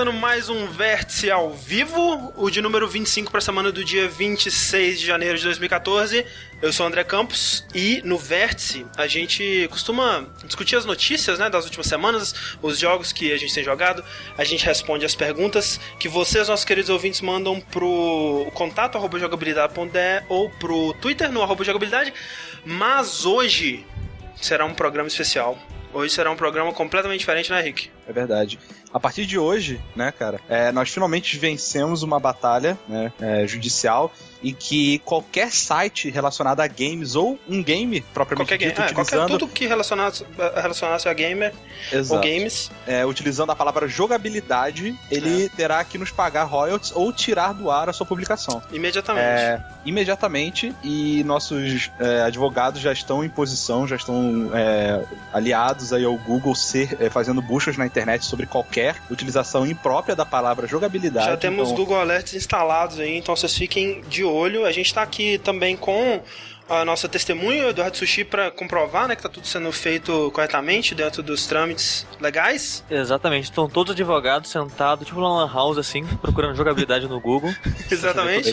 começando mais um Vértice ao vivo, o de número 25 para a semana do dia 26 de janeiro de 2014. Eu sou o André Campos e no Vértice a gente costuma discutir as notícias né, das últimas semanas, os jogos que a gente tem jogado, a gente responde as perguntas que vocês, nossos queridos ouvintes, mandam pro contato arroba jogabilidade.de ou pro Twitter no arroba jogabilidade. Mas hoje será um programa especial. Hoje será um programa completamente diferente, né, Rick? É verdade a partir de hoje, né, cara, é, nós finalmente vencemos uma batalha né, é, judicial e que qualquer site relacionado a games ou um game propriamente qualquer dito, game. utilizando... É, qualquer, tudo que relacionasse, relacionasse a gamer Exato. ou games. É, utilizando a palavra jogabilidade, ele é. terá que nos pagar royalties ou tirar do ar a sua publicação. Imediatamente. É, imediatamente, e nossos é, advogados já estão em posição, já estão é, aliados aí ao Google ser, fazendo buscas na internet sobre qualquer utilização imprópria da palavra jogabilidade. Já temos então... Google Alerts instalados aí, então vocês fiquem de olho. A gente está aqui também com a nossa testemunha, Eduardo Sushi, para comprovar né, que está tudo sendo feito corretamente dentro dos trâmites legais. Exatamente. Estão todos advogados sentados, tipo uma lan house, assim, procurando jogabilidade no Google. Exatamente.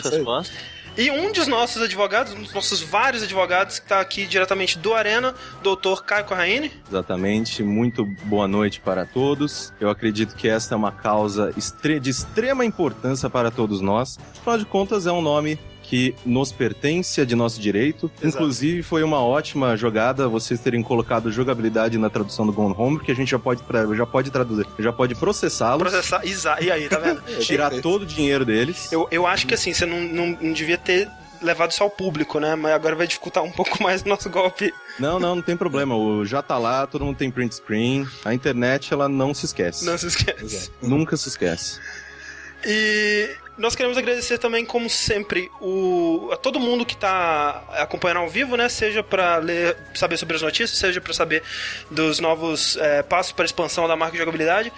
E um dos nossos advogados, um dos nossos vários advogados que está aqui diretamente do Arena, doutor Caio Corraine. Exatamente. Muito boa noite para todos. Eu acredito que esta é uma causa de extrema importância para todos nós. Afinal de contas, é um nome que nos pertence, é de nosso direito. Exato. Inclusive, foi uma ótima jogada vocês terem colocado jogabilidade na tradução do Gone Home, porque a gente já pode, já pode traduzir, já pode processá-los. Processar, exato. E aí, tá vendo? Tirar todo o dinheiro deles. Eu, eu acho que assim, você não, não, não devia ter levado isso ao público, né? Mas agora vai dificultar um pouco mais o nosso golpe. Não, não, não tem problema. O já tá lá, todo mundo tem print screen. A internet, ela não se esquece. Não se esquece. Exato. Nunca se esquece. E nós queremos agradecer também, como sempre, o, a todo mundo que está acompanhando ao vivo, né? Seja para saber sobre as notícias, seja para saber dos novos é, passos para expansão da marca de jogabilidade.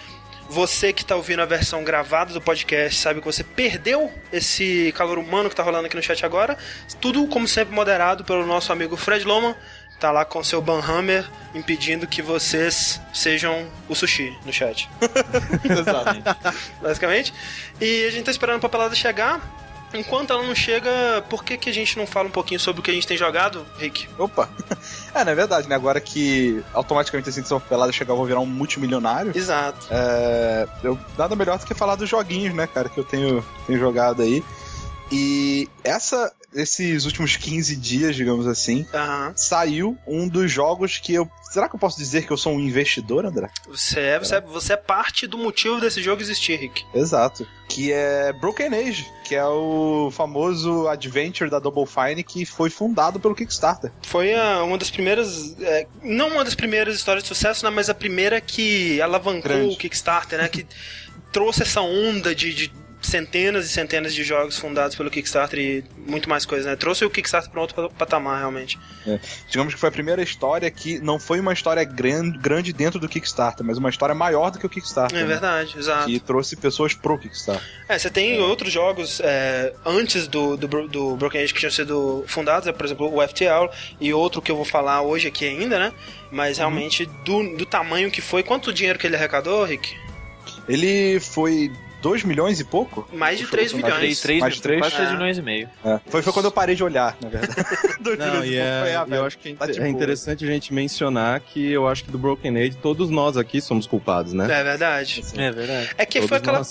Você que está ouvindo a versão gravada do podcast sabe que você perdeu esse calor humano que está rolando aqui no chat agora. Tudo, como sempre, moderado pelo nosso amigo Fred Loman tá lá com seu Banhammer impedindo que vocês sejam o sushi no chat. Exatamente. Basicamente. E a gente tá esperando a papelada chegar. Enquanto ela não chega, por que, que a gente não fala um pouquinho sobre o que a gente tem jogado, Rick? Opa! É, na é verdade, né? Agora que automaticamente assim que essa papelada chegar, eu vou virar um multimilionário. Exato. É, eu, nada melhor do que falar dos joguinhos, né, cara, que eu tenho, tenho jogado aí. E essa, esses últimos 15 dias, digamos assim, uhum. saiu um dos jogos que eu. Será que eu posso dizer que eu sou um investidor, André? Você é, você é, você é parte do motivo desse jogo existir, Rick. Exato. Que é Broken Age, que é o famoso adventure da Double Fine que foi fundado pelo Kickstarter. Foi a, uma das primeiras. É, não uma das primeiras histórias de sucesso, né, mas a primeira que alavancou Grande. o Kickstarter, né? Que trouxe essa onda de, de centenas e centenas de jogos fundados pelo Kickstarter e muito mais coisas, né? Trouxe o Kickstarter para outro patamar, realmente. É. Digamos que foi a primeira história que não foi uma história grande, grande dentro do Kickstarter, mas uma história maior do que o Kickstarter. É né? verdade, exato. Que trouxe pessoas pro Kickstarter. É, você tem é. outros jogos é, antes do, do, do, Broken Age que tinham sido fundados, é, por exemplo, o FTL e outro que eu vou falar hoje aqui ainda, né? Mas uhum. realmente, uhum. do, do tamanho que foi, quanto dinheiro que ele arrecadou, Rick? Ele foi 2 milhões e pouco? Mais de 3 milhões. Mais, 3, mais de 3, quase 3 milhões e meio. É. Foi, foi quando eu parei de olhar, na verdade. Não, e é, ah, eu acho que é, tá é interessante a gente mencionar que eu acho que do Broken Age todos nós aqui somos culpados, né? É verdade. É verdade. É que todos foi aquela,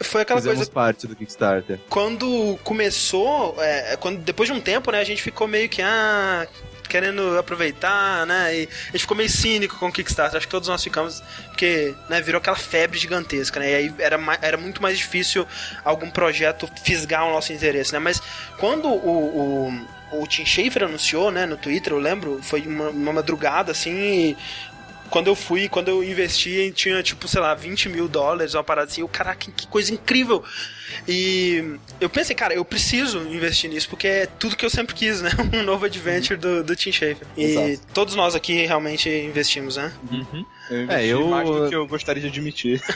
foi aquela coisa... parte do Kickstarter. Quando começou, é, quando, depois de um tempo, né, a gente ficou meio que, ah, querendo aproveitar, né? E a gente ficou meio cínico com o Kickstarter. Acho que todos nós ficamos, porque né, virou aquela febre gigantesca, né? E aí era, era muito mais difícil algum projeto fisgar o nosso interesse, né? Mas quando o, o o Tim Schafer anunciou, né, no Twitter, eu lembro, foi uma, uma madrugada, assim, quando eu fui, quando eu investi, tinha, tipo, sei lá, 20 mil dólares, uma parada assim, eu, caraca, que coisa incrível. E eu pensei, cara, eu preciso investir nisso, porque é tudo que eu sempre quis, né? Um novo adventure do, do Tim Schafer. E Exato. todos nós aqui realmente investimos, né? Uhum. Eu É, eu- mais do que eu gostaria de admitir.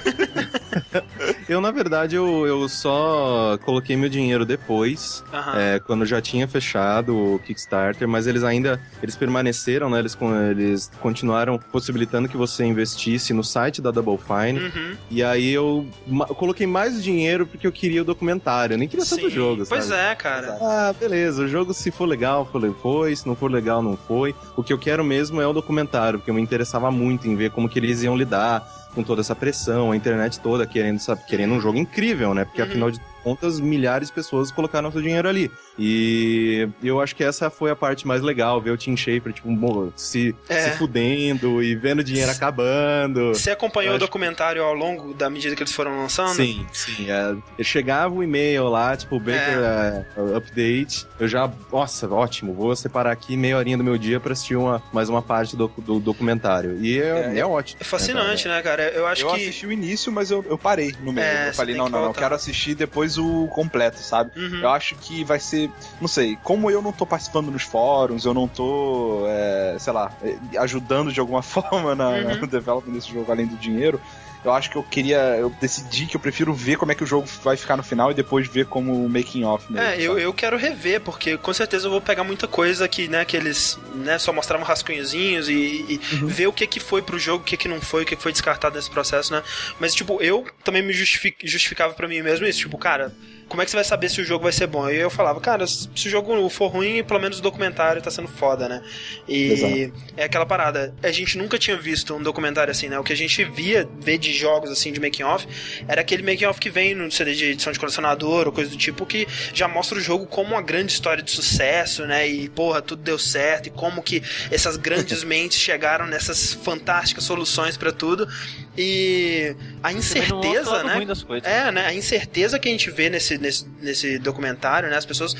Eu, na verdade, eu, eu só coloquei meu dinheiro depois, Aham. é, quando já tinha fechado o Kickstarter, mas eles ainda, eles permaneceram, né? Eles, eles continuaram possibilitando que você investisse no site da Double Fine. Uhum. E aí eu, eu coloquei mais dinheiro porque eu queria o documentário. Eu nem queria tanto Sim. jogo, Pois sabe? é, cara. Ah, beleza, o jogo se for legal, foi, foi, se não for legal, não foi. O que eu quero mesmo é o documentário, porque eu me interessava muito em ver como que eles iam lidar com toda essa pressão, a internet toda querendo, sabe, querendo um jogo incrível, né? Porque Uhum. afinal de contas, milhares de pessoas colocaram seu dinheiro ali. E eu acho que essa foi a parte mais legal, ver o Tim Schafer, tipo, se, É. se fudendo e vendo o dinheiro acabando. Você acompanhou Eu o acho- documentário ao longo da medida que eles foram lançando? Sim, sim. É, chegava o e-mail lá, tipo, Baker é, Update. Eu já, nossa, ótimo, vou separar aqui meia horinha do meu dia pra assistir uma, mais uma parte do, do documentário. E é, É, é ótimo. É fascinante, né, cara? Eu acho eu que. assisti o início, mas eu, eu parei no meio. É, eu falei, não, não, não, quero assistir depois completo, sabe? Uhum. Eu acho que vai ser, não sei, como eu não tô participando nos fóruns, eu não tô, é, sei lá, é, ajudando de alguma forma na, Uhum. no development desse jogo além do dinheiro, eu acho que eu queria, eu decidi que eu prefiro ver como é que o jogo vai ficar no final e depois ver como o making off mesmo. É, eu, sabe? eu quero rever, porque com certeza eu vou pegar muita coisa que, né, que eles né, só mostravam rascunhozinhos e, e Uhum. ver o que que foi pro jogo, o que que não foi, o que que foi descartado nesse processo, né? Mas, tipo, eu também me justifi- justificava pra mim mesmo isso, tipo, cara, como é que você vai saber se o jogo vai ser bom? E eu falava, cara, se o jogo for ruim, pelo menos o documentário tá sendo foda, né? E Exato. é aquela parada, a gente nunca tinha visto um documentário assim, né? O que a gente via, ver de jogos assim, de making off, era aquele making off que vem no CD de edição de colecionador ou coisa do tipo, que já mostra o jogo como uma grande história de sucesso, né? E porra, tudo deu certo, e como que essas grandes mentes chegaram nessas fantásticas soluções pra tudo. E a incerteza, né? coisas. É, né? A incerteza que a gente vê nesse, nesse, nesse documentário, né? As pessoas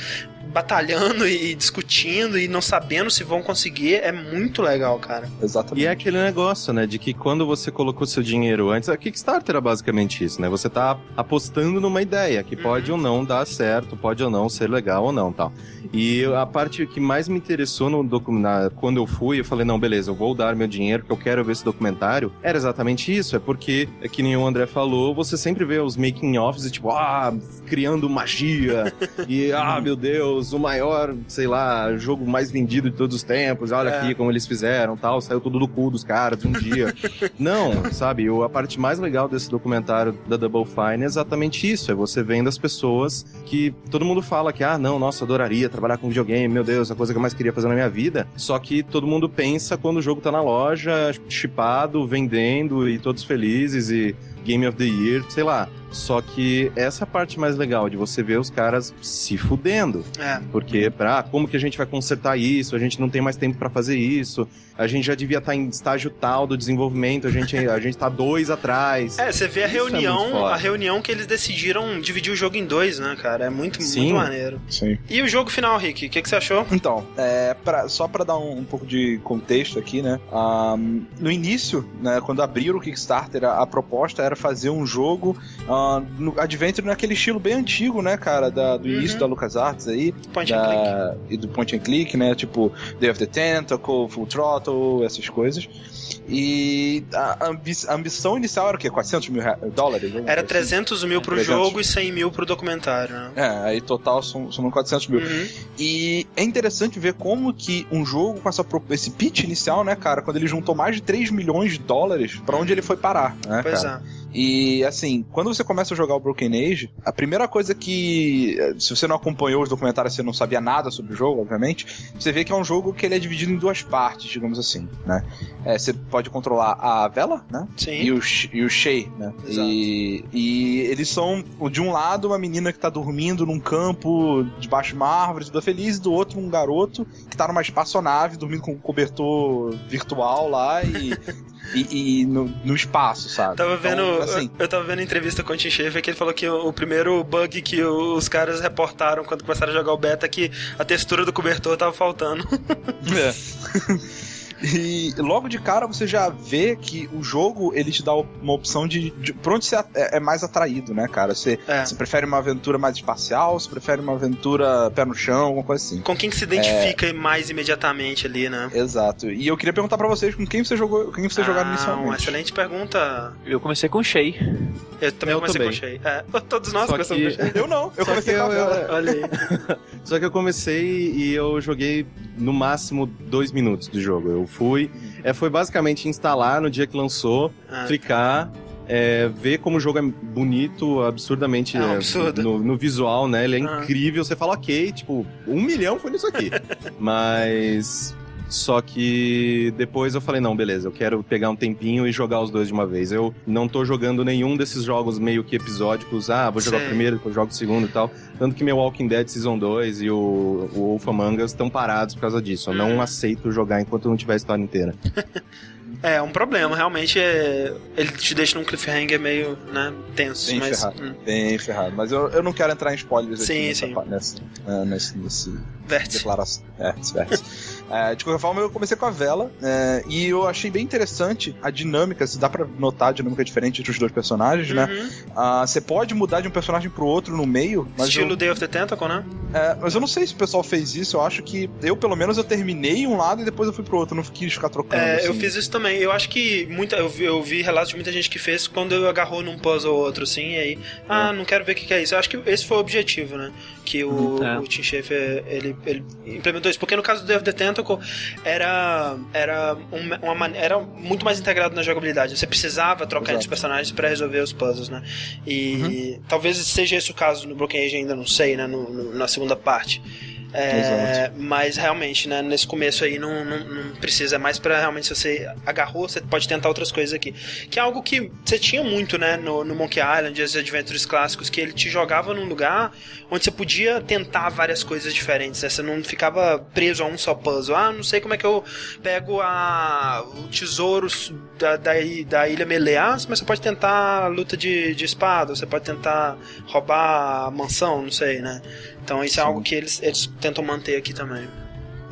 batalhando e discutindo e não sabendo se vão conseguir é muito legal, cara. Exatamente. E é aquele negócio, né, de que quando você colocou seu dinheiro antes, a Kickstarter era basicamente isso, né? Você tá apostando numa ideia que pode ou não dar certo, pode ou não ser legal ou não, tal. E a parte que mais me interessou no documentário, quando eu fui, eu falei, não, beleza, eu vou dar meu dinheiro porque eu quero ver esse documentário, era exatamente isso, é porque, é que nem o André falou, você sempre vê os making-offs e tipo, ah, criando magia, e ah, meu Deus, o maior, sei lá, jogo mais vendido de todos os tempos, olha É. aqui como eles fizeram, tal, saiu tudo do cu dos caras um dia. Não, sabe, a parte mais legal desse documentário da Double Fine é exatamente isso, é você vendo as pessoas que todo mundo fala que, ah, não, nossa, adoraria trabalhar com videogame, meu Deus, a coisa que eu mais queria fazer na minha vida, só que todo mundo pensa quando o jogo tá na loja, chipado, vendendo e todos felizes e Game of the Year, sei lá. Só que essa é a parte mais legal de você ver os caras se fudendo. É. Porque, pra, como que a gente vai consertar isso? A gente não tem mais tempo pra fazer isso. A gente já devia estar em estágio tal do desenvolvimento, a gente, a gente tá dois atrás. É, você vê a Isso é reunião, foda. a reunião que eles decidiram dividir o jogo em dois, né, cara? É muito, Sim. muito maneiro. Sim. E o jogo final, Rick, o que, que você achou? Então, é, pra- só pra dar um, um pouco de contexto aqui, né? ahn, no início, né, quando abriram o Kickstarter, a, a proposta era fazer um jogo ahn, no Adventure naquele estilo bem antigo, né, cara? da- do Uhum. início da LucasArts aí. Point and click. da, e do point and click, né? Tipo Day of the Tentacle, Full Throttle, essas coisas. E a, ambi- a ambição inicial era o quê? 400 mil dólares? Era assim? 300 mil pro 300. jogo e 100 mil pro documentário, né? É, aí total são, são 400 mil. Uhum. E é interessante ver como que um jogo com essa, esse pitch inicial, né, cara, quando ele juntou mais de 3 milhões de dólares, pra onde ele foi parar, né, Pois cara? é. E assim, quando você começa a jogar o Broken Age, a primeira coisa que. eh, Se você não acompanhou os documentários, você não sabia nada sobre o jogo, obviamente. Você vê que é um jogo que ele é dividido em duas partes, digamos assim, né? É, você pode controlar a Vela, né? Sim. E o, e o Shay, né? Exato. E, e eles são, de um lado, uma menina que tá dormindo num campo debaixo de uma árvore, toda feliz, e do outro, um garoto que tá numa espaçonave, dormindo com um cobertor virtual lá e, e, e no, no espaço, sabe? Tava vendo, Então, assim, eu, eu tava vendo entrevista com o Tim Schafer que ele falou que o, o primeiro bug que os caras reportaram quando começaram a jogar o beta é que a textura do cobertor tava faltando. É. E logo de cara você já vê que o jogo ele te dá uma opção de, de por onde você é, é mais atraído, né, cara? Você, É. você prefere uma aventura mais espacial, você prefere uma aventura pé no chão, alguma coisa assim. Com quem que se identifica mais imediatamente ali, né? Exato. E eu queria perguntar pra vocês com quem você jogou, com quem você jogaram Ah, uma inicialmente. excelente pergunta. Eu comecei com o Shay. Eu também Eu comecei também. com o Shay. É, todos nós Só começamos que- com o Shay. Eu não, eu Só comecei que com a eu- Olha aí. Só que eu comecei e eu joguei no máximo dois minutos de jogo. Eu fui. É, foi basicamente instalar no dia que lançou, Ah, clicar. é, ver como o jogo é bonito, absurdamente É um é, absurdo. no, no visual, né? Ele é Ah. incrível. Você fala, ok, tipo, um milhão foi nisso aqui. Mas. Só que depois eu falei, não, beleza, eu quero pegar um tempinho e jogar os dois de uma vez. Eu não tô jogando nenhum desses jogos meio que episódicos, ah, vou jogar Sei. o primeiro, depois jogo o segundo e tal. Tanto que meu Walking Dead Season 2 e o, o Wolf Among Us estão parados por causa disso. Eu Hum. não aceito jogar enquanto não tiver a história inteira. É, um problema, realmente é. Ele te deixa num cliffhanger meio, né, tenso, Bem mas. ferrado. hum, Bem ferrado. Mas eu, eu não quero entrar em spoilers aqui Sim, nessa, sim. nessa, ah, nesse, nesse vértice. declaração. É, vértice. É, de qualquer forma, eu comecei com a vela é, e eu achei bem interessante a dinâmica. Se dá pra notar a dinâmica diferente entre os dois personagens, né? Uhum. Ah, Você pode mudar de um personagem pro outro no meio, mas Estilo eu, Day of the Tentacle, né? é, mas eu não sei se o pessoal fez isso. Eu acho que eu, pelo menos, eu terminei um lado e depois eu fui pro outro. Eu não quis ficar trocando. É, eu assim. fiz isso também. Eu acho que muita, eu, vi, eu vi relatos de muita gente que fez quando agarrou num puzzle ou outro, assim, e aí, ah, não quero ver o que, que é isso. Eu acho que esse foi o objetivo, né? Que o, Uhum, é. o Tim Schafer, ele, ele implementou isso. Porque no caso do Day of the Tentacle, era, era, uma, uma era muito mais integrado na jogabilidade. Você precisava trocar Exato. entre os personagens pra resolver os puzzles, né? E talvez seja esse o caso no Broken Age, ainda não sei, né? No, no- na segunda parte. É, mas realmente, né, nesse começo aí não, não, não precisa, é mais pra realmente se você agarrou, você pode tentar outras coisas aqui. Que é algo que você tinha muito, né, no, no Monkey Island, os Adventures clássicos, que ele te jogava num lugar onde você podia tentar várias coisas diferentes, né? Você não ficava preso a um só puzzle. Ah, não sei como é que eu pego a, o tesouro da, da, da Ilha Melee. Ah, mas você pode tentar luta de, de espada, você pode tentar roubar a mansão, não sei, né? Então isso é algo que eles, eles tentam manter aqui também.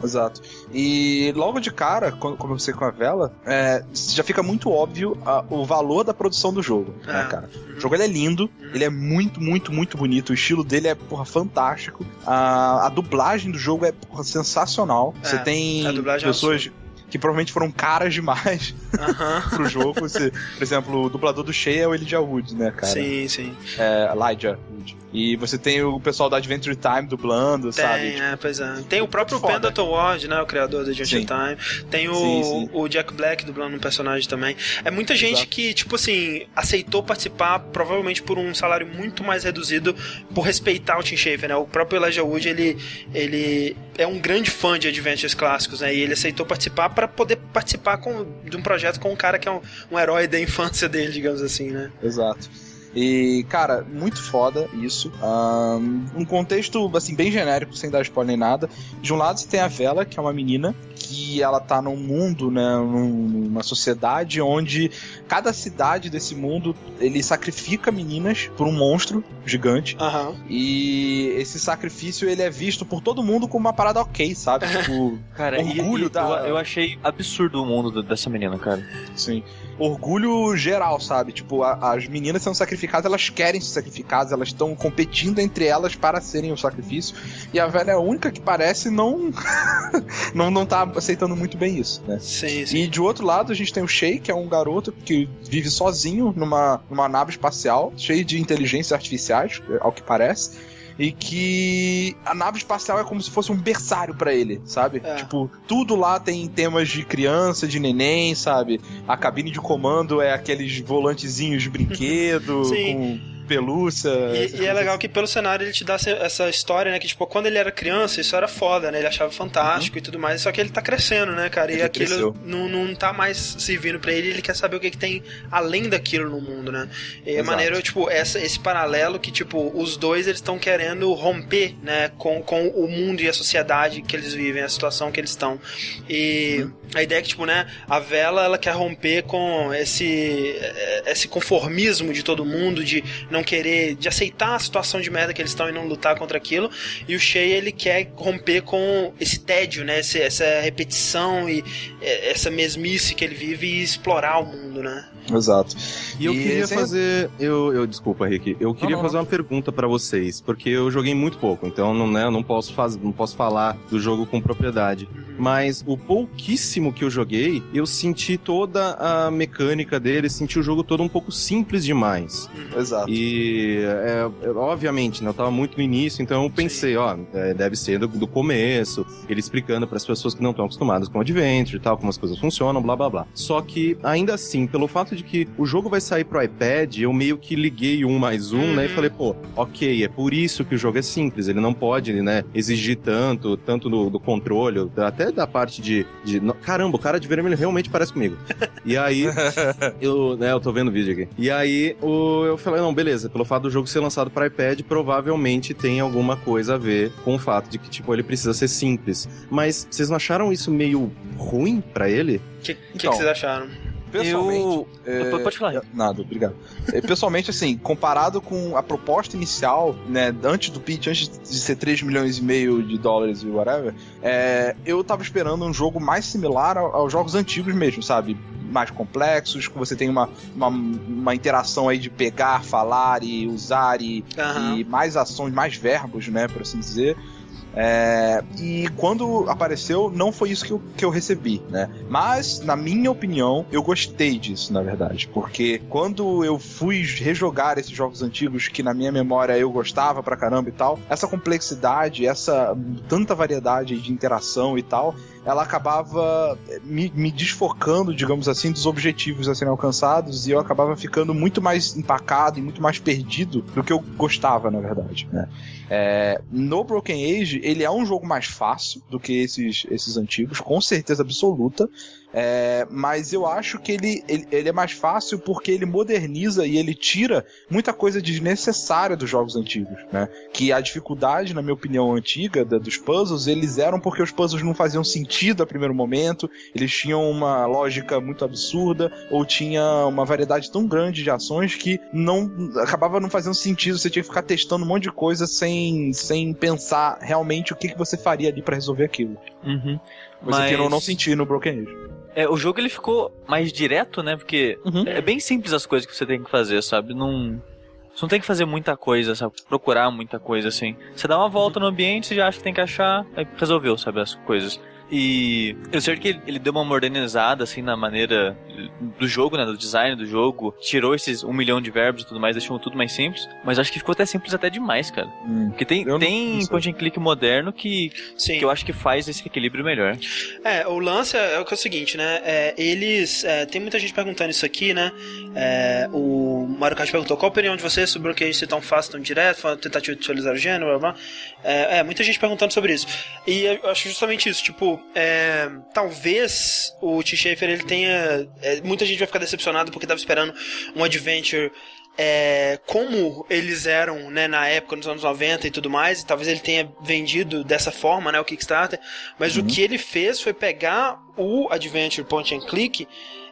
Exato. E logo de cara, quando comecei com a vela, é, já fica muito óbvio a- o valor da produção do jogo, né, Ah. cara? O jogo ele é lindo, ele é muito, muito, muito bonito. O estilo dele é, porra, fantástico. A, a dublagem do jogo é, porra, sensacional. É, Você tem é pessoas que provavelmente foram caras demais pro jogo. Você, por exemplo, o dublador do Shea é o Elijah Wood, né, cara? Sim, sim. É, Elijah Wood. E você tem o pessoal da Adventure Time dublando, sabe? Tem, Tipo, é, pois é. Tem o próprio foda. Pendleton Ward, né? O criador do Adventure Sim. Time. Tem o, Sim, sim. o Jack Black dublando um personagem também. É muita gente Exato. que, tipo assim, aceitou participar, provavelmente por um salário muito mais reduzido, por respeitar o Tim Schafer, né? O próprio Elijah Wood, ele, ele é um grande fã de Adventures clássicos, né? E ele aceitou participar para poder participar com, de um projeto com um cara que é um, um herói da infância dele, digamos assim, né? Exato. E, cara, muito foda isso. Ahn, um contexto, assim, bem genérico, sem dar spoiler nem nada. De um lado você tem a Vela, que é uma menina que ela tá num mundo, né, num- numa sociedade onde cada cidade desse mundo, ele sacrifica meninas por um monstro gigante. Aham. E esse sacrifício, ele é visto por todo mundo como uma parada ok, sabe? tipo, Cara, e- Orgulho e da- eu, eu achei absurdo o mundo do- dessa menina, cara. Sim. Orgulho geral, sabe? Tipo, a- as meninas são sacrificadas, elas querem ser sacrificadas, elas estão competindo entre elas para serem o sacrifício. E a velha é a única que parece não não, não tá aceitando muito bem isso, né? Sim, sim. E de outro lado, a gente tem o Shea, que é um garoto que vive sozinho numa, numa nave espacial, cheio de inteligências artificiais, ao que parece. E que a nave espacial é como se fosse um berçário pra ele, sabe? É. Tipo, tudo lá tem temas de criança, de neném, sabe? A cabine de comando é aqueles volantezinhos de brinquedo, Sim. com pelúcia. E, e é legal que pelo cenário ele te dá essa- história, né? Que, tipo, quando ele era criança, isso era foda, né? Ele achava fantástico e tudo mais. Só que ele tá crescendo, né, cara? E Ele aquilo cresceu. não, não tá mais servindo pra ele. Ele quer saber o que, que tem além daquilo no mundo, né? E é Exato. maneiro, tipo, essa, esse paralelo que, tipo, os dois eles estão querendo romper, né? Com, com o mundo e a sociedade que eles vivem, a situação que eles estão. E a ideia é que, tipo, né? A vela, ela quer romper com esse, esse conformismo de todo mundo, de não querer, de aceitar a situação de merda que eles estão e não lutar contra aquilo. E o Shea, ele quer romper com esse tédio, né? Esse, essa repetição e é, essa mesmice que ele vive e explorar o mundo, né? Exato. E eu E queria esse- fazer. Eu, eu desculpa, Rick. Eu queria não, fazer uma pergunta pra vocês, porque eu joguei muito pouco, então não, né, eu não posso faz, não posso falar do jogo com propriedade. Mas o pouquíssimo que eu joguei, eu senti toda a mecânica dele, senti o jogo todo um pouco simples demais. Exato. E é, é, obviamente, né, eu tava muito no início, então eu pensei, ó, é, deve ser do, do começo, ele explicando para as pessoas que não estão acostumadas com Adventure e tal, como as coisas funcionam, blá blá blá. Só que ainda assim, pelo fato de que o jogo vai sair pro iPad, eu meio que liguei um mais um, né, e Uhum. falei, pô, ok, é por isso que o jogo é simples, ele não pode, né, exigir tanto, tanto do, do controle, até da parte de, de. Caramba, o cara de vermelho realmente parece comigo. E aí, eu, né, eu tô vendo o vídeo aqui. E aí, o, eu falei, não, beleza, pelo fato do jogo ser lançado para iPad, provavelmente tem alguma coisa a ver com o fato de que, tipo, ele precisa ser simples. Mas vocês não acharam isso meio ruim pra ele? O que, que, que Então, vocês acharam? Pessoalmente. Eu... é, Pode falar. Nada, obrigado. É, Pessoalmente, assim, comparado com a proposta inicial, né, antes do pitch, antes de ser 3 milhões e meio de dólares e whatever, é, eu tava esperando um jogo mais similar ao- aos jogos antigos mesmo, sabe? Mais complexos, que você tem uma, uma, uma interação aí de pegar, falar e usar e, Aham. e mais ações, mais verbos, né, por assim dizer. É, e quando apareceu, não foi isso que eu, que eu recebi, né? Mas, na minha opinião, eu gostei disso, na verdade. Porque quando eu fui rejogar esses jogos antigos, que na minha memória eu gostava pra caramba e tal, essa complexidade, essa tanta variedade de interação e tal, ela acabava me, me desfocando, digamos assim, dos objetivos a serem alcançados e eu acabava ficando muito mais empacado e muito mais perdido do que eu gostava, na verdade, né? É, no Broken Age, ele é um jogo mais fácil do que esses, esses antigos, com certeza absoluta. É, mas eu acho que ele, ele, ele é mais fácil porque ele moderniza e ele tira muita coisa desnecessária dos jogos antigos, né? Que a dificuldade, na minha opinião, antiga da- dos puzzles, eles eram porque os puzzles não faziam sentido a primeiro momento, eles tinham uma lógica muito absurda, ou tinha uma variedade tão grande de ações que não acabava não fazendo sentido, você tinha que ficar testando um monte de coisa sem, sem pensar realmente o que, que você faria ali pra resolver aquilo. Uhum. Coisa Mas- que eu não senti no Broken Age. É, o jogo ele ficou mais direto, né? Porque Uhum. é bem simples as coisas que você tem que fazer, sabe? Não. Você não tem que fazer muita coisa, sabe? Procurar muita coisa, assim. Você dá uma volta no ambiente, você já acha que tem que achar, aí resolveu, sabe? As coisas. E eu sei que ele, deu uma modernizada, assim, na maneira do jogo, né? Do design do jogo. Tirou esses um milhão de verbos e tudo mais, deixou tudo mais simples. Mas acho que ficou até simples até demais, cara. Porque tem, tem não sei. point and click moderno que, Sim. que eu acho que faz esse equilíbrio melhor. É, o lance é, é o que é o seguinte, né? É, eles. é, tem muita gente perguntando isso aqui, né? É, o Mario Kart perguntou qual a opinião de vocês sobre o que ser tão fácil, tão direto, foi uma tentativa de atualizar o gênero, blá blá. É, é, muita gente perguntando sobre isso. E eu acho justamente isso, tipo, é, talvez o Tim Schafer ele tenha. é, muita gente vai ficar decepcionado porque tava esperando um adventure é, como eles eram né, na época, nos anos 90 e tudo mais, e talvez ele tenha vendido dessa forma né, o Kickstarter, mas o que ele fez foi pegar o Adventure Point and Click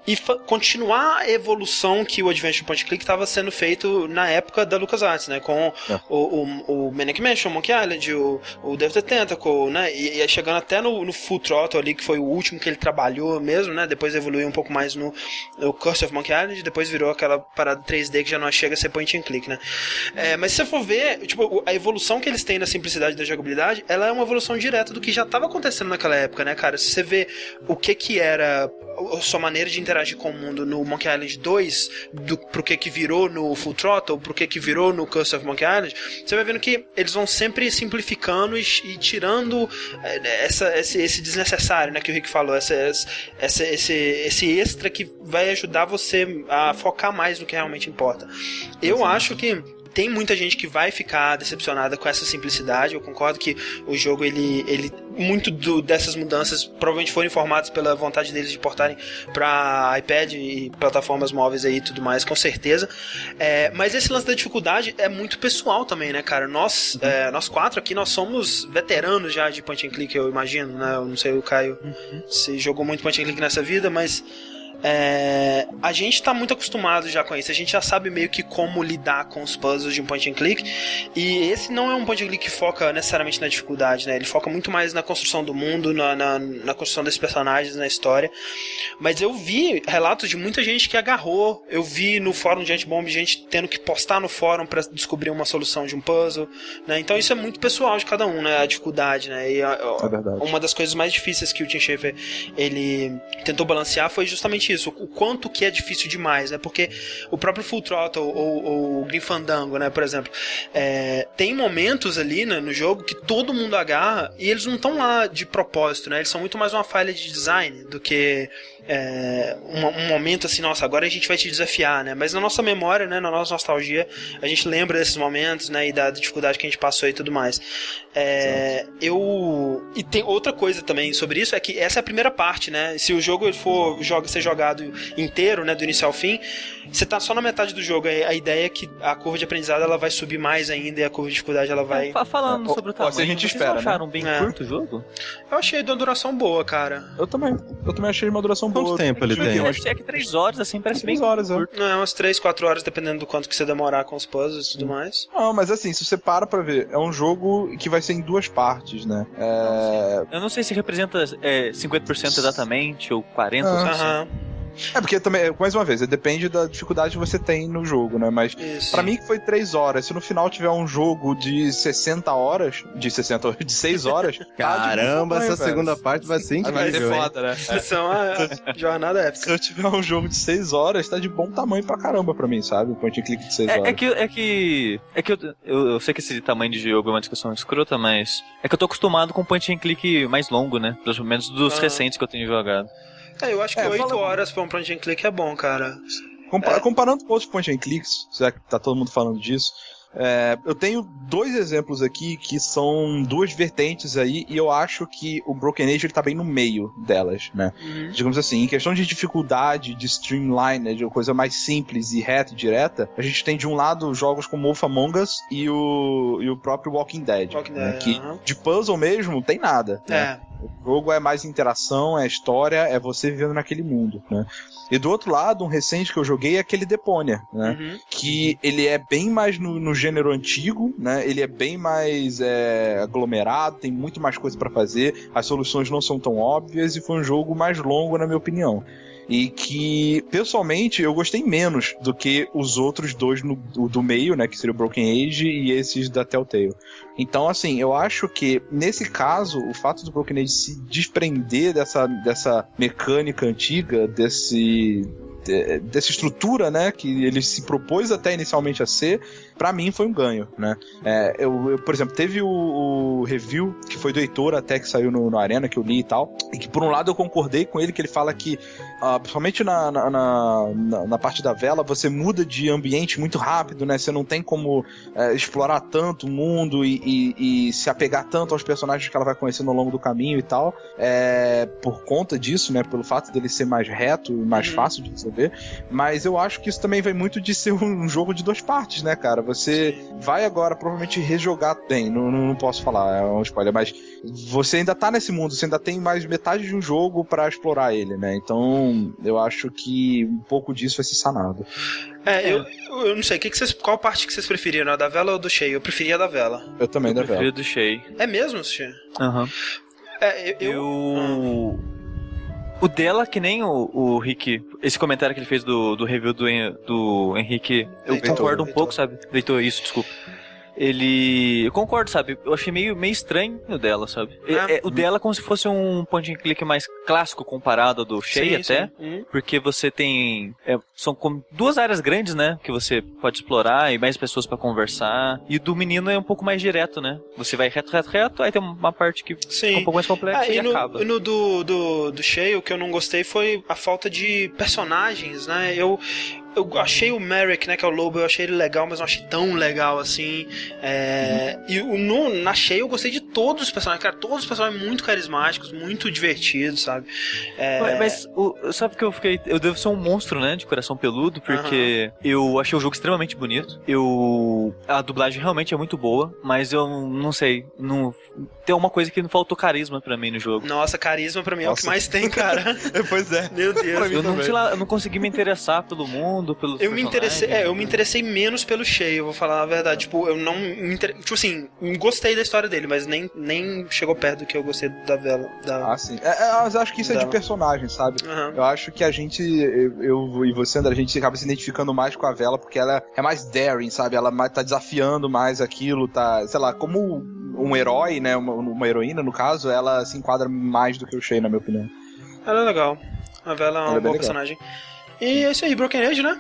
e continuar a evolução que o Adventure Point Click estava sendo feito na época da LucasArts, né, com É. o, o, o Manic Mansion, Monkey Island, o, o Death the Tentacle, né, e, e chegando até no, no Full Throttle ali, que foi o último que ele trabalhou mesmo, né, depois evoluiu um pouco mais no, no Curse of Monkey Island, depois virou aquela parada 3D que já não chega a ser point and click, né. É, mas se você for ver, tipo, a evolução que eles têm na simplicidade da jogabilidade, ela é uma evolução direta do que já estava acontecendo naquela época, né, cara? Se você vê o que que era a sua maneira de interagir com o mundo no Monkey Island 2, do, pro que que virou no Full Throttle, pro que que virou no Curse of Monkey Island, você vai vendo que eles vão sempre simplificando e, e tirando é, essa, esse, esse desnecessário, né, que o Rick falou, essa, essa, esse, esse extra que vai ajudar você a focar mais no que realmente importa. Eu acho que tem muita gente que vai ficar decepcionada com essa simplicidade. Eu concordo que o jogo, ele, ele muito do- dessas mudanças provavelmente foram informados pela vontade deles de portarem para iPad e plataformas móveis aí e tudo mais, com certeza. É, mas esse lance da dificuldade é muito pessoal também, né, cara? Nós, é, nós quatro aqui, nós somos veteranos já de point and click, eu imagino, né? Eu não sei o Caio se jogou muito point and click nessa vida, mas é, a gente tá muito acostumado já com isso. A gente já sabe meio que como lidar com os puzzles de um point and click. E esse não é um point and click que foca necessariamente na dificuldade, né? Ele foca muito mais na construção do mundo, na, na, na construção desses personagens, na história. Mas eu vi relatos de muita gente que agarrou. Eu vi no fórum de Antibomb gente tendo que postar no fórum para descobrir uma solução de um puzzle, né? Então isso é muito pessoal de cada um, né? A dificuldade, né? E a, a, É uma das coisas mais difíceis que o Tim Schafer ele tentou balancear foi justamente isso, o quanto que é difícil demais, né? Porque o próprio Full Throttle ou, ou o Grim Fandango, né, por exemplo, é, tem momentos ali né, no jogo que todo mundo agarra e eles não estão lá de propósito, né? Eles são muito mais uma falha de design do que é, um, um momento assim, nossa, agora a gente vai te desafiar, né? Mas na nossa memória, né, na nossa nostalgia, a gente lembra desses momentos, né, e da dificuldade que a gente passou e tudo mais. É, eu e tem outra coisa também sobre isso é que essa é a primeira parte, né? Se o jogo for joga, ser jogado inteiro, né, do início ao fim, você tá só na metade do jogo. A ideia é que a curva de aprendizado ela vai subir mais ainda e a curva de dificuldade ela vai. Fa- Falando É, sobre o tamanho, a gente vocês espera, não acharam bem É. curto o jogo? Eu achei de uma duração boa, cara. Eu também. Eu também achei uma duração Quanto tempo ele tem? É, que- é que três horas, assim, parece bem Três horas, é. curto. Não, é umas 3, 4 horas, dependendo do quanto que você demorar com os puzzles e tudo mais. Não, mas assim, se você para pra ver, é um jogo que vai ser em duas partes, né? É, Eu não sei se representa é, 50% exatamente, ou 40%, ou Ah, assim. Aham, é porque também, mais uma vez, depende da dificuldade que você tem no jogo, né? Mas. Pra mim que foi 3 horas. Se no final tiver um jogo de 60 horas, de 60 horas, de 6 horas, tá Caramba, boa, essa velho. segunda parte vai ser Vai ser incrível, foda, né? Isso é uma jornada Se épica. eu tiver um jogo de 6 horas, tá de bom tamanho pra caramba pra mim, sabe? Um point and click de 6 É, horas. é que, é que. É que eu, eu, eu sei que esse tamanho de jogo é uma discussão escrota, mas. É que eu tô acostumado com point and click mais longo, né? Pelo menos dos Ah. recentes que eu tenho jogado. É, eu acho que É, 8 fala- horas pra um point and click é bom, cara. Compa- É. Comparando com outros point and clicks, já que tá todo mundo falando disso, é, eu tenho dois exemplos aqui que são duas vertentes aí, e eu acho que o Broken Age ele tá bem no meio delas, né? Uhum. digamos assim, em questão de dificuldade, de streamline, né, de uma coisa mais simples e reta e direta, a gente tem de um lado jogos como Wolf Among Us e o, e o próprio Walking Dead, Walking né, Dead, que aham. de puzzle mesmo não tem nada. né? O jogo é mais interação, é história, é você vivendo naquele mundo, né? E do outro lado, um recente que eu joguei é aquele Deponia, né? uhum. que ele é bem mais no, no gênero antigo, né? Ele é bem mais é, aglomerado, tem muito mais coisa pra fazer, as soluções não são tão óbvias e foi um jogo mais longo, na minha opinião. E que, pessoalmente, eu gostei menos do que os outros dois no, do, do meio, né? Que seria o Broken Age e esses da Telltale. Então, assim, eu acho que, nesse caso, o fato do Broken Age se desprender dessa, dessa mecânica antiga, desse de- dessa estrutura, né, que ele se propôs até inicialmente a ser, pra mim foi um ganho, né. É, eu, eu, por exemplo, teve o, o review que foi do Heitor até que saiu no, no Arena, que eu li e tal, e que por um lado eu concordei com ele, que ele fala que, ah, principalmente na, na, na, na- parte da vela, você muda de ambiente muito rápido, né, você não tem como é, explorar tanto o mundo e, e- e se apegar tanto aos personagens que ela vai conhecendo ao longo do caminho e tal, é, por conta disso, né, pelo fato dele ser mais reto, mais Uhum. fácil de resolver, mas eu acho que isso também vai muito de ser um jogo de duas partes, né, cara? Você vai agora provavelmente rejogar bem, não, não, não posso falar, é um spoiler, mas você ainda tá nesse mundo, você ainda tem mais metade de um jogo pra explorar ele, né? Então, eu acho que um pouco disso vai ser sanado. É, eu, eu não sei, que que vocês, qual parte que vocês preferiram, a da vela ou do cheio? Eu preferia a da vela. Eu também, eu da Vela. do Shea. É mesmo, Xê? Aham. É, eu... eu- Eu. O dela, que nem o, o Rick. Esse comentário que ele fez do, do review do, do Henrique, eu Heitor, concordo um Heitor. pouco, sabe? Leitor, isso, desculpa. Ele. Eu concordo, sabe? Eu achei meio, meio estranho o dela, sabe? É- Ah. é, o dela é como se fosse um point and click mais clássico comparado ao do Shea Sim, até. sim. Uhum. Porque você tem. é, são como duas áreas grandes, né? Que você pode explorar e mais pessoas pra conversar. E o do menino é um pouco mais direto, né? Você vai reto, reto, reto, aí tem uma parte que fica Sim. um pouco mais complexa Ah, e, e no, acaba. no do, do, do Shea, o que eu não gostei foi a falta de personagens, né? Eu, eu achei o Merrick, né, que é o lobo, eu achei ele legal, mas não achei tão legal assim. É, E o, no, na cheia eu gostei de todos os personagens, cara, todos os personagens muito carismáticos, muito divertidos, sabe? É, Mas, mas o, sabe que eu fiquei. Eu devo ser um monstro, né? De coração peludo, porque eu achei o jogo extremamente bonito. Eu. A dublagem realmente é muito boa, mas eu não sei. Não, tem uma coisa que não faltou carisma pra mim no jogo. Nossa, carisma pra mim é o que Nossa. mais tem, cara. pois é. Meu Deus. Pra mim Eu não, lá, eu não consegui me interessar pelo mundo, pelos Eu me interessei, é, eu me interessei menos pelo Shea, eu vou falar a verdade. Tipo, eu não me inter... Tipo assim, gostei da história dele, mas nem, nem chegou perto do que eu gostei da vela. Da... Ah, sim. É, é, mas eu acho que isso é de personagem, sabe? Aham. Eu acho que a gente, eu, eu e você, André, a gente acaba se identificando mais com a Vela porque ela é mais daring, sabe? Ela tá desafiando mais aquilo, tá, sei lá, como um herói, né? Uma, uma heroína, no caso, ela se enquadra mais do que o Shay, na minha opinião. Ela é legal. A vela é uma Ela é bem boa legal. E é isso aí, Broken Age, né?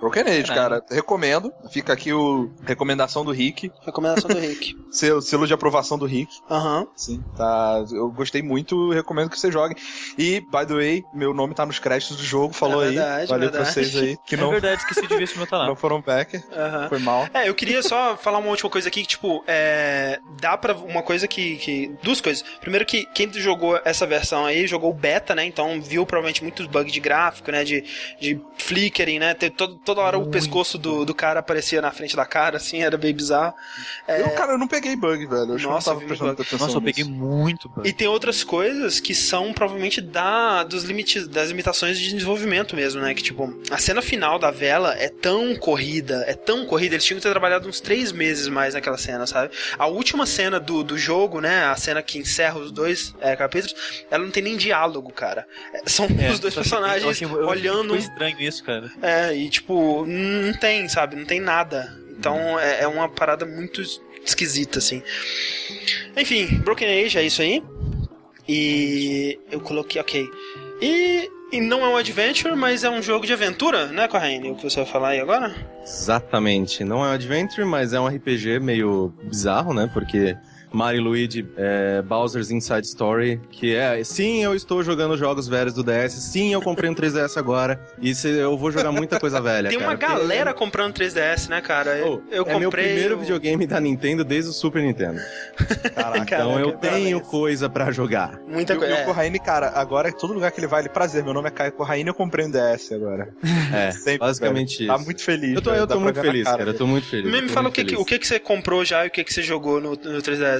Broken Age, Caramba. cara, recomendo. Fica aqui o recomendação do Rick, Recomendação do Rick. selo, selo de aprovação do Rick. Aham. Sim, tá. Eu gostei muito, recomendo que você jogue. E, by the way, meu nome tá nos créditos do jogo, falou É aí. verdade, Valeu pra verdade. vocês aí, que É não, verdade, esqueci de ver se o meu tá lá. não foram backer. Aham. Foi mal. É, eu queria só falar uma última coisa aqui, que, tipo, é, dá pra uma coisa que, que... Duas coisas. Primeiro que quem jogou essa versão aí, jogou o beta, né, então viu provavelmente muitos bugs de gráfico, né, de, de flickering, né, ter todo, toda hora o pescoço do, do cara aparecia na frente da cara, assim, era bem bizarro. É, Eu, cara, eu não peguei bug, velho. Eu acho Nossa, que eu bug. Nossa, eu peguei muito. E tem outras coisas que são provavelmente da, dos limites, das limitações de desenvolvimento mesmo, né? Que tipo, a cena final da vela é tão corrida, é tão corrida, eles tinham que ter trabalhado uns três meses mais naquela cena, sabe? A última cena do, do jogo, né? A cena que encerra os dois é, capítulos, ela não tem nem diálogo, cara. É, São os dois personagens eu achei, eu achei que olhando. Foi estranho isso, cara. É, e tipo, não tem, sabe? Não tem nada. Então é, é uma parada muito esquisita, assim. Enfim, Broken Age é isso aí. E eu coloquei, ok. E, e não é um adventure, mas é um jogo de aventura, né, Corraine? O que você vai falar aí agora? Exatamente. Não é um adventure, mas é um RPG meio bizarro, né? Porque Mario Luigi é, Bowser's Inside Story, que é, sim, eu estou jogando jogos velhos do DS, sim, eu comprei um 3DS agora, e se, eu vou jogar muita coisa velha, Tem uma cara, porque- galera comprando 3DS, né, cara? Oh, eu é meu comprei. primeiro o- videogame da Nintendo desde o Super Nintendo. Caraca. Então eu tenho parabéns. coisa pra jogar. Muita E, o- coisa. e o é. Corraine, cara, agora todo lugar que ele vai, ele prazer. Meu nome é Caio Corraine, eu comprei um DS agora. É, Sempre, basicamente velho. Tá isso. muito feliz. Eu tô, velho, eu tô muito feliz, cara. Eu tô muito feliz. Me, me fala o que, que- feliz. o que, que você comprou já e o que, que você jogou no, no 3DS.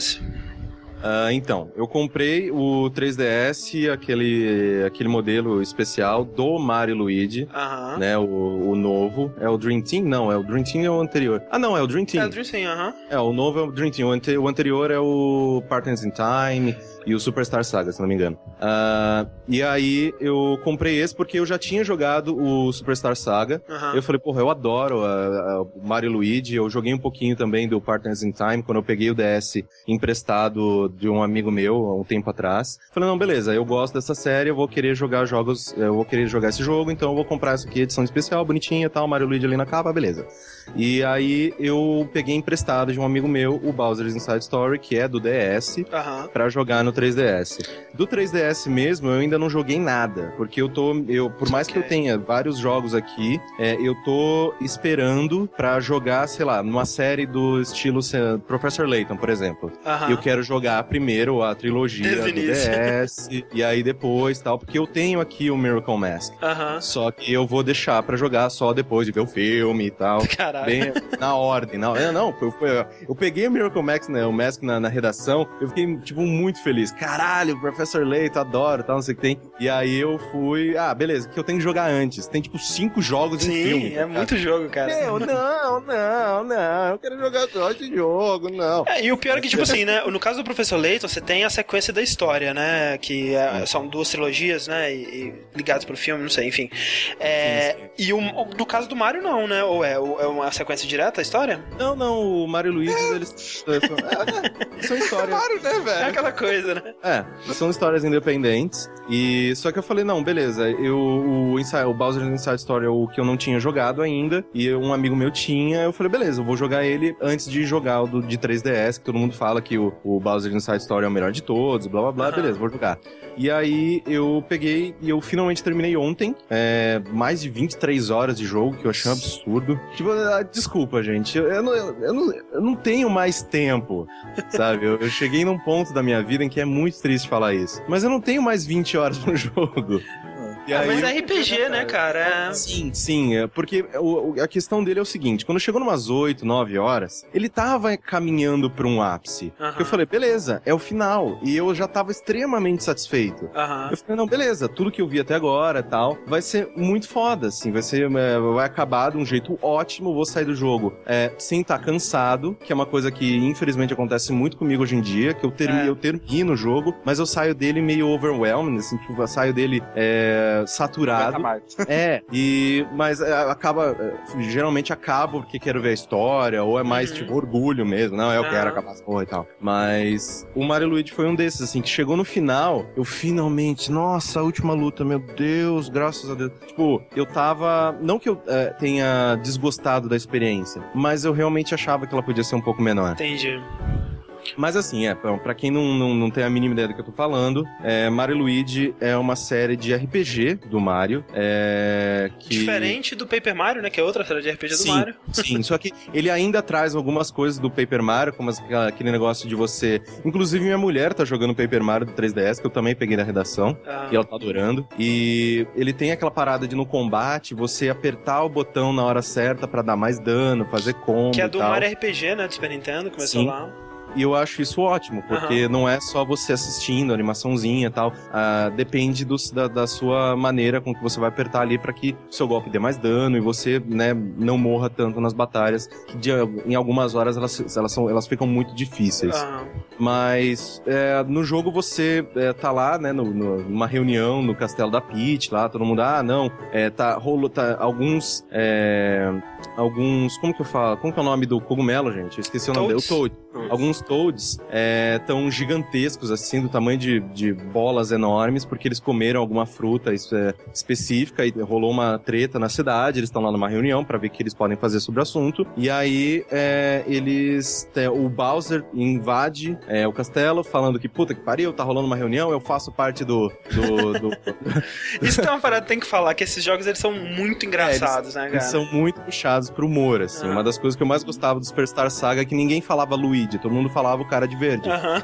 Ah, então, eu comprei o 3DS, aquele, aquele modelo especial do Mario Luigi, Aham. né? O, o novo. É o Dream Team? Não, é o Dream Team é o anterior. Ah, não, é o Dream É, Team. Dream Sim, aham. É, o novo é o Dream Team. O, o anterior é o Partners in Time e o Superstar Saga, se não me engano. Ah, e aí eu comprei esse porque eu já tinha jogado o Superstar Saga. aham. Eu falei, porra, eu adoro a, a- o Mario Luigi. Eu joguei um pouquinho também do Partners in Time quando eu peguei o DS emprestado de um amigo meu há um tempo atrás. Falei, não, beleza, eu gosto dessa série, eu vou querer jogar jogos, eu vou querer jogar esse jogo, então eu vou comprar essa aqui, edição especial, bonitinha e tal, Mario Luigi ali na capa, beleza. E aí eu peguei emprestado de um amigo meu o Bowser's Inside Story, que é do DS, Aham. Pra jogar no 3DS. Do 3DS mesmo, eu ainda não joguei nada, porque eu tô, eu, por mais que eu tenha vários jogos aqui, é, eu tô esperando pra jogar, sei lá, numa série do estilo Professor Layton, por exemplo. Aham. Eu quero jogar primeiro a trilogia do. DS e aí depois tal, porque eu tenho aqui o Miracle Mask. Aham. Só que eu vou deixar pra jogar só depois de ver o filme e tal. Caralho. Bem na ordem. Na, é, não, eu, eu, eu peguei o Miracle Max, né, o Mask na, na redação, eu fiquei, tipo, muito feliz. Caralho, Professor Leito, adoro, tal, não sei o que tem. E aí eu fui, ah, beleza, que eu tenho que jogar antes. Tem, tipo, cinco jogos em Sim, filme. é muito jogo, cara. Meu, não, não, não, eu quero jogar só esse jogo, não. É, e o pior é que, tipo assim, né? No caso do Professor Layton, você tem a sequência da história, né? Que é- são duas trilogias, né? E, e ligadas pro filme, não sei, enfim. É, E o, no caso do Mario, não, né? Ou é, ou é uma sequência direta a história? Não, não, o Mario e Luigi, eles é, são, é, é, são histórias. Claro, né, É velho? aquela coisa. né? É, são histórias independentes. E só que eu falei, não, beleza, eu o, Inside, o Bowser Inside Story é o que eu não tinha jogado ainda, e um amigo meu tinha, eu falei, beleza, eu vou jogar ele antes de jogar o do, de 3DS, que todo mundo fala que o, o Bowser Inside Story é o melhor de todos, blá blá blá, Aham. beleza, vou jogar. E aí eu peguei e eu finalmente terminei ontem, é, mais de 23 horas de jogo, que eu achei um absurdo. Tipo, desculpa, gente, eu, eu não, eu, não, eu não tenho mais tempo, sabe? Eu, eu cheguei num ponto da minha vida em que é muito triste falar isso. Mas eu não tenho mais 20 horas no jogo. E Ah, mas aí- é RPG, né, cara? É... Sim, sim, é, porque o- a questão dele é o seguinte, quando chegou numas 8, 9 horas, ele tava caminhando pra um ápice. Aham. Eu falei, beleza, é o final. E eu já tava extremamente satisfeito. Aham. Eu falei, não, beleza, tudo que eu vi até agora e tal, vai ser muito foda, assim, vai ser, é, vai acabar de um jeito ótimo, vou sair do jogo é, sem estar cansado, que é uma coisa que infelizmente acontece muito comigo hoje em dia, que eu, termi, É. eu termino o jogo, mas eu saio dele meio overwhelmed, assim, tipo, eu saio dele é, saturado. É, e mas é, acaba é, geralmente acabo porque quero ver a história ou é mais Uhum. tipo orgulho mesmo, não, eu Aham. quero acabar essa porra e tal. Mas o Mario Luigi foi um desses assim que chegou no final, eu finalmente, nossa, a última luta, meu Deus, graças a Deus. Tipo, eu tava, não que eu é, tenha desgostado da experiência, mas eu realmente achava que ela podia ser um pouco menor. Entendi. Mas assim, é, pra pra quem não, não, não tem a mínima ideia do que eu tô falando, é, Mario Luigi é uma série de RPG do Mario. É, que... Diferente do Paper Mario, né? Que é outra série de RPG do Sim, Mario. Sim, só que ele ainda traz algumas coisas do Paper Mario, como aquele negócio de você. Inclusive, minha mulher tá jogando Paper Mario do 3DS, que eu também peguei na redação. Ah, E ela tá adorando. E ele tem aquela parada de no combate você apertar o botão na hora certa pra dar mais dano, fazer combo. que é do. Mario RPG, né? Do Super Nintendo, começou Sim. lá. E eu acho isso ótimo, porque não é só você assistindo, animaçãozinha e tal. Ah, depende do- da, da sua maneira com que você vai apertar ali pra que o seu golpe dê mais dano e você, né, não morra tanto nas batalhas, que de- em algumas horas elas, elas, são, elas ficam muito difíceis. Ah, Mas é, no jogo você é, tá lá, né, no, no- numa reunião no castelo da Peach, lá, todo mundo, ah, não, é, tá, rolou, tá, alguns, é, alguns, como que eu falo, como que é o nome do cogumelo, gente? Eu esqueci o nome dele, o Toads? Toad. Alguns Toads é, tão gigantescos, assim, do tamanho de, de bolas enormes, porque eles comeram alguma fruta é, específica e rolou uma treta na cidade, eles estão lá numa reunião pra ver o que eles podem fazer sobre o assunto, e aí é, eles, é, o Bowser invade é, o castelo, falando que, puta que pariu, tá rolando uma reunião, eu faço parte do... do, do- Isso tem uma parada que tem que falar, que esses jogos eles são muito engraçados, né, cara? Eles são muito puxados pro humor, assim. Ah. Uma das coisas que eu mais gostava do Superstar Saga é que ninguém falava Luigi, todo mundo falava o cara de verde. Aham.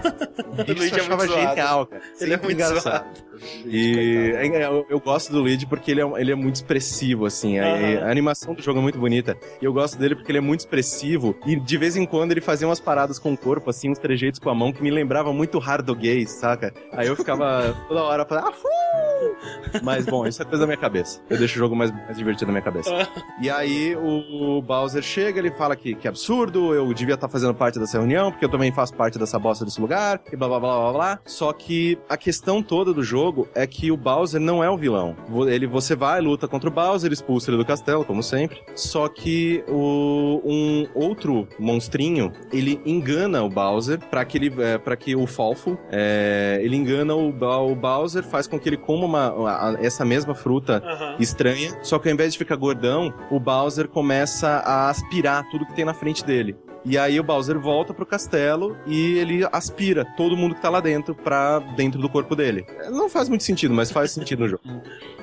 Isso Luigi eu é achava muito zoado. genial, cara. Ele é Sempre muito engraçado. E é, eu, eu gosto do Luigi porque ele é, ele é muito expressivo, assim. A, a animação do jogo é muito bonita. E eu gosto dele porque ele é muito expressivo. E de vez em quando ele fazia umas paradas com o corpo, assim, uns trejeitos com a mão que me lembravam muito Hard Gaze, saca? Aí eu ficava toda hora falando, ah, fu! Mas bom, isso é coisa da minha cabeça. Eu deixo o jogo mais, mais divertido na minha cabeça. E aí o, o Bowser chega, ele fala que, que é absurdo, eu devia estar fazendo parte dessa reunião, porque eu também faço parte dessa bosta desse lugar, e blá blá blá blá blá. Só que a questão toda do jogo é que o Bowser não é o vilão. Ele, você vai, luta contra o Bowser, expulsa ele do castelo, como sempre. Só que o, um outro monstrinho, ele engana o Bowser para que ele é, para que o Falfo, é, ele engana o, o Bowser, faz com que ele coma uma, essa mesma fruta Aham. estranha, só que ao invés de ficar gordão, o Bowser começa a aspirar tudo que tem na frente dele. E aí o Bowser volta pro castelo e ele aspira todo mundo que tá lá dentro pra dentro do corpo dele. Não faz muito sentido, mas faz sentido no jogo.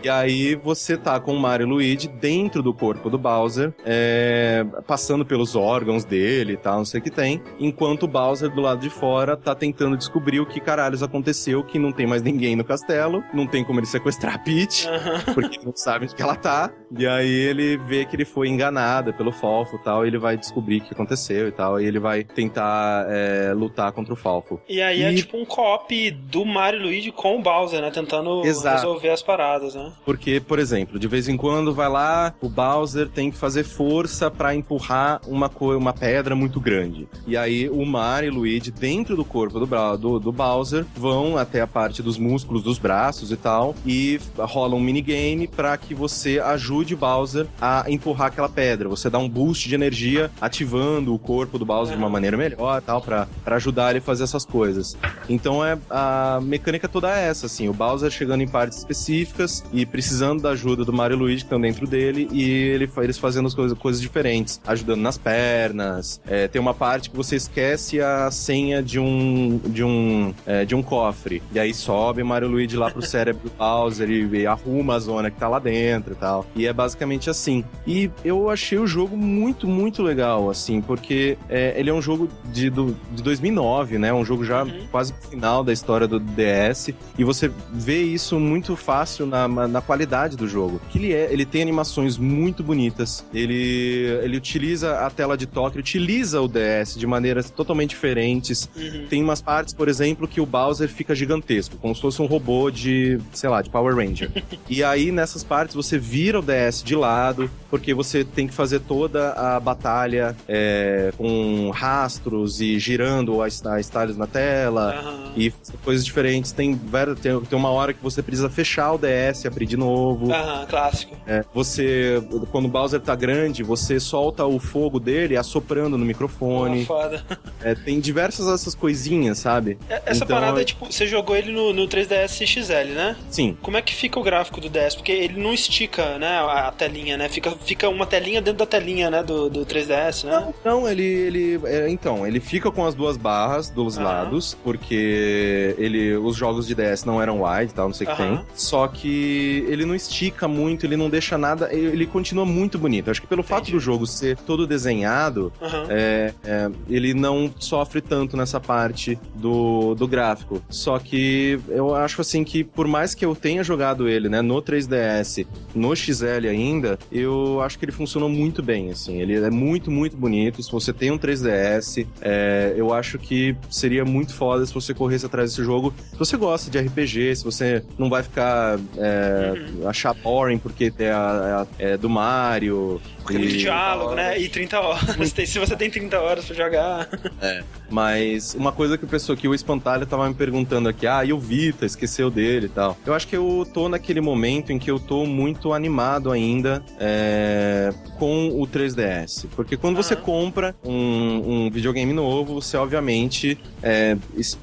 E aí você tá com o Mario e o Luigi dentro do corpo do Bowser, é, passando pelos órgãos dele e tal, não sei o que tem, enquanto o Bowser do lado de fora tá tentando descobrir o que caralhos aconteceu, que não tem mais ninguém no castelo, não tem como ele sequestrar a Peach, Aham. porque não sabe onde que ela tá. E aí ele vê que ele foi enganado pelo Falfo e tal, e ele vai descobrir o que aconteceu e tal, e ele vai tentar é, lutar contra o Falfo. E aí é E- tipo um co-op do Mario e Luigi com o Bowser, né? Tentando Exato. resolver as paradas, né? Porque, por exemplo, de vez em quando vai lá, o Bowser tem que fazer força pra empurrar uma, uma pedra muito grande. E aí o Mario e o Luigi, dentro do corpo do, do, do Bowser, vão até a parte dos músculos dos braços e tal, e rola um minigame pra que você ajude o Bowser a empurrar aquela pedra. Você dá um boost de energia ativando o corpo corpo do Bowser de uma maneira melhor, tal, para ajudar ele a fazer essas coisas. Então é a mecânica toda é essa, assim, o Bowser chegando em partes específicas e precisando da ajuda do Mario e Luigi que estão dentro dele e ele, eles fazendo as coisas, coisas diferentes, ajudando nas pernas. É, tem uma parte que você esquece a senha de um de um é, de um cofre e aí sobe Mario e Luigi lá pro cérebro do Bowser e, e arruma a zona que tá lá dentro e tal. E é basicamente assim. E eu achei o jogo muito, muito legal, assim, porque é, ele é um jogo de, do, de 2009, né? Um jogo já uhum. quase final da história do DS. E você vê isso muito fácil na, na qualidade do jogo. Que ele é, ele tem animações muito bonitas. Ele, ele utiliza a tela de toque, utiliza o DS de maneiras totalmente diferentes. Uhum. Tem umas partes, por exemplo, que o Bowser fica gigantesco, como se fosse um robô de, sei lá, de Power Ranger. e aí, nessas partes, você vira o DS de lado, porque você tem que fazer toda a batalha é, com rastros e girando as, as na tela uhum. e coisas diferentes. Tem, tem, tem uma hora que você precisa fechar o DS abrir de novo. Aham, clássico. É, você, quando o Bowser tá grande, você solta o fogo dele assoprando no microfone. Oh, foda. É, tem diversas essas coisinhas, sabe? É, essa então, parada é tipo, você jogou ele no, no 3DS XL, né? Sim. Como é que fica o gráfico do DS? Porque ele não estica, né, a telinha, né? Fica, fica uma telinha dentro da telinha, né, do, do 3DS, né? Não, não ele, ele é, então, ele fica com as duas barras dos uhum. lados, porque ele, os jogos de DS não eram wide, tal, não sei o uhum. que tem. Só que ele não estica muito, ele não deixa nada, ele continua muito bonito. Acho que pelo Entendi. fato do jogo ser todo desenhado, uhum. é, é, ele não sofre tanto nessa parte do, do gráfico. Só que eu acho assim que por mais que eu tenha jogado ele, né, no 3DS, no XL ainda, eu acho que ele funcionou muito bem, assim. Ele é muito, muito bonito. Se você tem um 3DS, é, eu acho que seria muito foda se você corresse atrás desse jogo. Se você gosta de RPG, se você não vai ficar é, uhum. achar boring porque é, é do Mario, porque tem muito diálogo, né? E 30 horas. se você tem 30 horas pra jogar. É. Mas uma coisa que o pessoal aqui, o Espantalho, tava me perguntando aqui, ah, e o Vita, esqueceu dele e tal. Eu acho que eu tô naquele momento em que eu tô muito animado ainda é, com o 3DS. Porque quando uhum. você compra um, um, videogame novo, você obviamente é,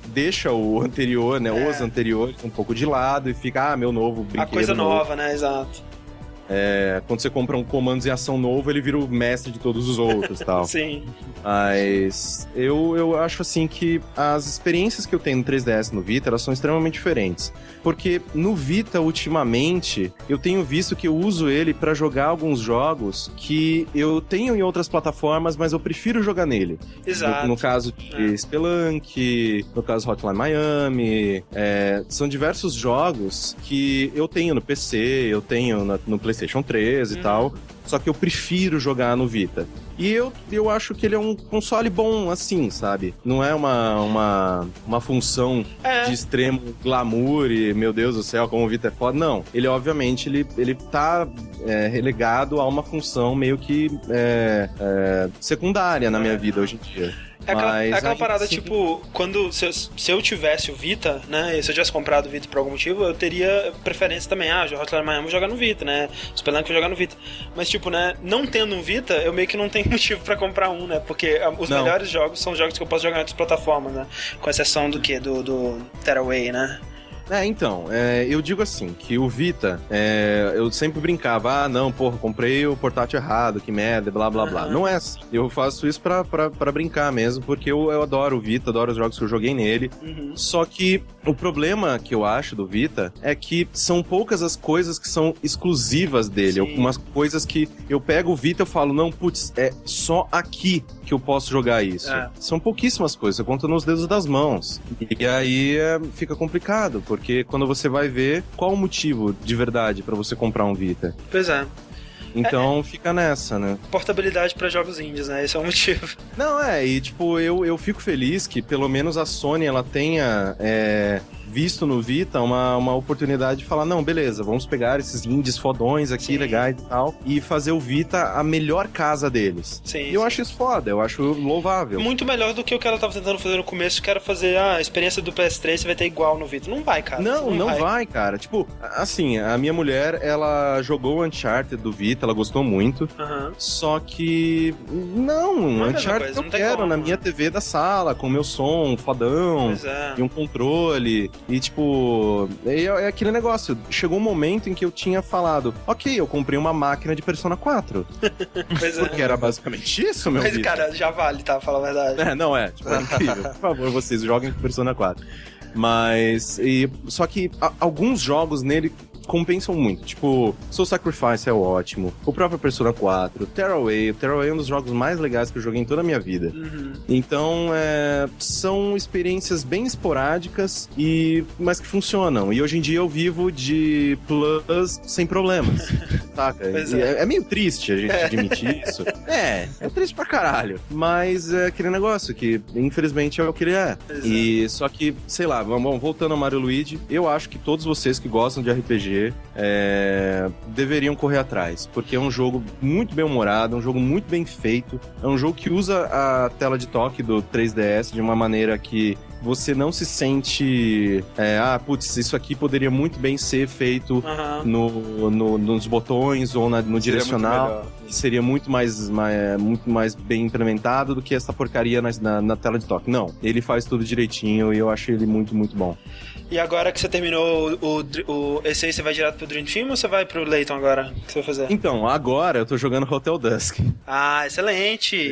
deixa o anterior, né? É. Os anteriores um pouco de lado e fica, ah, meu novo brinquedo. A coisa novo. nova, né? Exato. É, quando você compra um comandos em ação novo, ele vira o mestre de todos os outros tal. Sim. Mas eu, eu acho assim que as experiências que eu tenho no 3DS no Vita, elas são extremamente diferentes. Porque no Vita, ultimamente, eu tenho visto que eu uso ele para jogar alguns jogos que eu tenho em outras plataformas, mas eu prefiro jogar nele. Exato. No, no caso de é. Spelunk, no caso Hotline Miami, é, são diversos jogos que eu tenho no PC, eu tenho no, no PlayStation PlayStation 3 e uhum. tal. Só que eu prefiro jogar no Vita. E eu, eu acho que ele é um console bom, assim, sabe? Não é uma, uma, uma função é. de extremo glamour e, meu Deus do céu, como o Vita é foda. Não. Ele, obviamente, ele, ele tá é, relegado a uma função meio que é, é secundária na minha vida hoje em dia. É aquela, é aquela parada, sim. tipo, quando se, se, eu tivesse o Vita, né? E se eu tivesse comprado o Vita por algum motivo, eu teria preferência também. Ah, Hotline Miami vou jogar no Vita, né? Spelunk vou jogar no Vita. Mas, tipo, né, não tendo um Vita, eu meio que não tenho motivo para comprar um, né? Porque ah, os não. melhores jogos são jogos que eu posso jogar em outras plataformas, né? Com exceção do que? Do, do Tearaway, né? É, então, é, eu digo assim, que o Vita, é, eu sempre brincava, ah, não, porra, comprei o portátil errado, que merda, blá, blá, blá. Não é assim. Eu faço isso pra, pra, pra brincar mesmo, porque eu, eu adoro o Vita, adoro os jogos que eu joguei nele. Uhum. Só que o problema que eu acho do Vita é que são poucas as coisas que são exclusivas dele. Sim. Algumas coisas que eu pego o Vita e falo, não, putz, é só aqui que eu posso jogar isso. É. São pouquíssimas coisas, você conta nos dedos das mãos. E aí é, fica complicado, porque porque quando você vai ver qual o motivo de verdade para você comprar um Vita. Pois é. Então é, fica nessa, né? Portabilidade para jogos indies, né? Esse é o motivo. Não, é, e tipo, eu, eu fico feliz que pelo menos a Sony ela tenha é, visto no Vita uma, uma oportunidade de falar, não, beleza, vamos pegar esses indies fodões aqui, Sim. legais e tal, e fazer o Vita a melhor casa deles. Sim, E eu sim. acho isso foda, eu acho louvável. Muito melhor do que o que ela tava tentando fazer no começo, que era fazer ah, a experiência do PS3, você vai ter igual no Vita. Não vai, cara. Não, não vai. cara. Tipo, assim, a minha mulher, ela jogou o Uncharted do Vita, ela gostou muito. Aham. Só que. Não, Não é Uncharted coisa, eu não quero como. na minha TV da sala, com meu som fodão. É. E um controle. E tipo. É, é aquele negócio. Chegou um momento em que eu tinha falado: Ok, eu comprei uma máquina de Persona 4. Pois é. Porque era basicamente isso, meu Mas, Vita. cara, já vale, tá? Fala a verdade. É, não é. Tipo, é incrível. Por favor, vocês joguem Persona 4. Mas. E, só que a- alguns jogos nele compensam muito. Tipo, Soul Sacrifice é ótimo. O próprio Persona 4. Tearaway. Tearaway é um dos jogos mais legais que eu joguei em toda a minha vida. Uhum. Então, é, são experiências bem esporádicas, e mas que funcionam. E hoje em dia eu vivo de plus sem problemas. saca? É. é. é meio triste a gente admitir isso. É, é triste pra caralho. Mas é aquele negócio que, infelizmente, é o que ele é. Pois E só que, sei lá, vamos, voltando ao Mario Luigi, eu acho que todos vocês que gostam de RPG é, deveriam correr atrás. Porque é um jogo muito bem humorado, é um jogo muito bem feito. É um jogo que usa a tela de toque do 3DS de uma maneira que você não se sente. é, ah, putz, isso aqui poderia muito bem ser feito Aham. no, no- nos botões ou na- no Seria muito direcional que seria muito mais, mais- muito mais bem implementado do que essa porcaria na, na- na tela de toque. Não, ele faz tudo direitinho e eu acho ele muito, muito bom. E agora que você terminou o, o, o- esse aí, você vai direto pro Dream Team ou você vai pro Layton agora? O que você vai fazer? Então, agora eu tô jogando Hotel Dusk. Ah, excelente!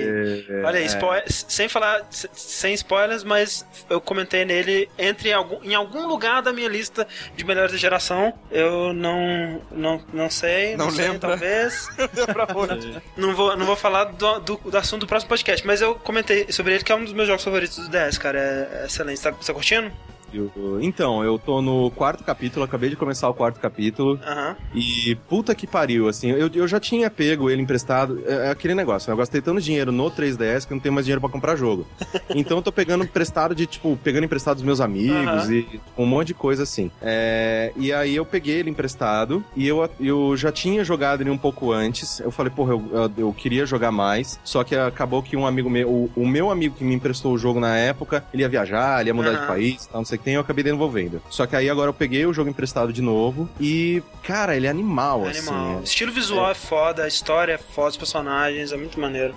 Olha aí, é. spoil- sem falar, sem spoilers, mas eu comentei nele entre algum, em algum lugar da minha lista de melhores da geração. Eu não, não, não sei, não, Não sei, lembra? talvez. pra onde? Não vou, não vou falar do, do, do assunto do próximo podcast, mas eu comentei sobre ele que é um dos meus jogos favoritos do DS, cara. É, é excelente. Tá, você tá curtindo? Eu- então, eu tô no quarto capítulo, acabei de começar o quarto capítulo. Aham. E puta que pariu, assim, eu, eu já tinha pego ele emprestado. É, é aquele negócio, né? eu gastei tanto dinheiro no 3DS que eu não tenho mais dinheiro pra comprar jogo. então eu tô pegando emprestado de, tipo, pegando emprestado dos meus amigos Aham. e um monte de coisa assim. É, e aí eu peguei ele emprestado e eu, eu já tinha jogado ele um pouco antes. Eu falei, porra, eu, eu, eu queria jogar mais. Só que acabou que um amigo meu, o, o meu amigo que me emprestou o jogo na época, ele ia viajar, ele ia mudar de Aham. país, tal, não sei que tem, eu acabei devolvendo. Só que aí agora eu peguei o jogo emprestado de novo e, cara, ele é animal, Animal. assim. Estilo visual é. foda, a história é foda, os personagens, é muito maneiro.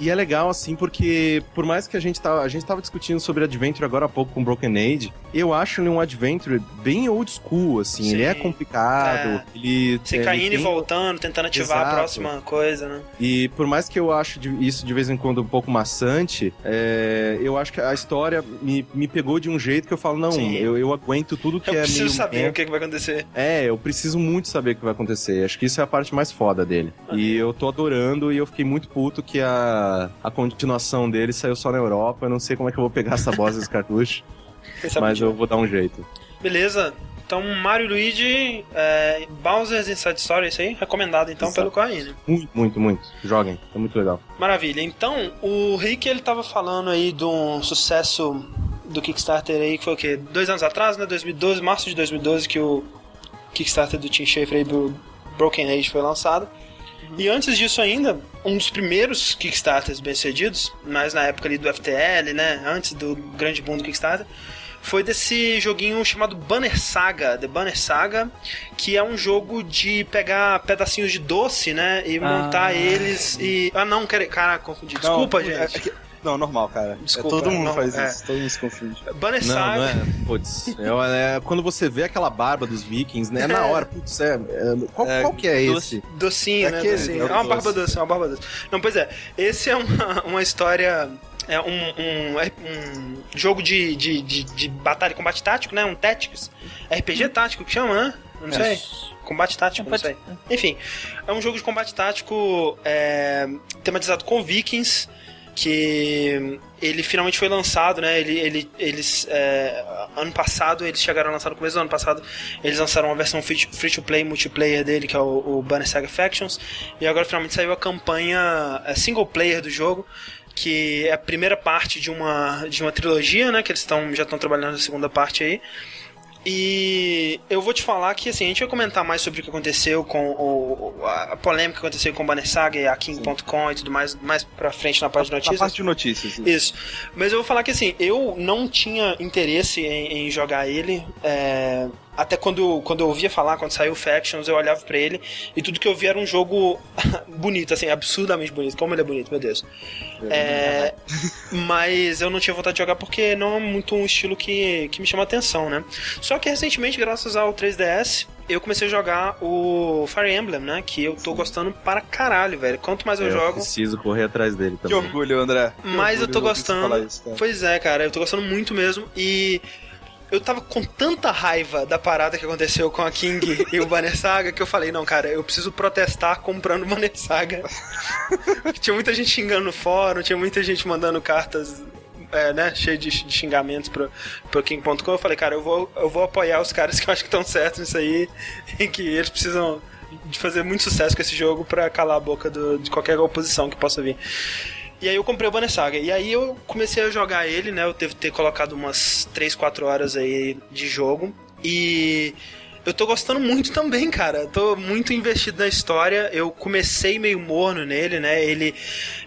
E é legal, assim, porque por mais que a gente tava, a gente tava discutindo sobre Adventure agora há pouco com Broken Age, eu acho ele um Adventure bem old school, assim. Sim. Ele é complicado, É. ele... Você ele caindo e tem- voltando, tentando ativar a Exato. próxima coisa, né? E por mais que eu acho isso de vez em quando um pouco maçante, é, eu acho que a história me, me pegou de um jeito que eu falo, não, Sim. eu, eu aguento tudo que Eu é preciso meio... saber merda. o que, que vai acontecer. É, eu preciso muito saber o que vai acontecer. Acho que isso é a parte mais foda dele. E eu tô adorando e eu fiquei muito puto que a, a continuação dele saiu só na Europa. Eu não sei como é que eu vou pegar essa bosta desse cartucho, mas eu vou dar um jeito. Beleza. Então, Mario Luigi, é, Bowser's Inside Story, isso aí? Recomendado, então, Exato. pelo Corraine. Muito, muito, muito. Joguem, é muito legal. Maravilha. Então, o Rick, ele tava falando aí de um sucesso do Kickstarter aí, que foi o quê? Dois anos atrás, né? 2012, março de 2012, que o Kickstarter do Tim Schafer aí do Broken Age foi lançado. E antes disso ainda, um dos primeiros Kickstarters bem-sucedidos, mas na época ali do FTL, né? Antes do grande boom do Kickstarter, foi desse joguinho chamado Banner Saga, The Banner Saga, que é um jogo de pegar pedacinhos de doce, né? E montar eles e. Ah, não, cara, caraca, confundi. Desculpa, Não, gente. É- é Não, normal, cara. Desculpa, É, todo mundo não, faz é. isso, todo mundo se confunde. Banner Não, não é. Putz, é, é- quando você vê aquela barba dos vikings, né? Na hora, putz, é, é- qual, É, qual que é doce. esse? Docinho, É né? aquele, Docinho. é É uma doce. barba doce, é uma barba doce. Não, pois é. Esse é uma, uma história. É um, um, um jogo de, de, de, de batalha e combate tático, né? Um Tactics. RPG tático que chama, né? Não sei. Combate tático, não sei. Enfim, é um jogo de combate tático é, tematizado com vikings, que ele finalmente foi lançado, né? Ele, ele, eles, é, ano passado, eles chegaram a lançar no começo do ano passado, eles lançaram uma versão free to play multiplayer dele, que é o, o Banner Saga Factions, e agora finalmente saiu a campanha é, single player do jogo, que é a primeira parte de uma, de uma trilogia, né? Que eles tão, já estão trabalhando na segunda parte aí. E eu vou te falar que assim, a gente vai comentar mais sobre o que aconteceu com o, a polêmica que aconteceu com o Banner Saga e a King.com e tudo mais, mais pra frente na parte de notícias. Na parte de notícias. Isso. isso. Mas eu vou falar que assim, eu não tinha interesse em, em jogar ele. É, até quando, quando eu ouvia falar, quando saiu Factions, eu olhava para ele e tudo que eu via era um jogo bonito, assim, absurdamente bonito. Como ele é bonito, meu Deus. É, mas eu não tinha vontade de jogar porque não é muito um estilo que, que me chama atenção, né? Só que recentemente, graças ao 3DS, eu comecei a jogar o Fire Emblem, né? Que eu tô gostando para caralho, velho. Quanto mais eu, eu jogo. preciso correr atrás dele também. Que orgulho, André. Que mais orgulho eu tô gostando. Isso, pois é, cara, eu tô gostando muito mesmo. E eu tava com tanta raiva da parada que aconteceu com a King e o Banner Saga que eu falei, não, cara, eu preciso protestar comprando o Banner Saga. tinha muita gente xingando no fórum, tinha muita gente mandando cartas é, né, cheio de, de, xingamentos pro, pro King.com. Eu falei, cara, eu vou, eu vou apoiar os caras que eu acho que estão certos nisso aí e que eles precisam de fazer muito sucesso com esse jogo para calar a boca do, de qualquer oposição que possa vir. E aí eu comprei o Banner Saga. E aí eu comecei a jogar ele, né? Eu devo ter colocado umas 3, 4 horas aí de jogo. E eu tô gostando muito também, cara. tô muito investido na história. Eu comecei meio morno nele, né? Ele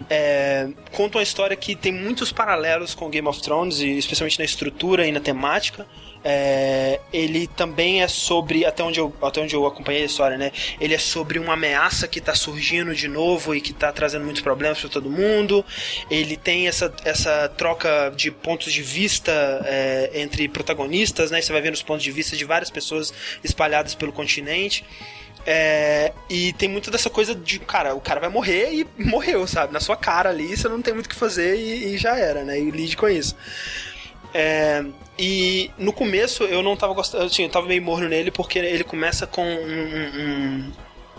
é, conta uma história que tem muitos paralelos com Game of Thrones, especialmente na estrutura e na temática. É, ele também é sobre, até onde, eu, até onde eu acompanhei a história, né? Ele é sobre uma ameaça que está surgindo de novo e que está trazendo muitos problemas para todo mundo. Ele tem essa, essa troca de pontos de vista é, entre protagonistas, né? Você vai vendo os pontos de vista de várias pessoas espalhadas pelo continente. É, e tem muito dessa coisa de, cara, o cara vai morrer e morreu, sabe? Na sua cara ali, você não tem muito o que fazer e, e já era, né? E lide com isso. É, e no começo eu não tava gostando, assim, eu tava meio morno nele porque ele começa com um, um,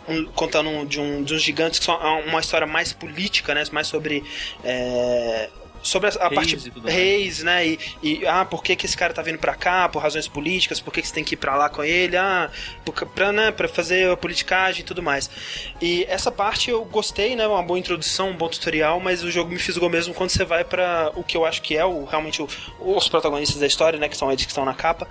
um, contando de, um, de uns gigantes que são uma história mais política, né? Mais sobre é, sobre a, a parte reis, né? E, e, ah, por que, que esse cara tá vindo pra cá? Por razões políticas, por que, que você tem que ir pra lá com ele? Ah, pra, né, pra fazer a politicagem e tudo mais. E essa parte eu gostei, né? Uma boa introdução, um bom tutorial, mas o jogo me fisgou mesmo quando você vai para o que eu acho que é o, realmente o, os protagonistas da história, né? Que são eles que estão na capa.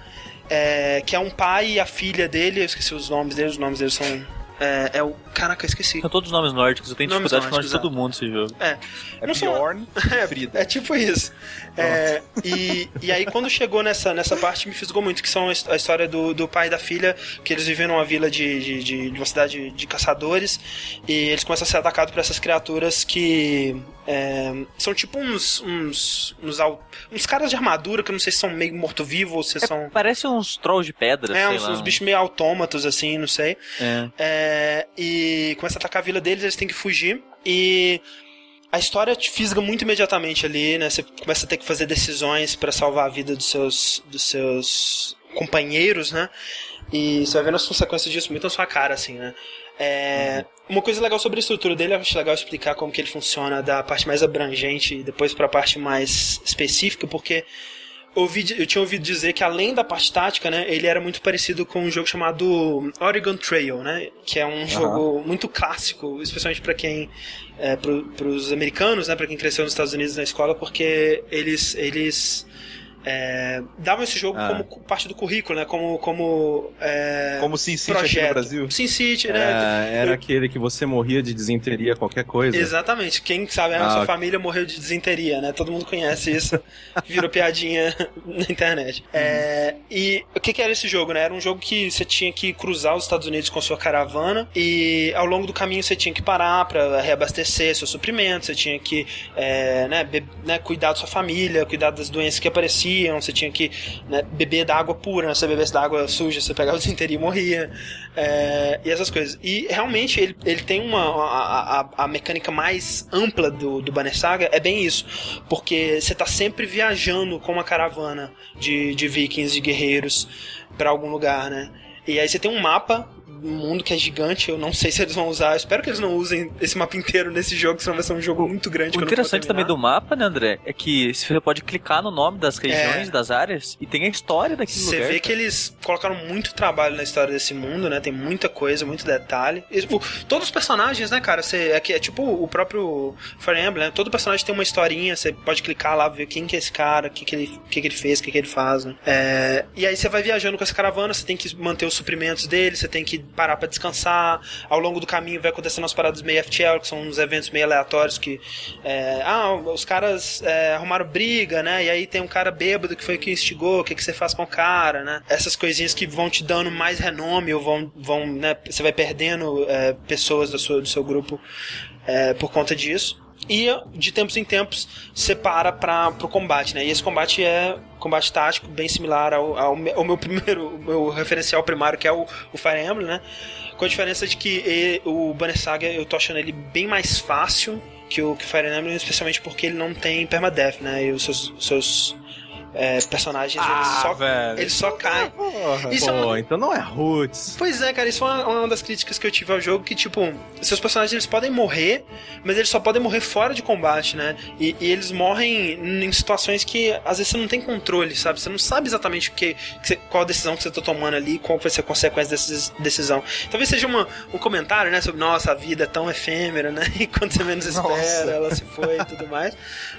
É, que é um pai e a filha dele, eu esqueci os nomes deles, os nomes deles são é, é, o. Caraca, eu esqueci. São todos nomes nórdicos, eu tenho nomes dificuldade de falar de todo mundo esse jogo. É. É Bjorn é, Frida. É tipo isso. É, e, e aí, quando chegou nessa, nessa parte, me fisgou muito, que são a história do, do pai e da filha, que eles vivem numa vila de, de, de, de uma cidade de caçadores, e eles começam a ser atacados por essas criaturas que é, são tipo uns, uns, uns, uns, caras de armadura que eu não sei se são meio morto-vivo ou se é, são. Parece uns trolls de pedra. É, uns, lá, uns, bichos meio autômatos, assim, não sei. É. é. E começa a atacar a vila deles, eles têm que fugir. E a história te fisga muito imediatamente ali, né? Você começa a ter que fazer decisões para salvar a vida dos seus, dos seus companheiros, né? E você vai vendo as consequências disso muito na sua cara, assim, né? É, uma coisa legal sobre a estrutura dele, eu acho legal explicar como que ele funciona da parte mais abrangente e depois para a parte mais específica, porque ouvi, eu tinha ouvido dizer que além da parte tática, né, ele era muito parecido com um jogo chamado Oregon Trail, né, que é um uhum. jogo muito clássico, especialmente para quem é, para os americanos, né, para quem cresceu nos Estados Unidos na escola, porque eles eles é, davam esse jogo ah. como parte do currículo, né? Como como é, como Sin City aqui no Brasil. Sin City, né? É, era aquele que você morria de desinteria qualquer coisa. Exatamente. Quem sabe a ah, sua família morreu de desinteria, né? Todo mundo conhece isso. Virou piadinha na internet. É, e o que, que, era esse jogo, né? Era um jogo que você tinha que cruzar os Estados Unidos com sua caravana e ao longo do caminho você tinha que parar para reabastecer seus suprimentos, você tinha que é, né, né, cuidar da sua família, cuidar das doenças que apareciam morriam, você tinha que né, beber da água pura, né? se você bebesse da água suja, você pegava o desinteria e morria. É, e essas coisas. E realmente ele, ele tem uma. A, a, a mecânica mais ampla do, do Banner Saga é bem isso. Porque você está sempre viajando com uma caravana de, de vikings, de guerreiros, para algum lugar, né? E aí você tem um mapa mundo que é gigante. Eu não sei se eles vão usar. Eu espero que eles não usem esse mapa inteiro nesse jogo, senão vai ser um jogo muito grande. O interessante também do mapa, né, André, é que você pode clicar no nome das regiões, é. das áreas, e tem a história daquele. Você vê que eles colocaram muito trabalho na história desse mundo, né? Tem muita coisa, muito detalhe. E, tipo, todos os personagens, né, cara? Você, é, é tipo o próprio Fire Emblem, né? Todo personagem tem uma historinha, você pode clicar lá, ver quem que é esse cara, o que, que, ele, que, que ele fez, o que, que ele faz, né? É, e aí você vai viajando com essa caravana, você tem que manter os suprimentos dele, você tem que parar para descansar. Ao longo do caminho vai acontecendo umas paradas meio FTL, que são uns eventos meio aleatórios que. É, ah, os caras é, arrumaram briga, né? E aí tem um cara bêbado que foi que instigou, o que, que você faz com o cara, né? Essas coisinhas que vão te dando mais renome ou vão, vão né? Você vai perdendo é, pessoas do seu, do seu grupo é, por conta disso e de tempos em tempos separa para o combate, né? E esse combate é combate tático bem similar ao, ao, ao meu primeiro, meu referencial primário que é o, o Fire Emblem, né? Com a diferença de que ele, o Banner Saga eu tô achando ele bem mais fácil que o que Fire Emblem, especialmente porque ele não tem permadeath, né? E os seus, seus é, personagens, ah, eles só, velho. eles só caem. Porra, isso é pô, é uma... então não é roots. Pois é, cara, isso é uma, uma, das críticas que eu tive ao jogo, que, tipo, seus personagens eles podem morrer, mas eles só podem morrer fora de combate, né? E, e eles morrem em situações que, às vezes, você não tem controle, sabe? Você não sabe exatamente o que, que você, qual a decisão que você tá tomando ali, qual vai ser a consequência dessa decisão. Talvez seja uma, um comentário, né, sobre, nossa, a vida é tão efêmera, né? E quando você menos espera, nossa. ela se foi e tudo mais.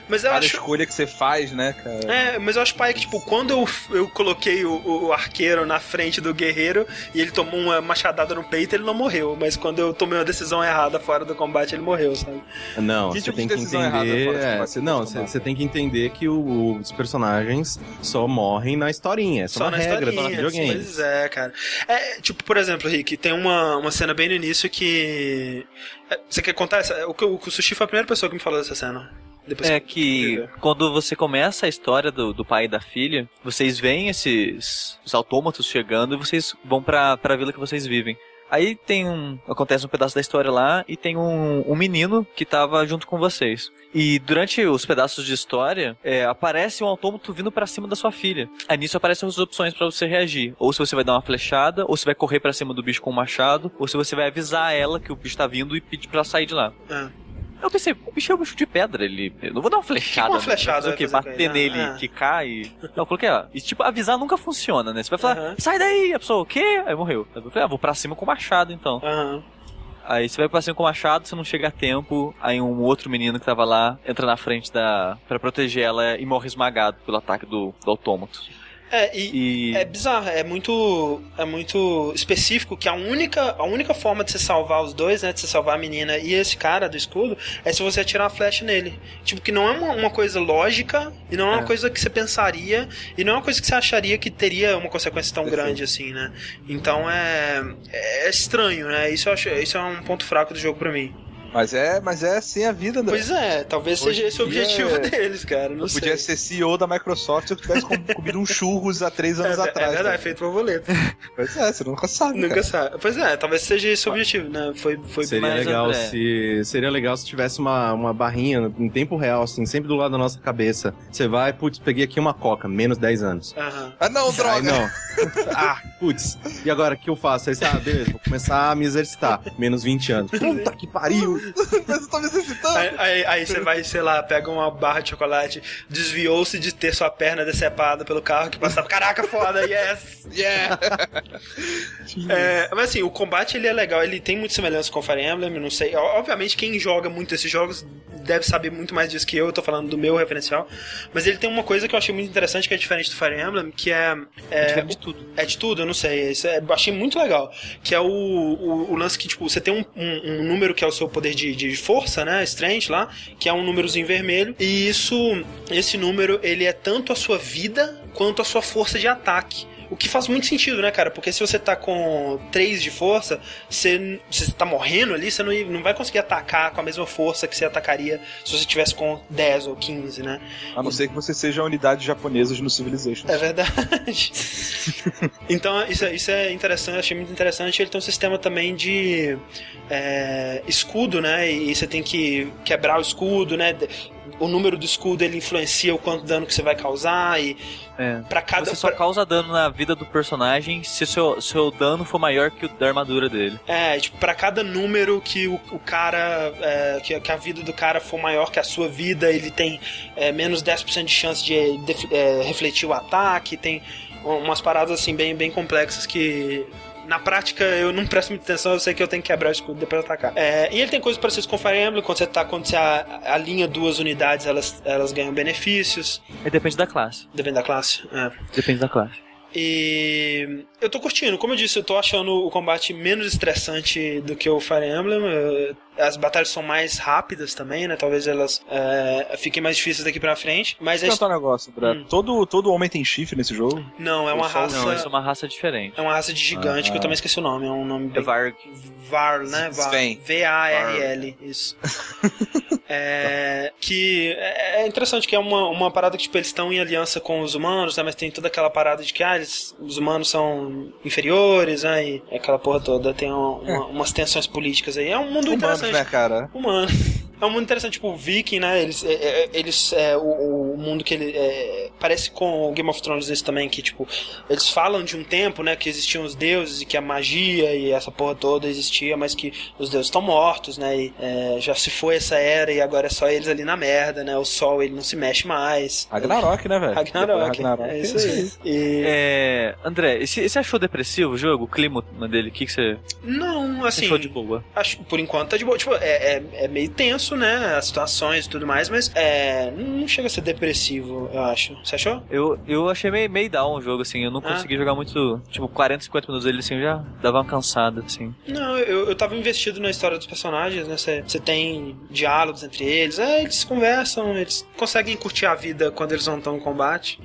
Mas eu Cada acho... escolha que você faz, né, cara? É, mas eu pai, que, tipo, quando eu, eu coloquei o, o, arqueiro na frente do guerreiro e ele tomou uma machadada no peito, ele não morreu. Mas quando eu tomei uma decisão errada fora do combate, ele morreu, sabe? Não, você tipo tem que entender. É, cê, não, você tem que entender que o, os personagens só morrem na historinha. Essa só é uma regra do videogame. Pois é, cara. É, tipo, por exemplo, Rick, tem uma, uma cena bem no início que. É, você quer contar essa? O, o, o Sushi foi a primeira pessoa que me falou dessa cena. Depois é que quando você começa a história do, do pai e da filha, vocês veem esses os autômatos chegando e vocês vão pra, pra vila que vocês vivem. Aí tem um. Acontece um pedaço da história lá e tem um, um menino que tava junto com vocês. E durante os pedaços de história, é, aparece um autômato vindo para cima da sua filha. Aí nisso aparecem as opções para você reagir. Ou se você vai dar uma flechada, ou se vai correr para cima do bicho com o um machado, ou se você vai avisar ela que o bicho tá vindo e pedir pra ela sair de lá. É. Eu pensei, o bicho é um bicho de pedra, ele. Eu não vou dar uma flechada. uma flechada, né? Bater nele, ah. que cai. Não, eu coloquei, ó. E tipo, avisar nunca funciona, né? Você vai falar, sai daí, a pessoa, o quê? Aí morreu. Eu falei, ah, vou pra cima com machado então. Aham. Aí você vai pra cima com o machado, você não chega a tempo, aí um outro menino que tava lá entra na frente da. para proteger ela e morre esmagado pelo ataque do, do autômato. É, e, e, é bizarro, é muito é muito específico que a única, a única forma de você salvar os dois, né, de você salvar a menina e esse cara do escudo, é se você atirar uma flecha nele. Tipo, que não é uma, uma coisa lógica e não é uma é. coisa que você pensaria e não é uma coisa que você acharia que teria uma consequência tão Perfeito. grande assim, né? Então é, é estranho, né? Isso acho, isso é um ponto fraco do jogo para mim. Mas é, mas é assim a vida, André. Pois é, talvez Hoje seja esse o objetivo deles, cara. Não podia sei. ser CEO da Microsoft se eu tivesse comido um churros há três anos é, atrás. É verdade, né? feito borboleta. Pois é, você nunca sabe. Nunca cara. sabe. Pois é, talvez seja esse o objetivo, né? Foi, foi seria legal se Seria legal se tivesse uma, uma barrinha em tempo real, assim, sempre do lado da nossa cabeça. Você vai, putz, peguei aqui uma coca, menos 10 anos. Aham. Ah, não, droga! não. ah, putz, e agora o que eu faço? Aí, ah, beleza, vou começar a me exercitar. Menos 20 anos. Puta que pariu! Mas eu tô necessitando. Aí, aí, aí, você vai, sei lá, pega uma barra de chocolate, desviou-se de ter sua perna decepada pelo carro que passava. Caraca, foda, yes! Yeah! é, mas assim, o combate ele é legal, ele tem muita semelhança com Fire Emblem, não sei. Obviamente, quem joga muito esses jogos deve saber muito mais disso que eu, eu tô falando do meu referencial. Mas ele tem uma coisa que eu achei muito interessante, que é diferente do Fire Emblem, que é. É, é de tudo. É de tudo, eu não sei. Isso é, achei muito legal. Que é o, o, o, lance que, tipo, você tem um, um, um número que é o seu poder de, de força, né? Strange lá, que é um númerozinho vermelho. E isso, esse número, ele é tanto a sua vida quanto a sua força de ataque. O que faz muito sentido, né, cara? Porque se você tá com 3 de força, você, você tá morrendo ali, você não, não vai conseguir atacar com a mesma força que você atacaria se você tivesse com 10 ou 15, né? A não ser que você seja a unidade japonesa no Civilization. É verdade. então, isso, é, isso é interessante, achei muito interessante. Ele tem um sistema também de é, escudo, né? E você tem que quebrar o escudo, né? O número do escudo ele influencia o quanto dano que você vai causar e É. para cada Você só pra- causa dano na vida do personagem se seu, seu dano for maior que o da armadura dele. É, tipo, pra cada número que o, o cara. é, que, que a vida do cara for maior que a sua vida, ele tem é, menos 10% de chance de def- é, refletir o ataque. Tem umas paradas assim bem, bem complexas que. Na prática, eu não presto muita atenção, eu sei que eu tenho que quebrar o escudo depois de atacar. É, e ele tem coisas parecidas com Fire Emblem, quando você, tá, quando você a- alinha duas unidades, elas, elas ganham benefícios, Aí depende da classe. depende da classe. É. Depende da classe. E eu tô curtindo, como eu disse, eu tô achando o combate menos estressante do que o Fire Emblem. Eu- As batalhas são mais rápidas também, né? Talvez elas é, fiquem mais difíceis daqui pra frente. Mas Deixa é, eu um negócio, André. Hum. Todo, todo homem tem chifre nesse jogo? não, é uma raça. Não, isso é uma raça diferente. É uma raça de gigante, Ah. que eu também esqueci o nome. É um nome É bem. Varg. VAR, né? VAR. V-A-R-L, isso. é, que é é interessante que é uma, uma parada que tipo, eles estão em aliança com os humanos, né? Mas tem toda aquela parada de que ah, eles, os humanos são inferiores, né? E aquela porra toda tem uma- uma- umas tensões políticas aí. É um mundo Humanos, interessante. né, cara? Humano. É um mundo interessante, tipo, o Viking, né? Eles. é, é, eles é, o, o mundo que ele. é, parece com o Game of Thrones isso também, que, tipo, eles falam de um tempo, né? Que existiam os deuses e que a magia e essa porra toda existia, mas que os deuses estão mortos, né? E é, já se foi essa era e agora é só eles ali na merda, né? O sol ele não se mexe mais. Ragnarok, né, velho? Ragnarok. Ragnarok. É isso aí. E- É, André, e você achou depressivo o jogo? O clima dele? O que que você Não, assim. achou de boa? Acho por enquanto tá de boa. Tipo, é, é, é meio tenso, né? As situações e tudo mais, mas é, não chega a ser depressivo, eu acho. Você achou? Eu, eu achei meio, meio down o jogo, assim. Eu não Ah. consegui jogar muito. Tipo, 40, 50 minutos dele, assim, eu já dava uma cansada, assim. Não, eu, eu tava investido na história dos personagens, né? Você você tem diálogos entre eles, é, eles conversam, eles conseguem curtir a vida quando eles não estão em combate.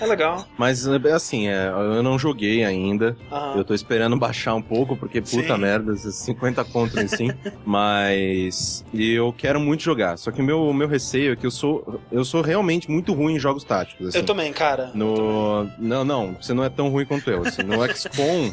É legal. Mas, é, assim, é, eu não joguei ainda. Aham. Eu tô esperando baixar um pouco, porque puta Sim. merda, esses 50 contra em sim. Mas eu quero muito jogar. Só que o meu, meu receio é que eu sou, eu sou realmente muito ruim em jogos táticos. Assim. Eu também, cara. No. Não, não, você não é tão ruim quanto eu. Assim, no XCOM.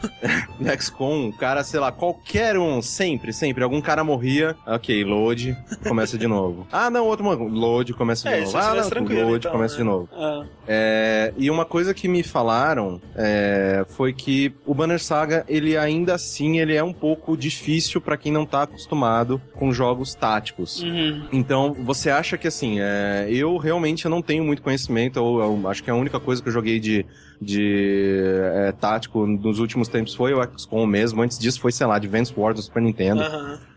no XCOM, o cara, sei lá, qualquer um, sempre, sempre. Algum cara morria, ok, load, começa de novo. Ah, não, outro morreu, load, começa de É, novo. Ah, não, load, então, começa né? de novo. É. É, e uma coisa que me falaram é, foi que o Banner Saga, ele ainda assim, ele é um pouco difícil pra quem não tá acostumado com jogos táticos. Uhum. Então, você acha que assim, é, eu realmente não tenho muito conhecimento, ou eu acho que a única coisa que eu joguei de, de é, tático nos últimos tempos foi o XCOM mesmo, antes disso foi, sei lá, Advance Wars do Super Nintendo.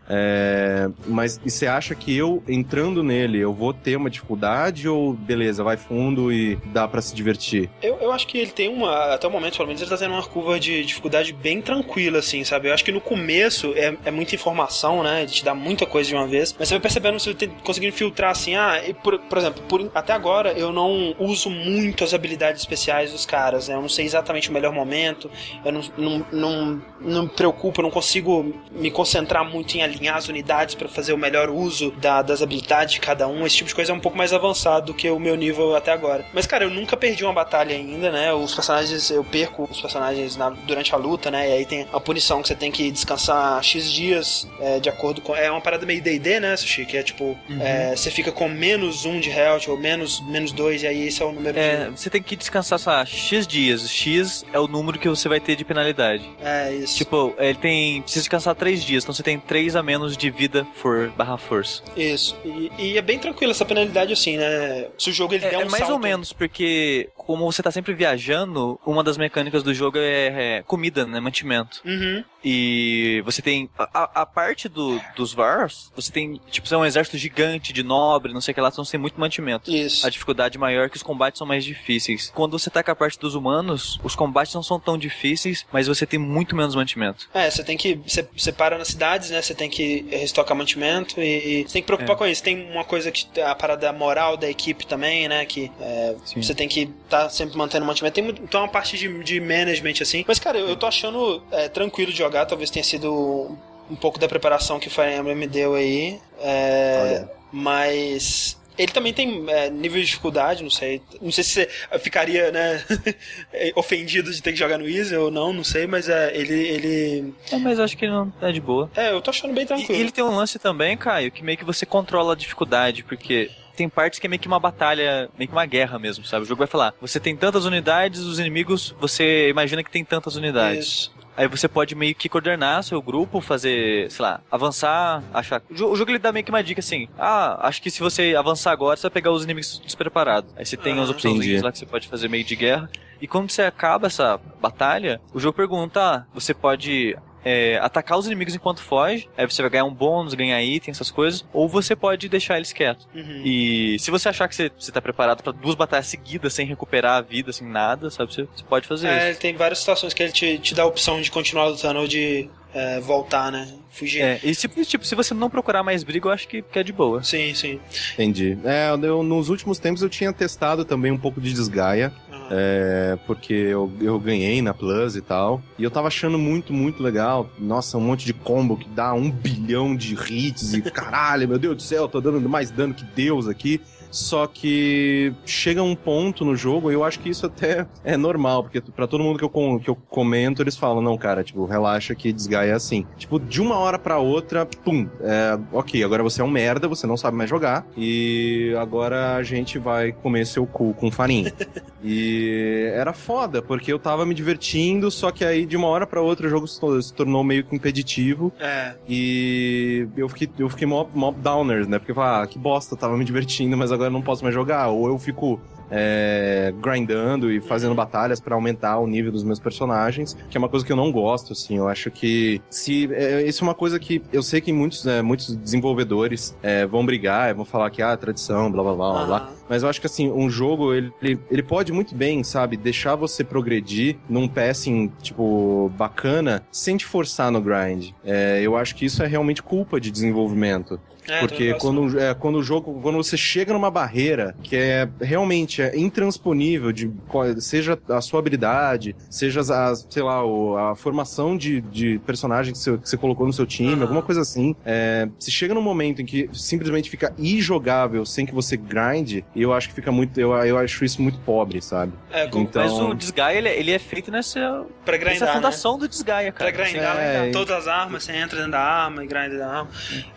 É, mas e você acha que eu, entrando nele, eu vou ter uma dificuldade ou beleza, vai fundo e dá pra se divertir? Eu, eu acho que ele tem uma. Até o momento, pelo menos, ele tá tendo uma curva de dificuldade bem tranquila, assim, sabe? Eu acho que no começo é, é muita informação, né? Ele te dá muita coisa de uma vez. Mas você vai percebendo, você tem, conseguindo filtrar assim, ah, por, por exemplo, por- até agora eu não uso muito as habilidades especiais dos caras, né? Eu não sei exatamente o melhor momento, eu não, não, não, não me preocupo, eu não consigo me concentrar muito em alinhar as unidades pra fazer o melhor uso da- das habilidades de cada um. Esse tipo de coisa é um pouco mais avançado do que o meu nível até agora. Mas, cara, eu nunca perdi uma batalha ainda, né? Os personagens, eu perco os personagens na- durante a luta, né? E aí tem a punição que você tem que descansar X dias é, de acordo com. É uma parada meio DD, né, Sushi? Que é tipo, é, você fica com menos um de health ou menos, menos dois, e aí esse é o número É, de. você tem que descansar, sei lá, X dias. X é o número que você vai ter de penalidade. É, isso. Tipo, ele tem. Precisa descansar 3 dias, então você tem 3 a menos de vida for barra força. Isso. E, e é bem tranquilo essa penalidade, assim, né? Se o jogo ele É, der um é mais salto... ou menos, porque como você tá sempre viajando, uma das mecânicas do jogo é, é comida, né? Mantimento. Uhum. E você tem. A, a- parte do, dos Vars, você tem, tipo, você é um exército gigante de nobre, não sei o que lá, então você tem muito mantimento. Isso. A dificuldade maior é que os combates são mais difíceis. Quando você tá com a parte dos humanos, os combates não são tão difíceis, mas você tem muito menos mantimento. É, você tem que. Você, você para nas cidades, né? Você tem que restocar mantimento e, e você tem que preocupar É. com isso. Tem uma coisa que. A parada moral da equipe também, né? Que é, você tem que estar tá sempre mantendo mantimento. Tem muito- então é uma parte de, de management, assim. Mas, cara, eu, eu tô achando é, tranquilo de jogar. Talvez tenha sido um pouco da preparação que o Fire Emblem me deu aí. É, mas. Ele também tem é, nível de dificuldade, não sei. Não sei se você ficaria, né, ofendido de ter que jogar no Easy ou não, não sei, mas é, ele. ele... É, mas acho que não é de boa. É, eu tô achando bem tranquilo. E ele tem um lance também, Caio, que meio que você controla a dificuldade, porque tem partes que é meio que uma batalha, meio que uma guerra mesmo, sabe? O jogo vai falar, você tem tantas unidades, os inimigos, você imagina que tem tantas unidades. Isso. Aí você pode meio que coordenar seu grupo, fazer, sei lá, avançar, achar. O jogo, o jogo ele dá meio que uma dica assim: ah, acho que se você avançar agora, você vai pegar os inimigos despreparados. Aí você tem Ah, as opções lá que você pode fazer meio de guerra. E quando você acaba essa batalha, o jogo pergunta: ah, você pode é, atacar os inimigos enquanto foge, aí você vai ganhar um bônus, ganhar item, essas coisas, ou você pode deixar eles quietos. Uhum. E se você achar que você, você tá preparado pra duas batalhas seguidas sem recuperar a vida, sem nada, sabe, você, você pode fazer É, isso. ele tem várias situações que ele te, te dá a opção de continuar lutando ou de é, voltar, né? Fugir. É, e tipo, tipo, se você não procurar mais briga, eu acho que, que é de boa. Sim, sim. Entendi. É, eu, nos últimos tempos eu tinha testado também um pouco de desgaia. É, porque eu, eu ganhei na Plus e tal. E eu tava achando muito, muito legal. Nossa, um monte de combo que dá um bilhão de hits e caralho, meu Deus do céu, tô dando mais dano que Deus aqui. Só que chega um ponto no jogo, e eu acho que isso até é normal, porque pra todo mundo que eu, que eu comento, eles falam, não, cara, tipo, relaxa que desgaia é assim. Tipo, de uma hora pra outra, pum, é, ok, agora você é um merda, você não sabe mais jogar, e agora a gente vai comer seu cu com farinha. E era foda, porque eu tava me divertindo, só que aí de uma hora pra outra o jogo se to- se tornou meio que impeditivo. É. E eu fiquei, eu fiquei mob, mob downers, né? Porque eu falei, ah, que bosta, tava me divertindo, mas agora eu não posso mais jogar. Ou eu fico é, grindando e fazendo batalhas pra aumentar o nível dos meus personagens, que é uma coisa que eu não gosto, assim. Eu acho que se é, isso é uma coisa que eu sei que muitos, é, muitos desenvolvedores é, vão brigar, vão falar que ah, tradição, blá blá blá blá. blá. Mas eu acho que assim, um jogo, ele, ele, ele pode muito bem, sabe, deixar você progredir num passing, tipo, bacana, sem te forçar no grind. É, eu acho que isso é realmente culpa de desenvolvimento. É, Porque quando, é, quando o jogo, quando você chega numa barreira que é realmente é intransponível, de, seja a sua habilidade, seja as, sei lá, o- a formação de, de personagem que você, que você colocou no seu time, Aham. alguma coisa assim, é, se chega num momento em que simplesmente fica injogável sem que você grind, eu acho que fica muito, eu, eu acho isso muito pobre, sabe? É, com, Então- Mas o Desgaia, ele, é- ele é feito nessa, pra nessa grindar, né? fundação do Desgaia, Pra cara. grindar É, e- todas as armas, você entra dentro da arma e grinda da arma.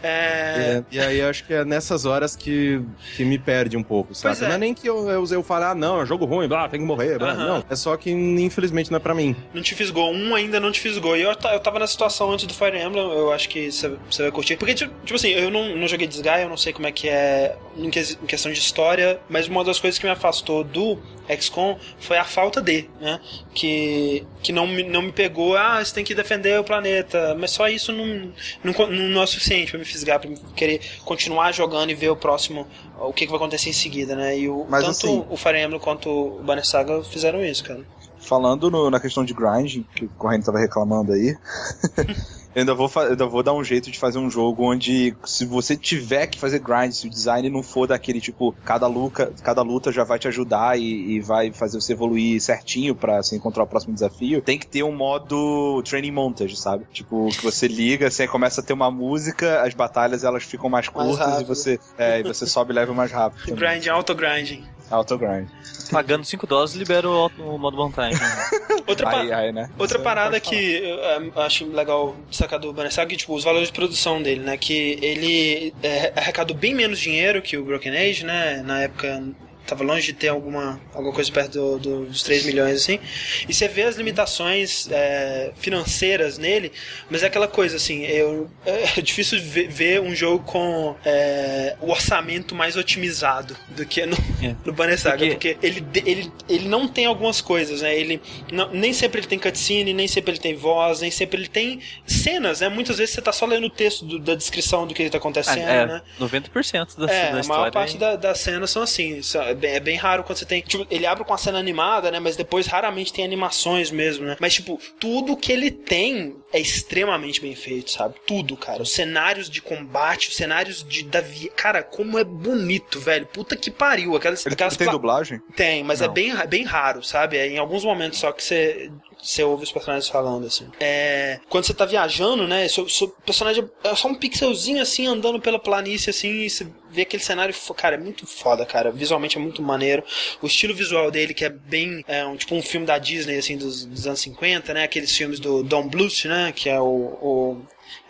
É, É, e aí acho que é nessas horas que, que me perde um pouco, sabe? É. Não é nem que eu, eu, eu fale, ah, não, é jogo ruim, blá, tem que morrer, blá. Não, é só que infelizmente não é pra mim. não te fisgou. Um ainda não te fisgou. E eu, eu tava nessa situação antes do Fire Emblem, eu acho que você vai curtir. Porque, tipo, tipo assim, eu não, não joguei Desgaia, eu não sei como é que é em, ques- em questão de história, mas uma das coisas que me afastou do XCOM foi a falta de, né? Que, que não, me, não me pegou, ah, você tem que defender o planeta. Mas só isso não, não, não é o suficiente pra me fisgar, pra me querer continuar jogando e ver o próximo, o que, que vai acontecer em seguida, né? E o, Mas, tanto assim- o Fire Emblem quanto o Banner Saga fizeram isso, cara. Falando no- na questão de grind, que o Corrente tava reclamando aí, eu ainda vou, eu ainda vou dar um jeito de fazer um jogo onde, se você tiver que fazer grind, se o design não for daquele tipo, cada luta, cada luta já vai te ajudar e, e vai fazer você evoluir certinho pra você encontrar o próximo desafio, tem que ter um modo training montage, sabe? Tipo, que você liga, assim, aí começa a ter uma música, as batalhas elas ficam mais Mais curtas e rápido. você, é, e você sobe level mais rápido. também. Grinding, auto-grinding. Auto grind. Pagando 5 dólares, libera o, o modo vantagem. Outra, pa- Aí, aí, né? outra Você parada que eu é, acho legal destacar do Banner Saga é tipo, os valores de produção dele, né? Que ele é, arrecadou bem menos dinheiro que o Broken Age, né? Na época tava longe de ter alguma, alguma coisa perto do- do- dos 3 milhões, assim. E você vê as limitações é, financeiras nele, mas é aquela coisa, assim, eu, é difícil ver, um jogo com é, o orçamento mais otimizado do que no, É. no Banner Saga, Porque- porque, ele, ele, ele não tem algumas coisas, né? Ele não- nem sempre ele tem cutscene, nem sempre ele tem voz, nem sempre ele tem cenas, né? Muitas vezes você tá só lendo o texto do- da descrição do que tá Ah, acontecendo, é, né? 90% da, É, da a história. maior parte hein? da- das cenas são assim. Isso É bem, é bem raro quando você tem. Tipo, ele abre com a cena animada, né? Mas depois raramente tem animações mesmo, né? Mas, tipo, tudo que ele tem é extremamente bem feito, sabe? Tudo, cara. Os cenários de combate, os cenários de. Da. Cara, como é bonito, velho. Puta que pariu. Aquelas, Ele aquelas tem pla- dublagem? tem, mas é bem, ra- bem raro, sabe? É em alguns momentos só que você. Você ouve os personagens falando, assim. É, quando você tá viajando, né, seu, seu personagem é só um pixelzinho, assim, andando pela planície, assim, e você vê aquele cenário, cara, é muito foda, cara. Visualmente é muito maneiro. O estilo visual dele, que é bem, é um, tipo um filme da Disney, assim, dos, dos anos 50, né, aqueles filmes do Don Bluth, né, que é o... o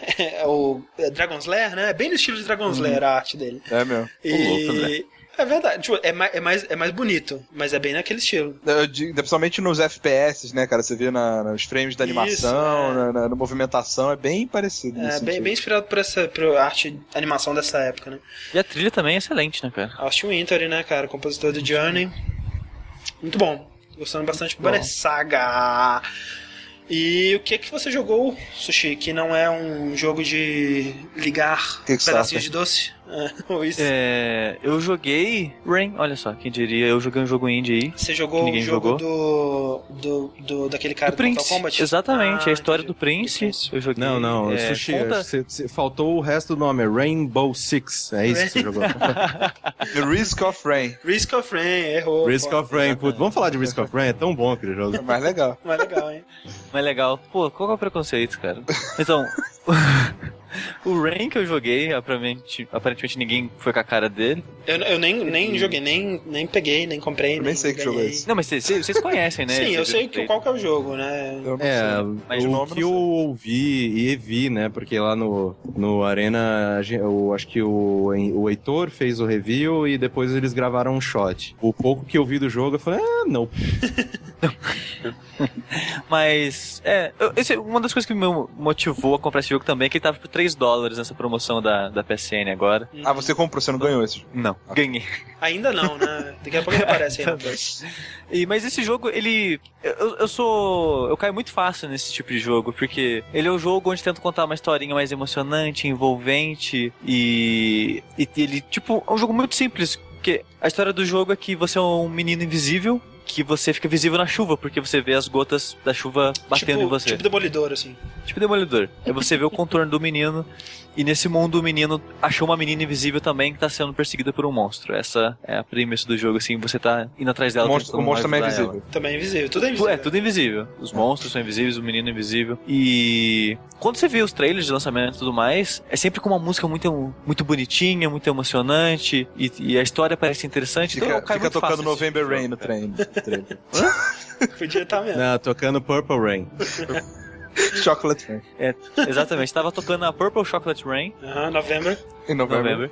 é o é Dragon's Lair, né? É bem no estilo de Dragon's Lair a arte dele. É mesmo. E... louco. É verdade, tipo, é, mais, é, mais, é mais bonito, mas é bem naquele estilo. Eu digo, Principalmente nos FPS, né, cara? Você vê na- nos frames da Isso, animação, é. na, na- na movimentação, é bem parecido. É nesse bem, sentido. bem inspirado por essa por arte, animação dessa época, né? E a trilha também é excelente, né, cara? Austin Wintory, né, cara? Compositor do Journey. Muito bom. Gostando bastante do Bom. Banner Saga. E o que que você jogou, Sushi, que não é um jogo de ligar pedacinhos de doce? É, eu joguei Rain, olha só, quem diria, eu joguei um jogo indie aí. Você jogou o jogo jogou? do, do, do daquele cara do do, Mortal Prince, Kombat? exatamente, Ah, a história do entendi. Prince, Do Prince. eu joguei. Não, não, é, Sushi, conta- cê- cê- faltou o resto do nome, é Rainbow Six. É isso que você jogou. The Risk of Rain. Risk of Rain, errou. Risk pô. of Rain, putz, vamos falar de Risk of Rain, é tão bom aquele jogo. É mais legal. Mas legal, hein? Mas legal. Pô, qual que é o preconceito, cara? Então, o Rain que eu joguei, aparentemente, aparentemente ninguém foi com a cara dele. Eu, eu nem, nem joguei, nem, nem peguei, nem comprei. Eu nem sei que jogo é esse. Não, mas vocês vocês conhecem, né? Sim, eu sei que, qual que é o jogo, né? Eu não É, sei. Mas o que eu ouvi e vi, né? Porque lá no, no Arena, eu acho que o, o Heitor fez o review e depois eles gravaram um shot. O pouco que eu vi do jogo, eu falei, ah, não. Mas, é, eu- esse, uma das coisas que me motivou a comprar esse jogo também é que ele tava por 3 dólares nessa promoção da, da PSN agora. Ah, você comprou, você não ganhou esse. Não, ganhei. Ainda não, né? Daqui a pouco ele aparece Plus. E, mas esse jogo, ele. Eu, eu sou. Eu caio muito fácil nesse tipo de jogo, porque ele é um jogo onde tenta contar uma historinha mais emocionante, envolvente e. E ele, tipo, é um jogo muito simples. Porque a história do jogo é que você é um menino invisível. Que você fica visível na chuva, porque você vê as gotas da chuva batendo tipo, em você. Tipo demolidor, assim. Tipo demolidor. Aí você vê o contorno do menino. E nesse mundo o menino achou uma menina invisível também que tá sendo perseguida por um monstro. Essa é a premissa do jogo, assim, você tá indo atrás dela. O monstro, o monstro também é ajudar ela. invisível. Também é invisível. Tudo é Tu- invisível. É, tudo invisível. Os monstros são invisíveis, o menino é invisível. E quando você vê os trailers de lançamento e tudo mais, é sempre com uma música muito, muito bonitinha, muito emocionante, e, e a história parece interessante. então Fica, caio fica tocando November Rain no trem. Podia estar mesmo. Não, tocando Purple Rain. Chocolate Rain. É, exatamente. Tava tocando a Purple Chocolate Rain, Aham, November. Em novembro. November.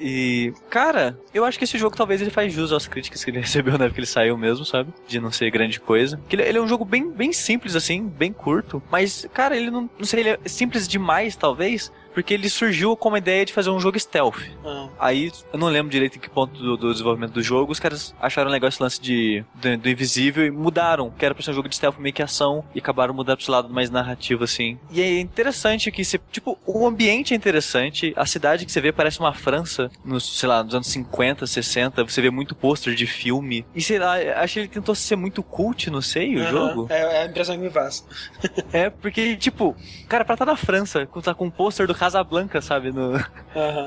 E, cara, eu acho que esse jogo talvez ele faz jus às críticas que ele recebeu na época que ele saiu mesmo, sabe? De não ser grande coisa. Que ele, ele é um jogo bem, bem simples, assim, bem curto. Mas, cara, ele não, não sei, ele é simples demais, talvez. Porque ele surgiu com a ideia de fazer um jogo stealth. Ah, Aí, eu não lembro direito em que ponto do, do desenvolvimento do jogo, os caras acharam legal esse lance de, do, do invisível e mudaram, que era pra ser um jogo de stealth meio que ação, e acabaram mudando pra esse lado mais narrativo, assim. E é interessante que, você, tipo, o ambiente é interessante, a cidade que você vê parece uma França, nos, sei lá, nos anos 50, 60, você vê muito pôster de filme. E sei lá, acho que ele tentou ser muito cult, não sei, o jogo. É, é a impressão que me faz. É, porque, tipo, cara, pra estar na França, tá com um pôster do Casablanca, sabe, no,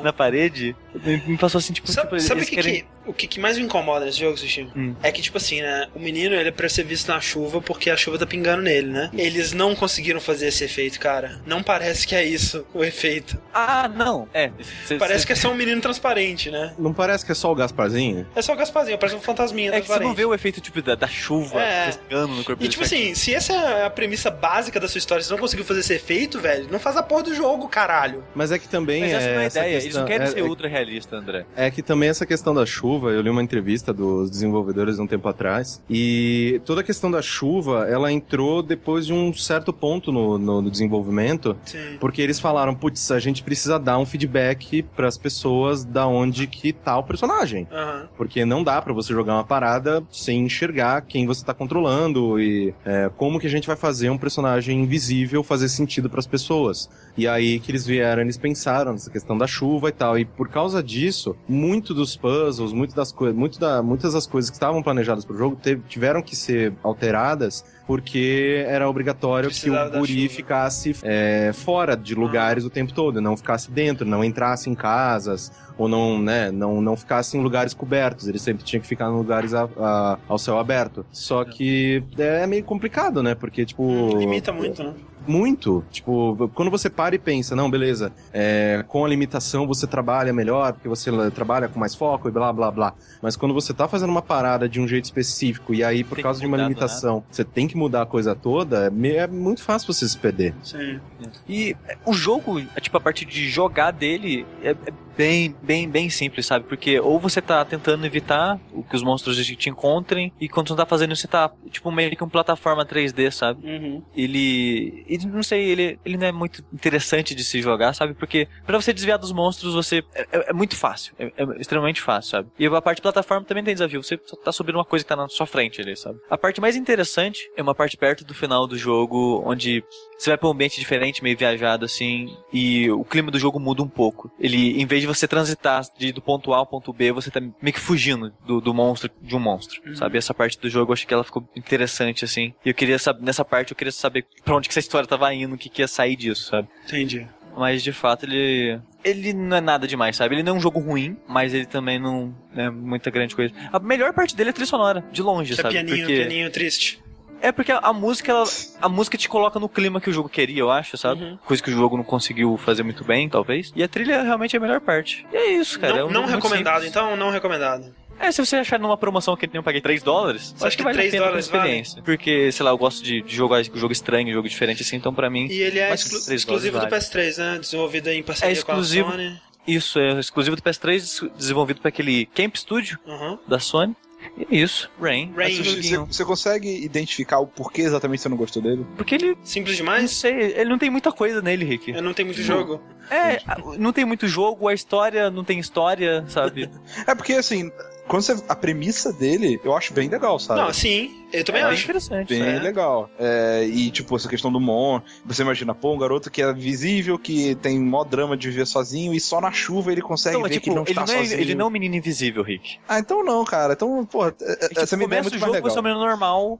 na parede, me, passou assim, tipo, Sabe, tipo, sabe que, querem... que- o que, que mais me incomoda nesse jogo, Sushi? Hum. É que, tipo assim, né? O menino, ele é pra ser visto na chuva porque a chuva tá pingando nele, né? Eles não conseguiram fazer esse efeito, cara. Não parece que é isso, o efeito. Ah, não. É. cê- Parece cê- que é só um menino transparente, né? Não parece que é só o Gasparzinho? É só o Gasparzinho, parece um fantasminha É que você não vê o efeito tipo da, da chuva É. pescando no corpo E tipo assim, se essa é a premissa básica da sua história, você não conseguiu fazer esse efeito, velho, não faz a porra do jogo, caralho. Mas é que também Mas essa é não é essa ideia. Eles não questão- querem é- ser é- ultra realista, André. É que também essa questão da chuva, eu li uma entrevista dos desenvolvedores um tempo atrás, e toda a questão da chuva, ela entrou depois de um certo ponto no, no- no desenvolvimento, Sim. porque eles falaram, putz, a gente precisa dar um feedback pras pessoas da onde que tá o personagem. Aham. Porque não dá pra você jogar uma parada sem enxergar quem você tá controlando e é, como que a gente vai fazer um personagem invisível fazer sentido pras pessoas. E aí que eles vieram, eles pensaram nessa questão da chuva e tal. E por causa disso, muito dos puzzles, muito das coisas, muito da, muitas das coisas que estavam planejadas pro jogo teve- tiveram que ser alteradas porque era obrigatório Precisava que o guri ficasse é, fora de lugares o tempo todo, não ficasse dentro, não entrasse em casas ou não, né, não, não ficasse em lugares cobertos. Ele sempre tinha que ficar em lugares a- a- ao céu aberto. Só que é meio complicado, né? Porque tipo Limita muito, né? Muito. Tipo, quando você para e pensa, não, beleza, é, com a limitação você trabalha melhor, porque você trabalha com mais foco e blá blá blá. Mas quando você tá fazendo uma parada de um jeito específico e aí, por Tem causa de uma do limitação, você tem que mudar a coisa toda, é, é muito fácil você se perder. Sim. E o jogo, é, tipo, a parte de jogar dele é, é bem, bem, bem simples, sabe? Porque ou você tá tentando evitar o que os monstros te encontrem, e quando você tá fazendo isso, você tá, tipo, meio que uma plataforma 3D, sabe? Uhum. ele, ele não sei, ele, ele não é muito interessante de se jogar, sabe? Porque pra você desviar dos monstros, você é, é- é muito fácil, é, é extremamente fácil, sabe? E a parte de plataforma também tem desafio, você tá subindo uma coisa que tá na sua frente ali, sabe? A parte mais interessante é uma parte perto do final do jogo, onde você vai pra um ambiente diferente, meio viajado assim, e o clima do jogo muda um pouco. Ele, em vez de você transitar de, do ponto A ao ponto B, você tá meio que fugindo do, do monstro, de um monstro, sabe? Essa parte do jogo eu achei que ela ficou interessante, assim. E eu queria saber, nessa parte eu queria saber pra onde que essa história tava indo, o que que ia sair disso, sabe? Entendi. Mas de fato ele. Ele não é nada demais, sabe? Ele não é um jogo ruim, mas ele também não é muita grande coisa. A melhor parte dele é a trilha sonora, de longe, é sabe? pianinho, Porque... pianinho triste. É porque a, a música, ela- a música te coloca no clima que o jogo queria, eu acho, sabe? Uhum. Coisa que o jogo não conseguiu fazer muito bem, talvez. E a trilha realmente é a melhor parte. E é isso, cara. não é um não recomendado, simples. então não recomendado. É, se você achar numa promoção que nem eu paguei 3 dólares, acho que que vale 3 a pena dólares vale? experiência. Porque, sei lá, eu gosto de, de jogar jogo estranho, jogo diferente assim, então pra mim. E ele é exclu- exclusivo do dólares PS3, né? Desenvolvido em parceria É exclusivo. com a Sony. Isso, é exclusivo do PS3, desenvolvido para aquele Camp Studio Uhum. da Sony. E é isso, Rain. Rain. Você, você consegue identificar o porquê exatamente você não gostou dele? Porque ele, Simples não demais? sei, ele não tem muita coisa nele, Rick. Eu não tenho muito jogo. É, não tem muito jogo, a história não tem história, sabe? É porque, assim, quando você, a premissa dele, eu acho bem legal, sabe? Não, sim, eu também é acho. interessante. Bem né? legal. É, e, tipo, essa questão do Mon. Você imagina, pô, um garoto que é visível, que tem mó drama de viver sozinho, e só na chuva ele consegue Não, é ver tipo, que não ele, está não é, sozinho. ele não é um menino invisível, Rick. Ah, então não, cara. Então, pô, É, tipo, essa minha ideia é começa muito o mais jogo, você é um menino normal,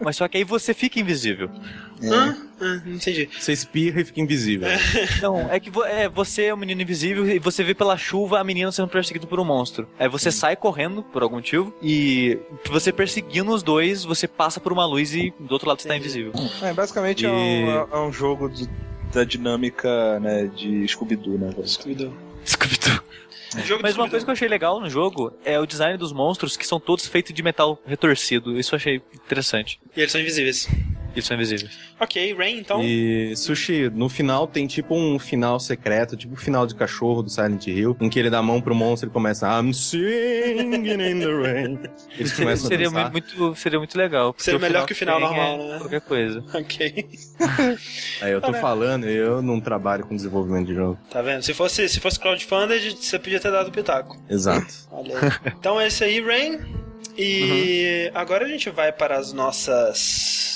mas só que aí você fica invisível. Hã? Ah, não entendi. Você espirra e fica invisível. Não, é que vo- é, você é um menino invisível e você vê pela chuva a menina sendo perseguida por um monstro. Aí você sai correndo por algum motivo e você perseguindo os dois, você passa por uma luz e do outro lado você tá invisível. É, basicamente é, E- um, é um jogo do- da dinâmica, né, de Scooby-Doo, né? Scooby-Doo. Scooby-Doo. Mas uma coisa que eu achei legal no jogo é o design dos monstros, que são todos feitos de metal retorcido. Isso eu achei interessante. E eles são invisíveis. Eles são invisíveis. Ok, Rain, então. E, Sushi, no final tem tipo um final secreto, tipo o final de cachorro do Silent Hill, em que ele dá a mão pro monstro e começa I'm singing in the rain. Eles começam seria, a dançar. muito, seria muito legal. Seria melhor que o final tem, normal, é, né? Qualquer coisa. Ok. Aí eu tô falando, eu não trabalho com desenvolvimento de jogo. Tá vendo? Se fosse, se fosse crowdfunded, você podia ter dado o pitaco. Exato. Então é esse aí, Rain. E agora a gente vai para as nossas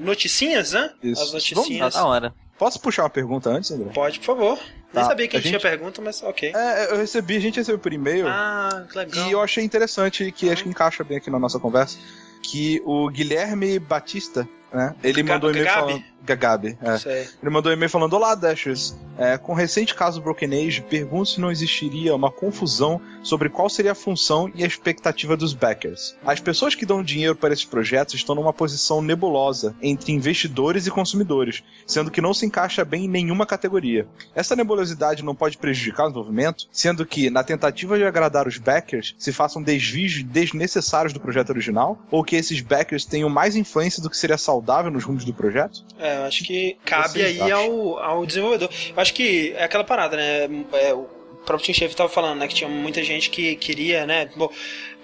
noticinhas, né? Isso. As Tá noticinhas. da hora. Posso puxar uma pergunta antes, André? Pode, por favor. Nem Tá, sabia que a tinha gente- pergunta, mas ok. É, eu recebi, a gente recebeu por e-mail. Ah, que legal. E eu achei interessante, que acho que encaixa bem aqui na nossa conversa, que o Guilherme Batista, né? Ele mandou um e-mail falando... Gagabi, é. Ele mandou um e-mail falando: Olá, Dashers. É, com o recente caso Broken Age, pergunto se não existiria uma confusão sobre qual seria a função e a expectativa dos backers. As pessoas que dão dinheiro para esses projetos estão numa posição nebulosa entre investidores e consumidores, sendo que não se encaixa bem em nenhuma categoria. Essa nebulosidade não pode prejudicar o desenvolvimento, sendo que, na tentativa de agradar os backers, se façam desvios desnecessários do projeto original, ou que esses backers tenham mais influência do que seria saudável nos rumos do projeto? É, eu acho que cabe aí ao, ao desenvolvedor. Eu acho que é aquela parada, né? É, o próprio Tim Schafer tava falando, né? Que tinha muita gente que queria, né? Bom,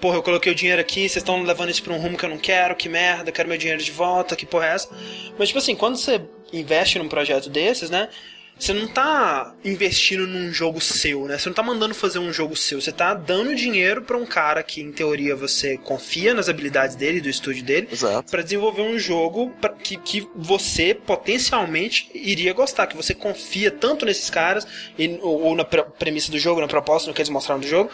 porra, eu coloquei o dinheiro aqui, vocês estão levando isso pra um rumo que eu não quero, que merda, quero meu dinheiro de volta, que porra é essa? Mas, tipo assim, quando você investe num projeto desses, né? Você não tá investindo num jogo seu, né? Você não tá mandando fazer um jogo seu. Você tá dando dinheiro pra um cara que, em teoria, você confia nas habilidades dele, do estúdio dele, pra desenvolver um jogo pra- que, que você potencialmente iria gostar, que você confia tanto nesses caras, e- ou, ou na pre- premissa do jogo, na proposta, no que eles mostraram do jogo,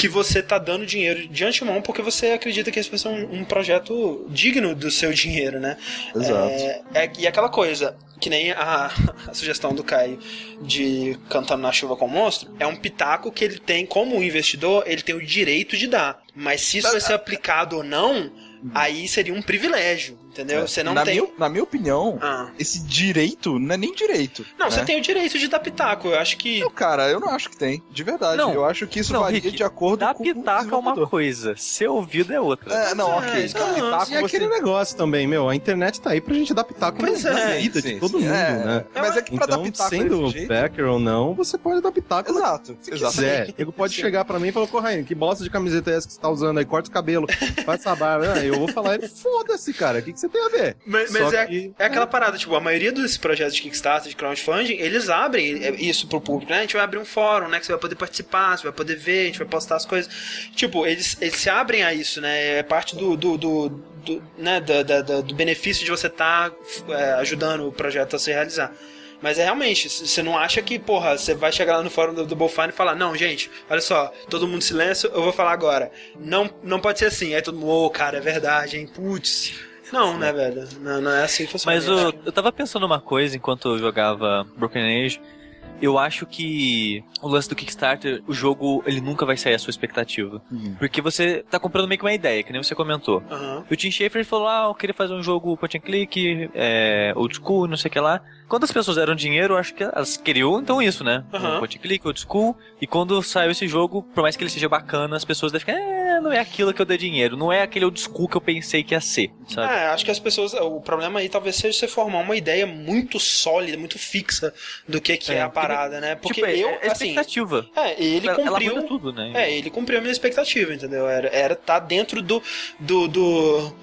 que você tá dando dinheiro de antemão porque você acredita que esse vai ser um, um projeto digno do seu dinheiro, né? Exato. É, é- e aquela coisa, que nem a, a sugestão do Caio de Cantando na Chuva com o Monstro, é um pitaco que ele tem, como investidor, ele tem o direito de dar. Mas se isso vai ser aplicado ou não, aí seria um privilégio, entendeu? Você não na, tem. minha, na minha opinião, Ah. esse direito não é nem direito. Não, né? você tem o direito de dar pitaco. Eu acho que. Não, cara, eu não acho que tem. De verdade. Não. eu acho que isso Não, varia Rick, de acordo Dar com o pitaco é uma coisa, ser ouvido é outra. É, não, É, ok. então, Dar pitaco E aquele você... negócio também, meu, a internet tá aí pra gente dar pitaco Pois na é, vida sim, de todo sim, mundo, é. né? Mas é que pra dar Então, pitaco sendo jeito... backer ou não, você pode dar pitaco Exato, se exato. quiser. Ele pode chegar pra mim e falar, Corraine, que bosta de camiseta é essa que você tá usando aí? Corta o cabelo, faz essa barba. Ah, Eu vou falar, ele, foda-se, cara, o que, que você tem a ver? Mas, mas é, que- é aquela parada, tipo, a maioria dos projetos de Kickstarter, de crowdfunding, eles abrem é, isso pro público, né? A gente vai abrir um fórum, né? Que você vai poder participar, você vai poder ver, a gente vai postar as coisas. Tipo, eles, eles se abrem a isso, né? É parte do, do, do, do, né? da- da- do benefício de você estar ajudando o projeto a se realizar. Mas é realmente, você não acha que, porra, você vai chegar lá no fórum do Double Fine e falar, não, gente, olha só, todo mundo silêncio, eu vou falar agora. Não, não pode ser assim. Aí todo mundo, ô, cara, é verdade, hein? Putz. Não, né, velho? Não, não é assim que funciona. Mas o- eu tava pensando uma coisa enquanto eu jogava Broken Age. Eu acho que o lance do Kickstarter, o jogo, ele nunca vai sair à sua expectativa. Porque você tá comprando meio que uma ideia, que nem você comentou. Aham. E o Tim Schafer falou, ah, eu queria fazer um jogo point and click, é, old school, não sei o que lá. Quando as pessoas deram dinheiro, acho que elas queriam então isso, né? Aham. Um point click, old school. E quando saiu esse jogo, por mais que ele seja bacana, as pessoas devem ficar, é, não é aquilo que eu dei dinheiro, não é aquele old school que eu pensei que ia ser, sabe? É, acho que as pessoas. O problema aí talvez seja você formar uma ideia muito sólida, muito fixa do que, que é, É, a parada, né? Porque tipo, eu, é assim. expectativa. É, ele ela, ela cumpriu. muda tudo, né? É, ele cumpriu a minha expectativa, entendeu? Era, era tá dentro do. do, do,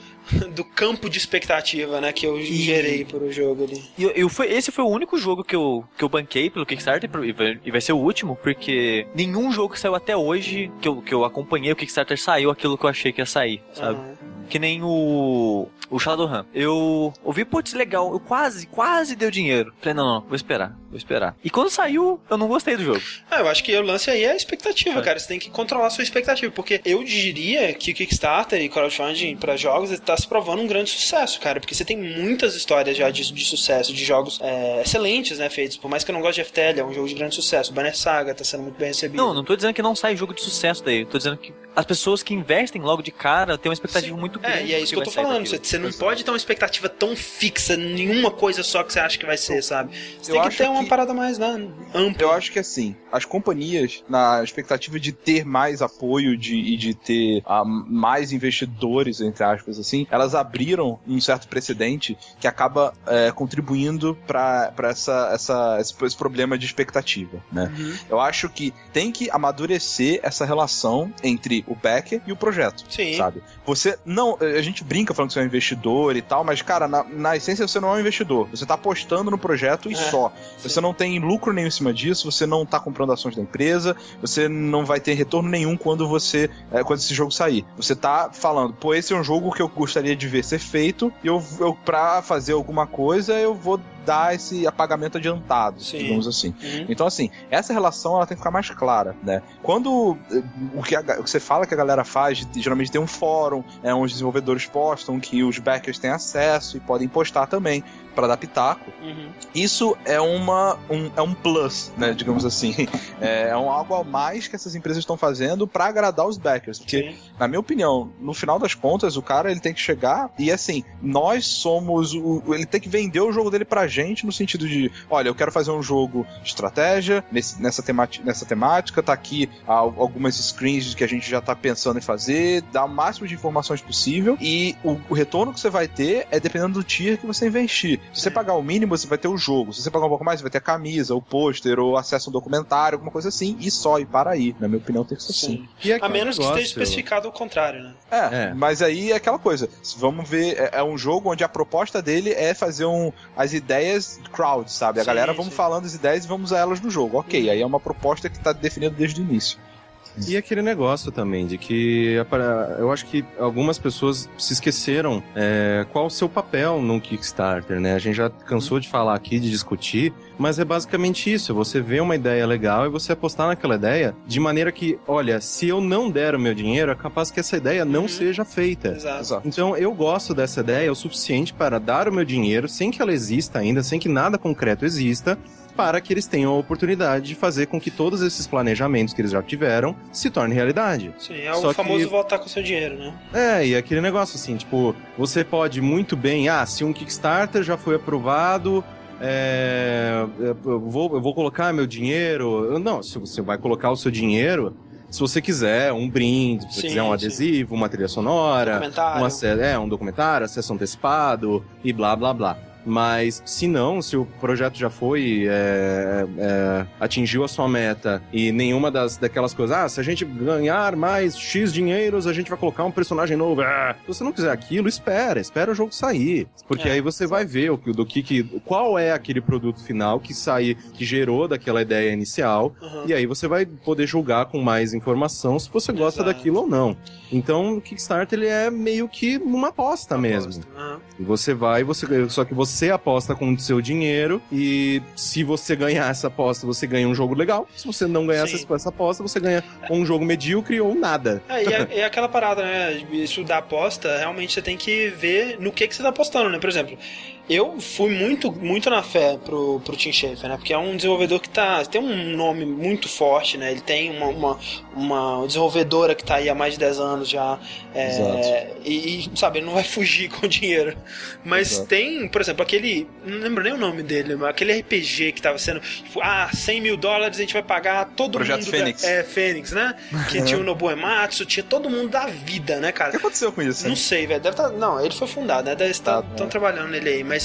do campo de expectativa, né? Que eu E- gerei pro jogo ali. E eu, eu foi, esse foi o único jogo que eu, que eu banquei pelo Kickstarter e vai, e vai ser o último, porque nenhum jogo que saiu até hoje, que eu, que eu acompanhei o Kickstarter, saiu aquilo que eu achei que ia sair, sabe? Aham. Que nem o. O Shadowrun. Eu ouvi, putz, legal, eu quase, quase deu dinheiro. Falei, não, não, vou esperar, vou esperar. E quando saiu, eu não gostei do jogo. Ah, eu acho que o lance aí é a expectativa, É. cara. Você tem que controlar a sua expectativa. Porque eu diria que o Kickstarter e crowdfunding pra jogos está se provando um grande sucesso, cara. Porque você tem muitas histórias já de, de sucesso, de jogos é, excelentes, né? Feitos. Por mais que eu não goste de FTL, é um jogo de grande sucesso. Banner Saga tá sendo muito bem recebido. Não, não tô dizendo que não sai jogo de sucesso daí. Tô dizendo que as pessoas que investem logo de cara têm uma expectativa muito grande. É, e é isso que eu tô falando. daquilo. Você, você não pode ter uma expectativa tão fixa, nenhuma coisa só que você acha que vai ser, sabe? Você Eu tem que ter uma que- parada mais né, ampla. Eu acho que assim, as companhias, na expectativa de ter mais apoio de, e de ter ah, mais investidores, entre aspas, assim, elas abriram um certo precedente que acaba é, contribuindo para essa, essa, esse, esse problema de expectativa, né? Uhum. Eu acho que tem que amadurecer essa relação entre o backer e o projeto. Sim. Sabe? Você não. A gente brinca falando que você é um investidor e tal, mas, cara, na, na essência você não é um investidor. Você tá apostando no projeto e É, só. Você não tem lucro nenhum em cima disso, você não tá comprando ações da empresa, você não vai ter retorno nenhum quando você. é, quando esse jogo sair. Você tá falando, pô, esse é um jogo que eu gostaria de ver ser feito, e eu, eu pra fazer alguma coisa, eu vou dar esse apagamento adiantado, Sim. digamos assim. Uhum. Então, assim, essa relação ela tem que ficar mais clara, né? Quando eh, o que, a o que você fala que a galera faz, geralmente tem um fórum, é, onde os desenvolvedores postam que os backers têm acesso e podem postar também para dar pitaco. Uhum. Isso é uma um, é um plus, né? Digamos assim, é, é um algo a mais que essas empresas estão fazendo para agradar os backers, porque Sim. na minha opinião, no final das contas, o cara ele tem que chegar e assim, nós somos o. Ele tem que vender o jogo dele pra gente no sentido de: olha, eu quero fazer um jogo de estratégia nesse- nessa, temati- nessa temática, tá aqui al- algumas screens que a gente já tá pensando em fazer, dá o máximo de informações possível e o, o retorno que você vai ter é dependendo do tier que você investir. Se você Sim. pagar o mínimo, você vai ter o jogo. Se você pagar um pouco mais, você vai ter a camisa, o pôster, ou acesso a um documentário, alguma coisa assim, e só, e para aí. Na minha opinião, tem que ser assim. Sim. E é A menos que esteja especificado o contrário, né? É, É. mas aí é aquela coisa. Vamos ver, é, é um jogo onde a proposta dele é fazer um, as ideias ideias crowd, sabe? A Sim, galera vamos sim. falando as ideias e vamos usar elas no jogo. Ok, aí é uma proposta que tá definida desde o início. E aquele negócio também de que para- eu acho que algumas pessoas se esqueceram é, qual o seu papel no Kickstarter, né? A gente já cansou de falar aqui, de discutir, mas é basicamente isso: você vê uma ideia legal e você apostar naquela ideia de maneira que, olha, se eu não der o meu dinheiro, é capaz que essa ideia não Uhum. seja feita. Exato. Exato. Então eu gosto dessa ideia o suficiente para dar o meu dinheiro sem que ela exista ainda, sem que nada concreto exista, para que eles tenham a oportunidade de fazer com que todos esses planejamentos que eles já tiveram se tornem realidade. Sim, é Só o famoso que- voltar com o seu dinheiro, né? É, e aquele negócio assim, tipo, você pode muito bem, ah, se um Kickstarter já foi aprovado, é, eu, vou, eu vou colocar meu dinheiro. Não, se você vai colocar o seu dinheiro, se você quiser um brinde, se você Sim, quiser um sim. adesivo, uma trilha sonora, Documentário. um, ace- é, um documentário, acesso antecipado e blá blá blá. Mas se não, se o projeto já foi, é, é, atingiu a sua meta e nenhuma das daquelas coisas, ah, se a gente ganhar mais X dinheiros, a gente vai colocar um personagem novo. Ah, se você não quiser aquilo, espera, espera o jogo sair. Porque É, aí você vai ver o que, do que, que, qual é aquele produto final que sai, que gerou daquela ideia inicial. Uhum. E aí você vai poder julgar com mais informação se você gosta Exato. daquilo ou não. Então, o Kickstarter ele é meio que uma aposta mesmo. Uhum. E Você vai, você só que você aposta com o seu dinheiro e se você ganhar essa aposta, você ganha um jogo legal. Se você não ganhar essa, essa aposta, você ganha um jogo medíocre ou nada. É, e é, é aquela parada, né? Isso da aposta, realmente você tem que ver no que, que você tá apostando, né? Por exemplo, eu fui muito, muito na fé pro, pro Tim Schafer, né? Porque é um desenvolvedor que tá, tem um nome muito forte, né? Ele tem uma, uma, uma desenvolvedora que tá aí há mais de 10 anos já. é, Exato. e, e, sabe, ele não vai fugir com o dinheiro. Mas Exato. tem, por exemplo, aquele. Não lembro nem o nome dele, mas aquele RPG que tava sendo. Tipo, ah, 100 mil dólares a gente vai pagar todo Projeto mundo. Fênix. Da, é, Fênix, né? Que tinha o Nobu Ematsu, tinha todo mundo da vida, né, O que cara? aconteceu com isso? Não sei, velho. Deve tá, não, ele foi fundado, né? Deve estar Tá, tão né? trabalhando nele aí, mas.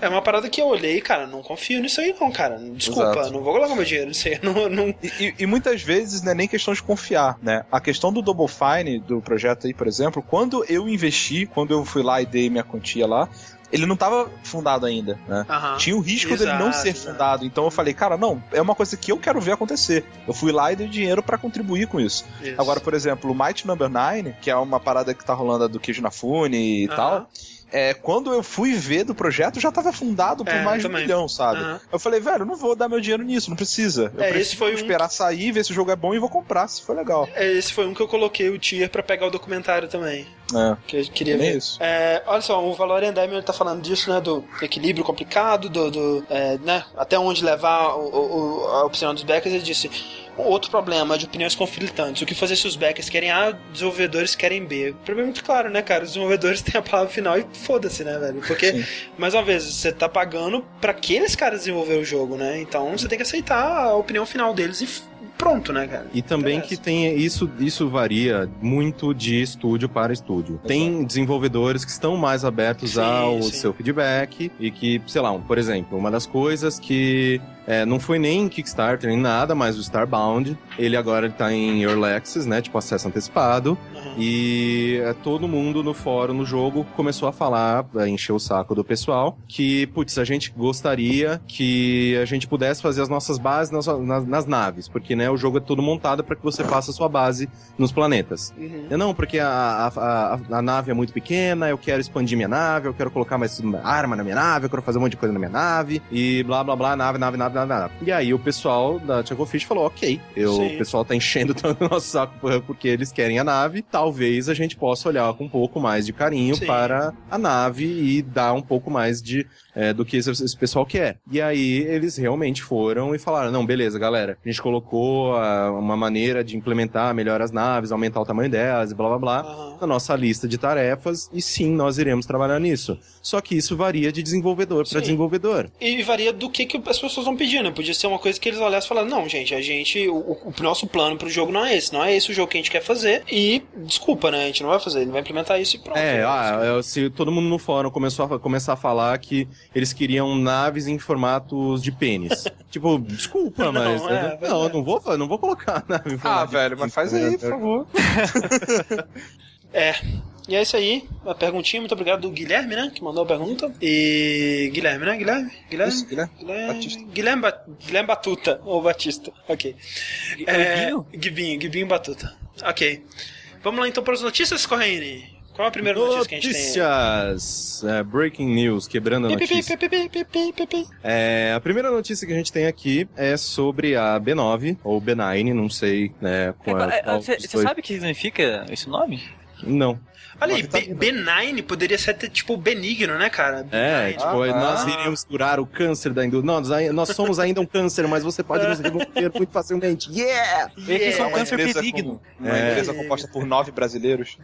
É uma parada que eu olhei, cara, não confio nisso aí não, cara. Desculpa, Exato. não vou colocar meu dinheiro nisso aí. Não, não... E, e- muitas vezes não é nem questão de confiar, né? A questão do Double Fine, do projeto aí, por exemplo, quando eu investi, quando eu fui lá e dei minha quantia lá, ele não estava fundado ainda, né? Aham. Tinha o risco dele não Exato, ser exato. fundado. Então eu falei, cara, não, é uma coisa que eu quero ver acontecer. Eu fui lá e dei dinheiro pra contribuir com isso. Isso. Agora, por exemplo, o Might Number 9, que é uma parada que tá rolando do Queijo Nafune e Aham. tal. É, quando eu fui ver do projeto, já tava fundado por É, mais de um milhão, sabe? Aham. Eu falei, velho, não vou dar meu dinheiro nisso, não precisa. Eu É, esse preciso foi um- esperar sair, ver se o jogo é bom e vou comprar, se for legal. É, Esse foi um que eu coloquei o tier pra pegar o documentário também. É, Que eu queria nem ver. isso. É, olha só, o Valorian Diamond tá falando disso, né? Do equilíbrio complicado, do, do, é, né, até onde levar o, o- a opinião dos backers. Ele disse: outro problema de opiniões conflitantes. O que fazer se os backers querem A, desenvolvedores querem B? O problema é muito claro, né, cara? Os desenvolvedores têm a palavra final e foda-se, né, velho? Porque, Sim. mais uma vez, você tá pagando pra aqueles caras desenvolver o jogo, né? Então você tem que aceitar a opinião final deles e pronto, né, cara? E também Interessa. que tem isso, isso varia muito de estúdio para estúdio. Tem desenvolvedores que estão mais abertos Sim, ao sim. seu feedback e que, sei lá, um- por exemplo, uma das coisas que é, não foi nem Kickstarter nem nada, mas o Starbound, ele agora tá em Early Access, né, tipo acesso antecipado, Uhum. e é, todo mundo no fórum, no jogo, começou a falar, a encher o saco do pessoal, que, putz, a gente gostaria que a gente pudesse fazer as nossas bases nas, nas- nas naves, porque, né, o jogo é todo montado para que você faça a sua base nos planetas. Uhum. Eu, Não, porque a, a, a, a nave é muito pequena, eu quero expandir minha nave, eu quero colocar mais arma na minha nave, eu quero fazer um monte de coisa na minha nave, e blá blá blá, nave, nave, nave, nave, nave. E aí o pessoal da Chucklefish falou, ok, eu, Sim. o pessoal tá enchendo tanto o nosso saco por- porque eles querem a nave, talvez a gente possa olhar com um pouco mais de carinho Sim. para a nave e dar um pouco mais de é, do que esse, esse pessoal quer. E aí eles realmente foram e falaram, não, beleza, galera, a gente colocou ah, uma maneira de implementar melhor as naves, aumentar o tamanho delas e blá blá blá Aham. na nossa lista de tarefas e sim, nós iremos trabalhar nisso. Só que isso varia de desenvolvedor para desenvolvedor. E varia do que, que as pessoas vão pedindo. né? Podia ser uma coisa que eles olhassem e falassem, não, gente, a gente. O, o nosso plano pro jogo não é esse, não é esse o jogo que a gente quer fazer. E desculpa, né? A gente não vai fazer, ele vai implementar isso e pronto. É, né? ah, é, se todo mundo no fórum começou a começar a falar que eles queriam naves em formatos de pênis. tipo, desculpa, Não, mas é, né? verdade. não, eu não vou, não vou colocar a nave em Ah, formato de velho, mas faz aí, por favor. É. E é isso aí, a perguntinha, muito obrigado do Guilherme, né? Que mandou a pergunta. E. Guilherme, né? Guilherme? Guilherme? Isso, Guilherme. Guilherme, Batista. Guilherme, Ba- Guilherme Batuta, ou Batista. Ok. É, Guinho? Guibinho, Guibinho Batuta. Ok. Vamos lá então para as notícias, Corraine. Qual é a primeira notícia que a gente tem? Notícias! É, breaking news, quebrando a Pi, pi, pi, notícia. pi, pi, pi, pi, pi, pi. É, a primeira notícia que a gente tem aqui é sobre a B9, ou B9, não sei né, qual é. Você dos dois- sabe o que significa esse nome? Não. Olha aí, Uma B- B9 poderia ser até, tipo benigno, né, cara? É, B9. tipo, Ah, nós ah. iríamos curar o câncer da indústria. Nós, nós somos ainda um câncer, mas você pode nos remover muito facilmente. Yeah! É que só Uma um câncer benigno. com- Uma É. empresa composta por nove brasileiros.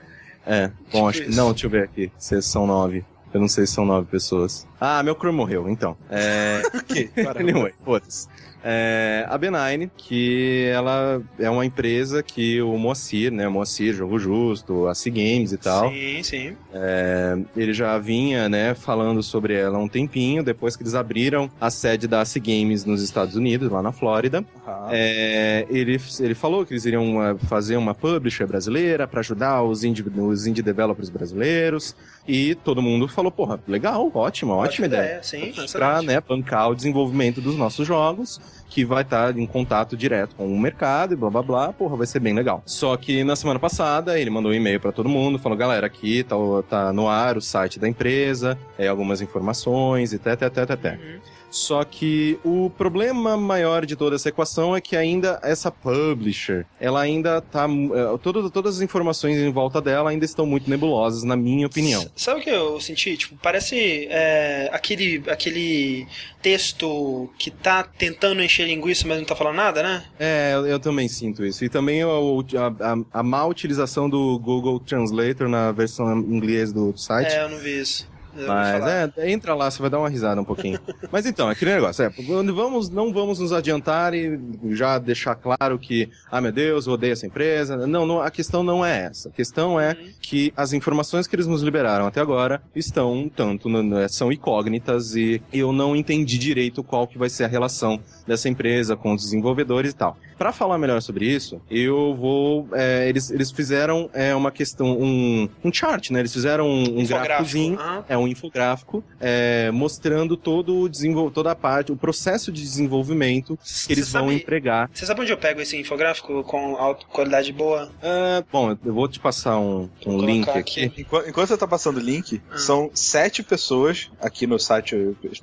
É, bom, acho que. Não, deixa eu ver aqui. Se são nove. Eu não sei se são nove pessoas. Ah, meu Chrome morreu, então. É. Que? anyway, foda-se. É, a B9, que ela é uma empresa que o Moacir, né? O Moacir, Jogo Justo, a C Games e tal. Sim, sim. É, ele já vinha, né, falando sobre ela há um tempinho, depois que eles abriram a sede da AC Games nos Estados Unidos, lá na Flórida. Ah, É, ele, ele falou que eles iriam eh, fazer uma publisher brasileira para ajudar os indie, os indie developers brasileiros. E todo mundo falou, porra, legal, ótima, ótima, ideia. Sim, Pra né, bancar o desenvolvimento dos nossos jogos, que vai estar em contato direto com o mercado e blá blá blá, porra, vai ser bem legal. Só que na semana passada ele mandou um e-mail pra todo mundo, falou, galera, aqui tá, tá no ar o site da empresa, é, algumas informações e até, até, até, até. Uhum. Só que o problema maior de toda essa equação é que ainda essa publisher, ela ainda tá. eh, todo- todas as informações em volta dela ainda estão muito nebulosas, na minha opinião. Sabe o que eu senti? Tipo, parece é, aquele, aquele texto que tá tentando encher linguiça, mas não tá falando nada, né? É, eu, eu também sinto isso. E também a, a, a má utilização do Google Translator na versão em inglês do site. É, eu não vi isso. Mas falar. é, entra lá, você vai dar uma risada um pouquinho. Mas então, aquele negócio, é, vamos, não vamos nos adiantar e já deixar claro que, ah meu Deus, eu odeio essa empresa. Não, não, a questão não é essa. A questão é Uhum. que as informações que eles nos liberaram até agora estão um tanto, no- são incógnitas e eu não entendi direito qual que vai ser a relação dessa empresa com os desenvolvedores e tal. Para falar melhor sobre isso, eu vou. é, eles, eles fizeram é, uma questão, um, um chart, né? Eles fizeram um, um gráficozinho. Aham. É um infográfico é, mostrando todo o desenvol... toda a parte, o processo de desenvolvimento que eles vão sabe- empregar. Você sabe onde eu pego esse infográfico com alta qualidade boa? Ah, bom, eu vou te passar um, um link aqui. aqui. Enquanto, enquanto você tá passando o link, Ah. são sete pessoas aqui no site.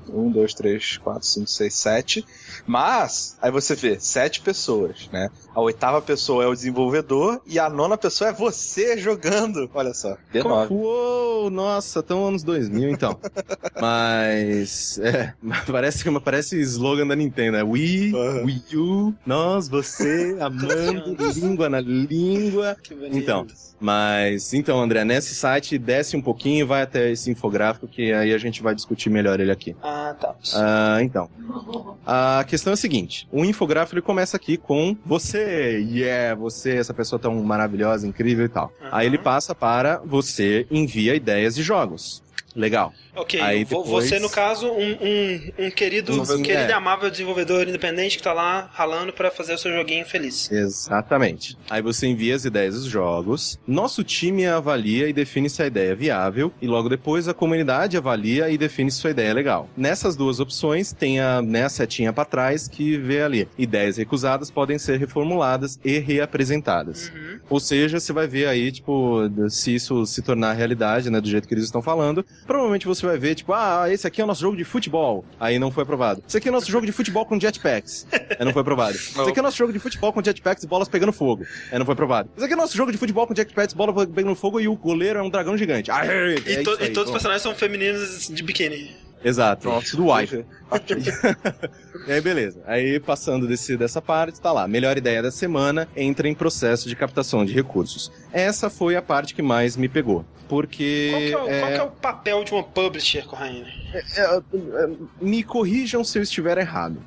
Um, dois, três, quatro, cinco, seis, sete. Mas, aí você vê, sete pessoas, né? A oitava pessoa é o desenvolvedor e a nona pessoa é você jogando. Olha só, D9. Uou, nossa, tão anos 2000 então. Mas, é, parece, parece slogan da Nintendo, é We, Aham. Wii U, nós, você, amando, língua na língua. Que bonito. Então, Mas, então, André, nesse site, desce um pouquinho e vai até esse infográfico, que aí a gente vai discutir melhor ele aqui. Ah, tá. Ah, então. A questão é a seguinte: o infográfico ele começa aqui com você, yeah, você, essa pessoa tão maravilhosa, incrível e tal. Aham. Aí ele passa para você envia ideias de jogos. Legal. Ok, depois- você, no caso, um, um, um querido, Um- querido é. e amável desenvolvedor independente que tá lá ralando pra fazer o seu joguinho feliz. Exatamente. Aí você envia as ideias dos jogos, nosso time avalia e define se a ideia é viável, e logo depois a comunidade avalia e define se sua ideia é legal. Nessas duas opções, tem a, né, a setinha para trás que vê ali. Ideias recusadas podem ser reformuladas e reapresentadas. Uhum. Ou seja, você vai ver aí, tipo, se isso se tornar realidade, né, do jeito que eles estão falando, provavelmente você vai ver, tipo, ah, esse aqui é o nosso jogo de futebol. Aí não foi aprovado. Esse aqui é o nosso jogo de futebol com jetpacks. Aí não foi aprovado. Esse aqui é o nosso jogo de futebol com jetpacks e bolas pegando fogo. Aí não foi aprovado. Esse aqui é o nosso jogo de futebol com jetpacks, bola pegando fogo e o goleiro é um dragão gigante. É, E, é to- isso e aí, todos os personagens são femininos de biquíni. Exato. Pronto. Tudo wife. E aí, beleza. Aí, passando desse, dessa parte, tá lá. Melhor ideia da semana entra em processo de captação de recursos. Essa foi a parte que mais me pegou. Porque. Qual que é, o- é, qual que é o papel de uma publisher, Corraine? é, é, me corrijam se eu estiver errado.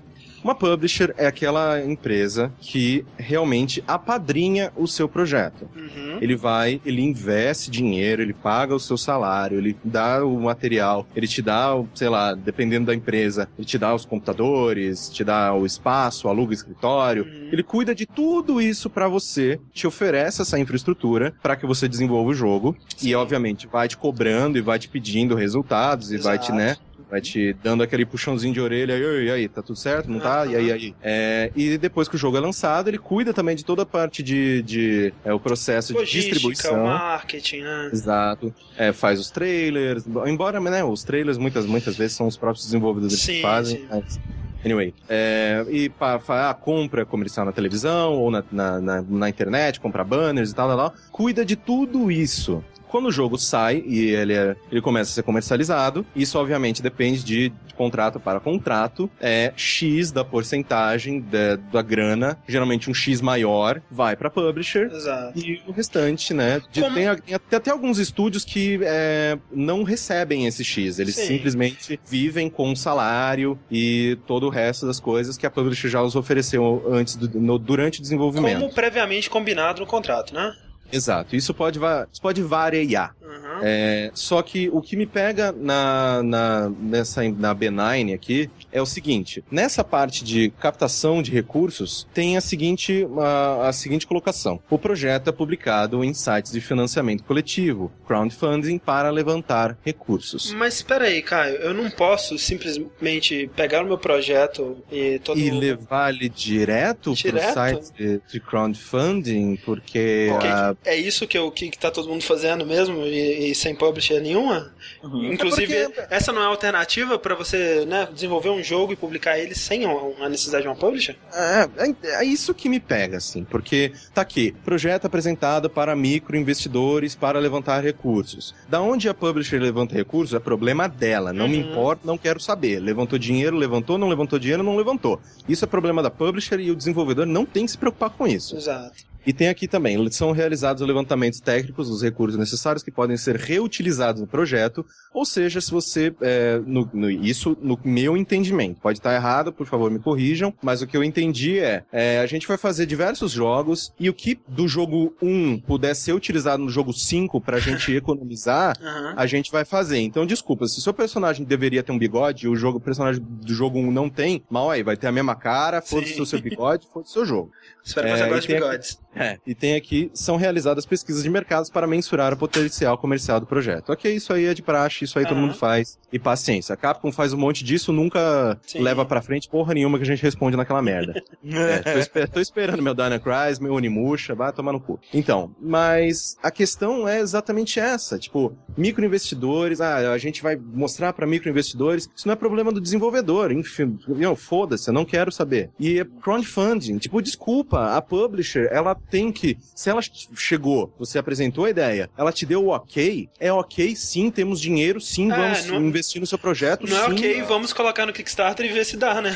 Uma publisher é aquela empresa que realmente apadrinha o seu projeto. Uhum. Ele vai, ele investe dinheiro, ele paga o seu salário, ele dá o material, ele te dá, sei lá, dependendo da empresa, ele te dá os computadores, te dá o espaço, aluga o escritório. Uhum. Ele cuida de tudo isso pra você, te oferece essa infraestrutura pra que você desenvolva o jogo Sim. e obviamente vai te cobrando e vai te pedindo resultados e vai te, Exato. né, vai te dando aquele puxãozinho de orelha, e aí, e aí, tá tudo certo? Não tá? E aí, aí? É, e depois que o jogo é lançado, ele cuida também de toda a parte de, de é, o processo de Logística, distribuição. o marketing, né? Exato. É, faz os trailers, embora, né, os trailers muitas, muitas vezes são os próprios desenvolvedores Sim, que fazem. sim. mas- Anyway, é, e pa, fa- ah, compra comercial na televisão ou na, na, na, na internet, compra banners e tal, tal, tal, cuida de tudo isso. Quando o jogo sai e ele, é- ele começa a ser comercializado, isso obviamente depende de contrato para contrato, é X da porcentagem da, da grana, geralmente um X maior, vai para publisher Exato. e o restante, né? de- Como- tem, tem até, até alguns estúdios que é, não recebem esse X. Eles Sim. simplesmente vivem com o salário e todo o resto das coisas que a publisher já os ofereceu antes do- no- durante o desenvolvimento. Como previamente combinado no contrato, né? Exato. Isso pode, va- isso pode variar. Uhum. É, só que o que me pega na, na, nessa, na B9 aqui é o seguinte: nessa parte de captação de recursos, tem a seguinte, a, a seguinte colocação. O projeto é publicado em sites de financiamento coletivo, crowdfunding para levantar recursos. Mas espera aí, Caio, eu não posso simplesmente pegar o meu projeto e todo E levar ele direto, Direto? para o site de, de crowdfunding, porque Ok, a É isso que, eu, que, que tá todo mundo fazendo mesmo e, e sem publisher nenhuma? Inclusive, É porque- essa não é alternativa pra você né, desenvolver um jogo e publicar ele sem a necessidade de uma publisher? É, é, é isso que me pega, assim, porque tá aqui, projeto apresentado para microinvestidores para levantar recursos. Da onde a publisher levanta recursos é problema dela, não me Uhum. importa, não quero saber. Levantou dinheiro, levantou, não levantou dinheiro, não levantou. Isso é problema da publisher e o desenvolvedor não tem que se preocupar com isso. Exato. E tem aqui também, são realizados levantamentos técnicos dos recursos necessários que podem ser reutilizados no projeto, ou seja, se você, é, no- no- isso no meu entendimento, pode estar errado, por favor me corrijam, mas o que eu entendi é, é, a gente vai fazer diversos jogos, e o que do jogo 1 puder ser utilizado no jogo 5 pra gente economizar, Aham. a gente vai fazer. Então, desculpa, se o seu personagem deveria ter um bigode e o jogo, o personagem do jogo 1 não tem, mal aí, vai ter a mesma cara, foda-se o seu bigode, foda-se o seu jogo. Espero que É, você goste de bigodes. É, e tem aqui, são realizadas pesquisas de mercados para mensurar o potencial comercial do projeto. Ok, isso aí é de praxe, isso aí todo Aham. mundo faz. E paciência. A Capcom faz um monte disso, nunca Sim. leva pra frente porra nenhuma que a gente responde naquela merda. É, tô, esper- tô esperando meu Dana Cries, meu Onimusha, vai tomar no cu. Então, mas a questão é exatamente essa. Tipo, microinvestidores, ah, a gente vai mostrar pra microinvestidores, isso não é problema do desenvolvedor, enfim, foda-se, eu não quero saber. E é crowdfunding, tipo, desculpa, a publisher, ela tem que, se ela chegou, você apresentou a ideia, ela te deu o ok, é ok, sim, temos dinheiro, sim, É, vamos não- investir no seu projeto, Não é sim. ok, vamos colocar no Kickstarter e ver se dá, né?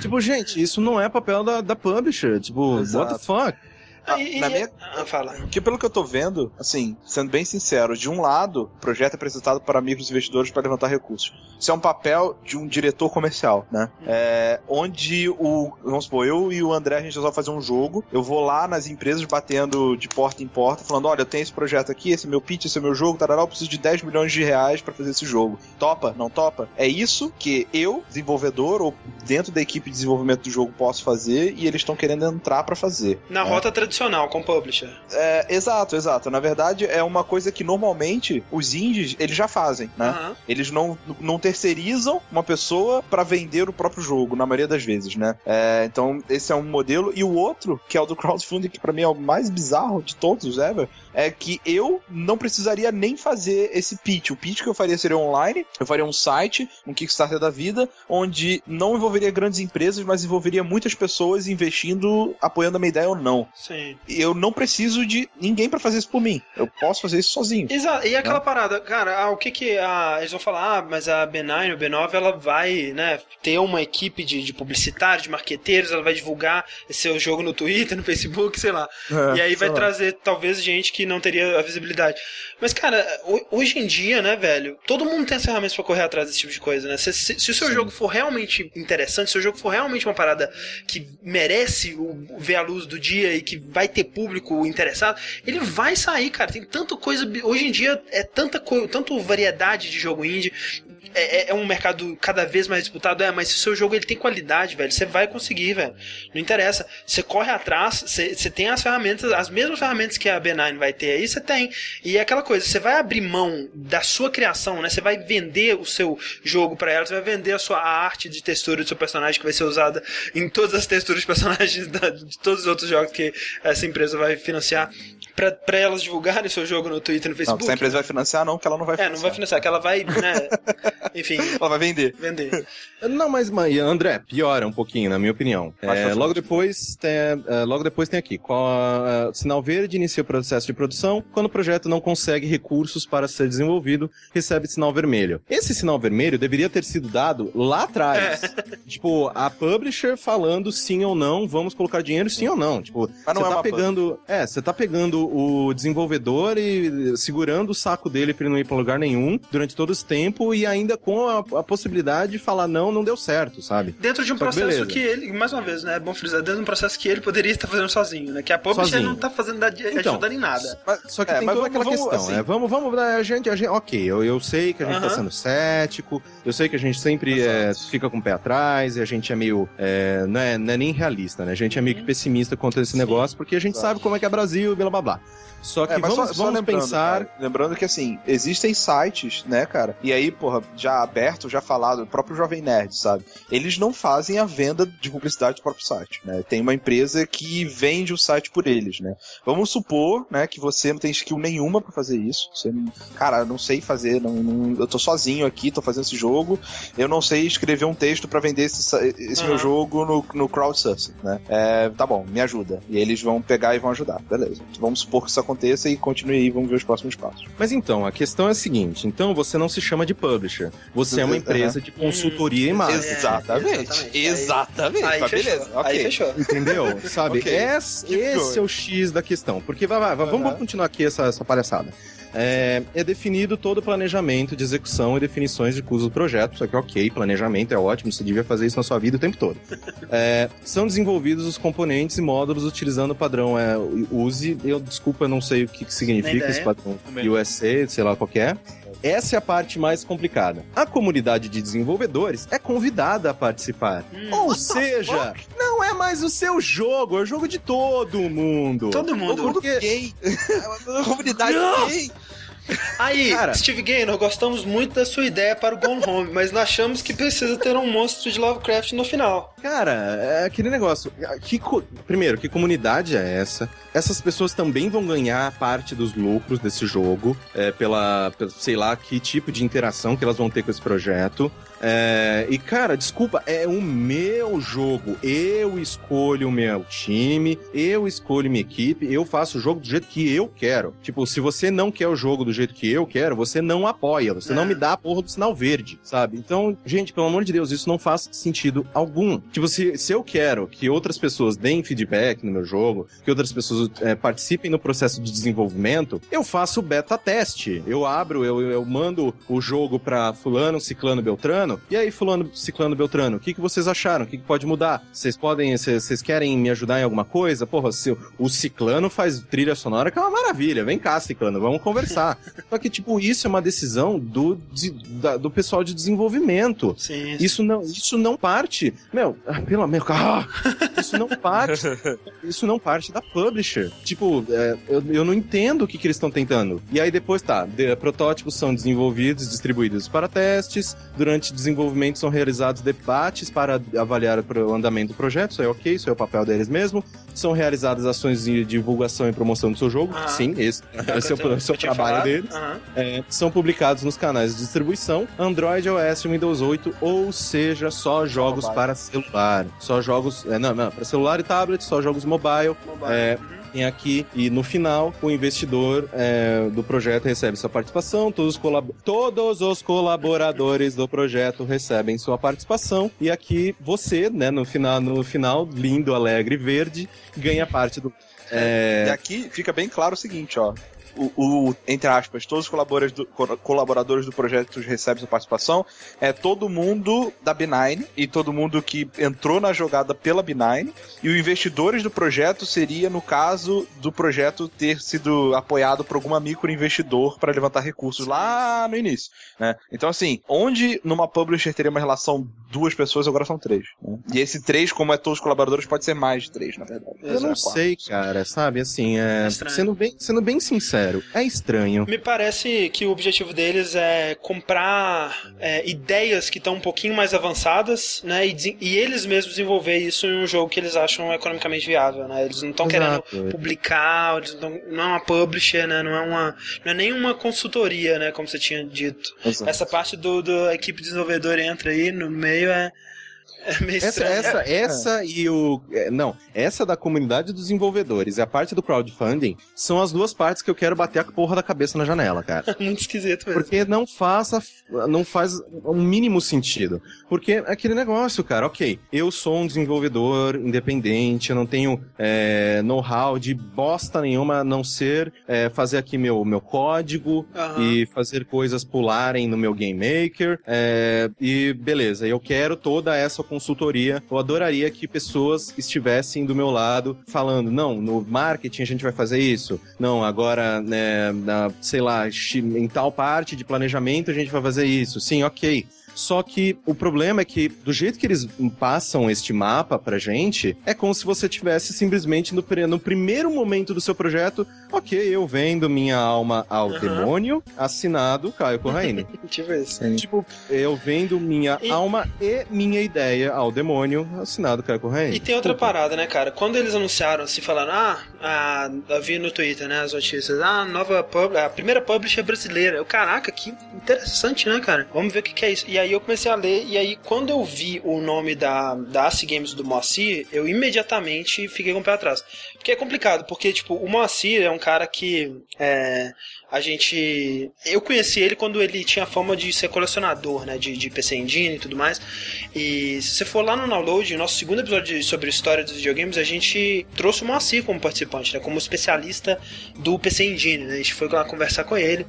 Tipo, gente, isso não é papel da, da publisher. Tipo, what Exato. the fuck? Ah, E- na minha- Ah, fala. Porque pelo que eu tô vendo, assim, sendo bem sincero, de um lado, o projeto é apresentado para micros investidores para levantar recursos. Isso é um papel de um diretor comercial, né? É, onde o. Vamos supor, eu e o André a gente resolve fazer um jogo. Eu vou lá nas empresas batendo de porta em porta, falando: olha, eu tenho esse projeto aqui, esse é meu pitch, esse é meu jogo, tarará, eu preciso de 10 milhões de reais para fazer esse jogo. Topa? Não topa? É isso que eu, desenvolvedor, ou dentro da equipe de desenvolvimento do jogo, posso fazer e eles estão querendo entrar para fazer. Na É. rota tradicional, com publisher. É, exato, exato. Na verdade, é uma coisa que normalmente os indies eles já fazem, né? Aham. Eles não, não terceirizam uma pessoa pra vender o próprio jogo, na maioria das vezes, né? É, então, esse é um modelo. E o outro, que é o do crowdfunding, que pra mim é o mais bizarro de todos ever, é que eu não precisaria nem fazer esse pitch. O pitch que eu faria seria online, eu faria um site, um Kickstarter da vida, onde não envolveria grandes empresas, mas envolveria muitas pessoas investindo, apoiando a minha ideia ou não Sim. Eu não preciso de ninguém pra fazer isso por mim. Eu posso fazer isso sozinho. Exato. E aquela parada, cara, ah, o que que a, eles vão falar, ah, mas a B9 ou B9 ela vai, né, ter uma equipe de, de publicitários, de marqueteiros, ela vai divulgar esse seu jogo no Twitter, no Facebook, sei lá. e aí vai lá. trazer talvez gente que não teria a visibilidade. Mas, cara, ho- hoje em dia, né, velho, todo mundo tem as ferramentas pra correr atrás desse tipo de coisa, né? Se, se- se o seu jogo for realmente interessante, se o jogo for realmente uma parada que merece o, ver a luz do dia e que vai ter público interessado, ele vai sair, cara. Tem tanta coisa. Hoje em dia é tanta, tanto variedade de jogo indie é, é, é, um mercado cada vez mais disputado, é, mas se o seu jogo ele tem qualidade, velho, você vai conseguir, velho. Não interessa. Você corre atrás, você, você tem as ferramentas, as mesmas ferramentas que a B9 vai ter aí, você tem. E é aquela coisa, você vai abrir mão da sua criação, né? Você vai vender o seu jogo para ela, você vai vender a sua arte de textura do seu personagem que vai ser usada em todas as texturas de personagens da, de todos os outros jogos que essa empresa vai financiar pra, pra elas divulgarem o seu jogo no Twitter e no Facebook. Não, se a empresa vai financiar, não, que ela não vai financiar. É, não vai financiar, que ela vai, né, enfim... ela vai vender. Vender. Não, mas, André, piora um pouquinho, na minha opinião. É, logo, depois tem, é, logo depois tem aqui, com a, a, sinal verde inicia o processo de produção, quando o projeto não consegue recursos para ser desenvolvido, recebe sinal vermelho. Esse sinal vermelho deveria ter sido dado lá atrás. É. Tipo, a publisher falando sim ou não, vamos colocar dinheiro sim ou não. Tipo, você é tá pegando... É, você tá pegando o desenvolvedor e segurando o saco dele pra ele não ir pra lugar nenhum durante todo esse tempo e ainda com a, a possibilidade de falar não, não deu certo, sabe? Dentro de um Só processo que, que, ele, mais uma vez, né, é bom frisar, dentro de um processo que ele poderia estar fazendo sozinho, né? Que a publisher não tá fazendo então, ajudando em nada. Só que é, tem toda aquela vamos, questão, assim, né? Vamos, vamos, a gente, a gente ok, eu, eu sei que a gente uh -huh. tá sendo cético, eu sei que a gente sempre é, fica com o pé atrás e a gente é meio, é, não, é, não é nem realista, né? A gente é meio que uhum. pessimista contra esse Sim. negócio porque a gente Exato. sabe como é que é Brasil e blá blá blá. Só que é, vamos, só, só vamos lembrando, pensar. Cara, lembrando que assim, existem sites, né, cara? E aí, porra, já aberto, já falado, o próprio Jovem Nerd, sabe? Eles não fazem a venda de publicidade do próprio site, né? Tem uma empresa que vende o site por eles, né? Vamos supor, né, que você não tem skill nenhuma para fazer isso. Você, cara, não sei fazer, não, não, eu tô sozinho aqui, tô fazendo esse jogo, eu não sei escrever um texto para vender esse, esse uhum. meu jogo no, no crowdsourcing, né? É, tá bom, me ajuda. E eles vão pegar e vão ajudar, beleza. Vamos supor que isso aconteça e continue aí, vamos ver os próximos passos. Mas então, a questão é a seguinte: então você não se chama de publisher, você é uma empresa de consultoria em marketing. Exatamente. Exatamente. Exatamente. Aí, tá, beleza. Okay. Aí fechou. Entendeu? Sabe? okay. Esse, esse é o X da questão. Porque vai, vai, vai vamos continuar aqui essa, essa palhaçada é, é, definido todo o planejamento de execução e definições de custos do projeto. Só que, ok, planejamento é ótimo, você devia fazer isso na sua vida o tempo todo. É, são desenvolvidos os componentes e módulos utilizando o padrão é, USE. Eu, desculpa, eu não sei o que, que significa esse padrão USA, sei lá qual é. Essa é a parte mais complicada. A comunidade de desenvolvedores é convidada a participar. Hum, Ou seja, não é mais o seu jogo, é o jogo de todo mundo. Todo mundo. Porque... Gay. a comunidade gay. Aí, Cara, Steve Gaynor, gostamos muito da sua ideia para o Gone Home, mas nós achamos que precisa ter um monstro de Lovecraft no final. Cara, é aquele negócio. Que, primeiro, que comunidade é essa? Essas pessoas também vão ganhar parte dos lucros desse jogo, é, pela, pela, sei lá, que tipo de interação que elas vão ter com esse projeto. É, e, cara, desculpa, é o meu jogo. Eu escolho o meu time, eu escolho minha equipe, eu faço o jogo do jeito que eu quero. Tipo, se você não quer o jogo do jeito que eu quero, você não apoia, você é. não me dá a porra do sinal verde, sabe? Então, gente, pelo amor de Deus, isso não faz sentido algum. Tipo, se, se eu quero que outras pessoas deem feedback no meu jogo, que outras pessoas é, participem no processo de desenvolvimento, eu faço beta teste. Eu abro, eu, eu mando o jogo pra fulano, ciclano, beltrano, Fulano, e aí, Fulano, Ciclano, Beltrano, o que, que vocês acharam? O que, que pode mudar? Vocês podem, vocês querem me ajudar em alguma coisa? Porra, se, o Ciclano faz trilha sonora que é uma maravilha. Vem cá, Ciclano, vamos conversar. Só que, tipo, isso é uma decisão do, de, da, do pessoal de desenvolvimento. Sim. Isso não, isso não parte. Meu, ah, pelo amor ah, isso não parte. isso não parte da publisher. Tipo, é, eu, eu não entendo o que, que eles estão tentando. E aí depois tá, de, protótipos são desenvolvidos, distribuídos para testes, durante desenvolvimento são realizados debates para avaliar o andamento do projeto, isso é ok, isso é o papel deles mesmo. São realizadas ações de divulgação e promoção do seu jogo, ah, sim, esse, é o, esse é o trabalho deles. É, são publicados nos canais de distribuição Android, OS, Windows 8, ou seja, só jogos para celular. Só jogos, é, não, não, para celular e tablet, só jogos mobile. mobile. É, uhum tem aqui. E no final o investidor é, do projeto recebe sua participação, todos os, todos os colaboradores do projeto recebem sua participação. E aqui você, né, no final, no final lindo, alegre, verde, ganha parte do. É... E aqui fica bem claro o seguinte, ó o, o, entre aspas, todos os colaboradores do, colaboradores do projeto recebem sua participação, é todo mundo da B9 e todo mundo que entrou na jogada pela B9 e os investidores do projeto seria, no caso do projeto ter sido apoiado por alguma microinvestidor para levantar recursos lá no início, né? Então, assim, onde numa publisher teria uma relação duas pessoas, agora são três. Né? E esse três, como é todos os colaboradores, pode ser mais de três, na verdade. Eu não sei, cara, sabe? Assim, é, é sendo, bem, sendo bem sincero, é estranho. Me parece que o objetivo deles é comprar é, ideias que estão um pouquinho mais avançadas, né? E, e, eles mesmos desenvolver isso em um jogo que eles acham economicamente viável, né? Eles não estão querendo publicar, eles não, não é uma publisher, né? Não é uma, não é nenhuma consultoria, né? Como você tinha dito. Exato. Essa parte do, do equipe desenvolvedora entra aí no meio é é meio essa, essa, é. essa e o. É, não, essa da comunidade dos desenvolvedores e a parte do crowdfunding são as duas partes que eu quero bater a porra da cabeça na janela, cara. Muito esquisito mesmo. Porque não faz, não faz um mínimo sentido. Porque é aquele negócio, cara, ok, eu sou um desenvolvedor independente, eu não tenho é, know-how de bosta nenhuma a não ser é, fazer aqui meu, meu código uhum. e fazer coisas pularem no meu Game Maker. É, e beleza, eu quero toda essa consultoria, eu adoraria que pessoas estivessem do meu lado falando, não, no marketing a gente vai fazer isso, não, agora, né, na, sei lá, em tal parte de planejamento a gente vai fazer isso. Sim, ok. Só que o problema é que, do jeito que eles passam este mapa pra gente, é como se você tivesse simplesmente no, no primeiro momento do seu projeto, ok, eu vendo minha alma ao uhum. demônio, assinado Caio Corraine. tipo isso. Tipo, eu vendo minha e... alma e minha ideia ao demônio, assinado Caio Corraine. E tem outra parada, né, cara? Quando eles anunciaram, assim, falando, ah, a, eu vi no Twitter, né, as notícias, ah, nova pub, a primeira publisher brasileira. Eu, caraca, que interessante, né, cara? Vamos ver o que, que é isso. E aí eu comecei a ler, e aí quando eu vi o nome da, da AC Games do Moacir, eu imediatamente fiquei com o pé atrás. Porque é complicado, porque, tipo, o Moacir é um cara que é, a gente. Eu conheci ele quando ele tinha fama de ser colecionador, né? De, de PC Engine e tudo mais. E se você for lá no download, nosso segundo episódio sobre história dos videogames, a gente trouxe o Moacir como participante, né? Como especialista do PC Engine, né? A gente foi lá conversar com ele.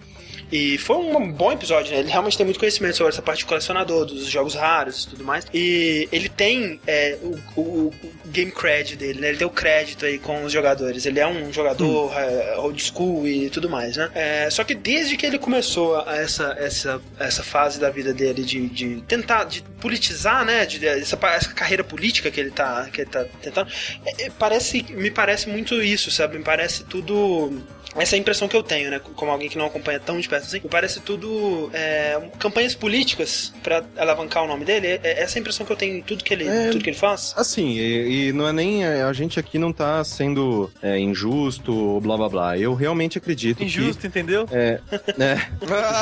E foi um bom episódio, né? Ele realmente tem muito conhecimento sobre essa parte de colecionador, dos jogos raros e tudo mais. E ele tem é, o, o, o, game cred dele, né? Ele tem o crédito aí com os jogadores. Ele é um jogador hum. é, old school e tudo mais, né? É, só que desde que ele começou essa, essa, essa fase da vida dele de, de tentar de politizar, né? De, essa, essa carreira política que ele tá, que ele tá tentando, é, é, parece, me parece muito isso, sabe? Me parece tudo essa é a impressão que eu tenho, né? Como alguém que não acompanha tão de perto assim. Parece tudo é, campanhas políticas para alavancar o nome dele. É, é essa é a impressão que eu tenho em tudo que ele, é, tudo que ele faz. Assim, e, e, não é nem. É, a gente aqui não tá sendo é, injusto ou blá blá blá. Eu realmente acredito injusto, que, entendeu? É. né?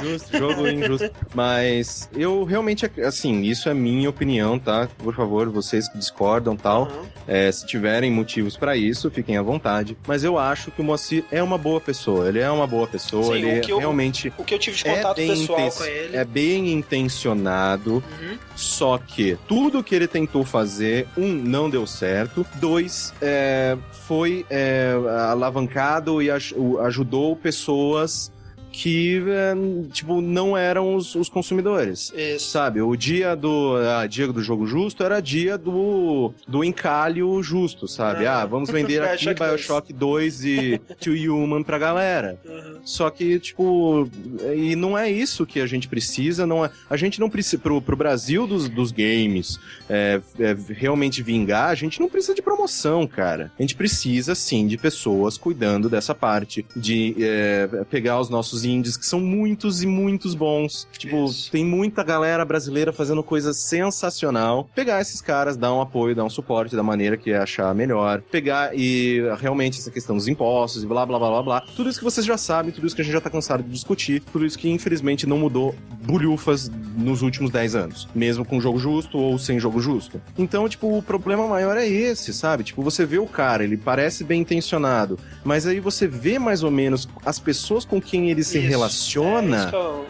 injusto, jogo injusto. Mas eu realmente, assim, isso é minha opinião, tá? Por favor, vocês que discordam tal. Uhum. É, se tiverem motivos para isso, fiquem à vontade. Mas eu acho que o Moacir é uma boa pessoa. Ele é uma boa pessoa. Sim, ele eu, realmente. O que eu tive de é contato é pessoal com ele. É bem intencionado. Uhum. Só que tudo que ele tentou fazer, um, não deu certo. Dois, é, foi é, alavancado e ajudou pessoas que, é, tipo, não eram os, os consumidores. Isso. Sabe? O dia do, ah, dia do jogo justo era dia do, do encalho justo, sabe? Ah, ah vamos vender aqui Bioshock 2 e To Human pra galera. Uhum. Só que, tipo, e não é isso que a gente precisa, não é, a gente não precisa, pro, pro Brasil dos, dos games é, é, realmente vingar, a gente não precisa de promoção, cara. A gente precisa, sim, de pessoas cuidando dessa parte, de é, pegar os nossos indies, que são muitos e muitos bons. Tipo, Isso. tem muita galera brasileira fazendo coisa sensacional. Pegar esses caras, dar um apoio, dar um suporte da maneira que achar melhor. Pegar e realmente essa questão dos impostos e blá blá blá blá blá. Tudo isso que vocês já sabem, tudo isso que a gente já tá cansado de discutir, tudo isso que infelizmente não mudou bulhufas nos últimos 10 anos. Mesmo com jogo justo ou sem jogo justo. Então, tipo, o problema maior é esse, sabe? Tipo, você vê o cara, ele parece bem intencionado, mas aí você vê mais ou menos as pessoas com quem ele se relaciona. É, Isso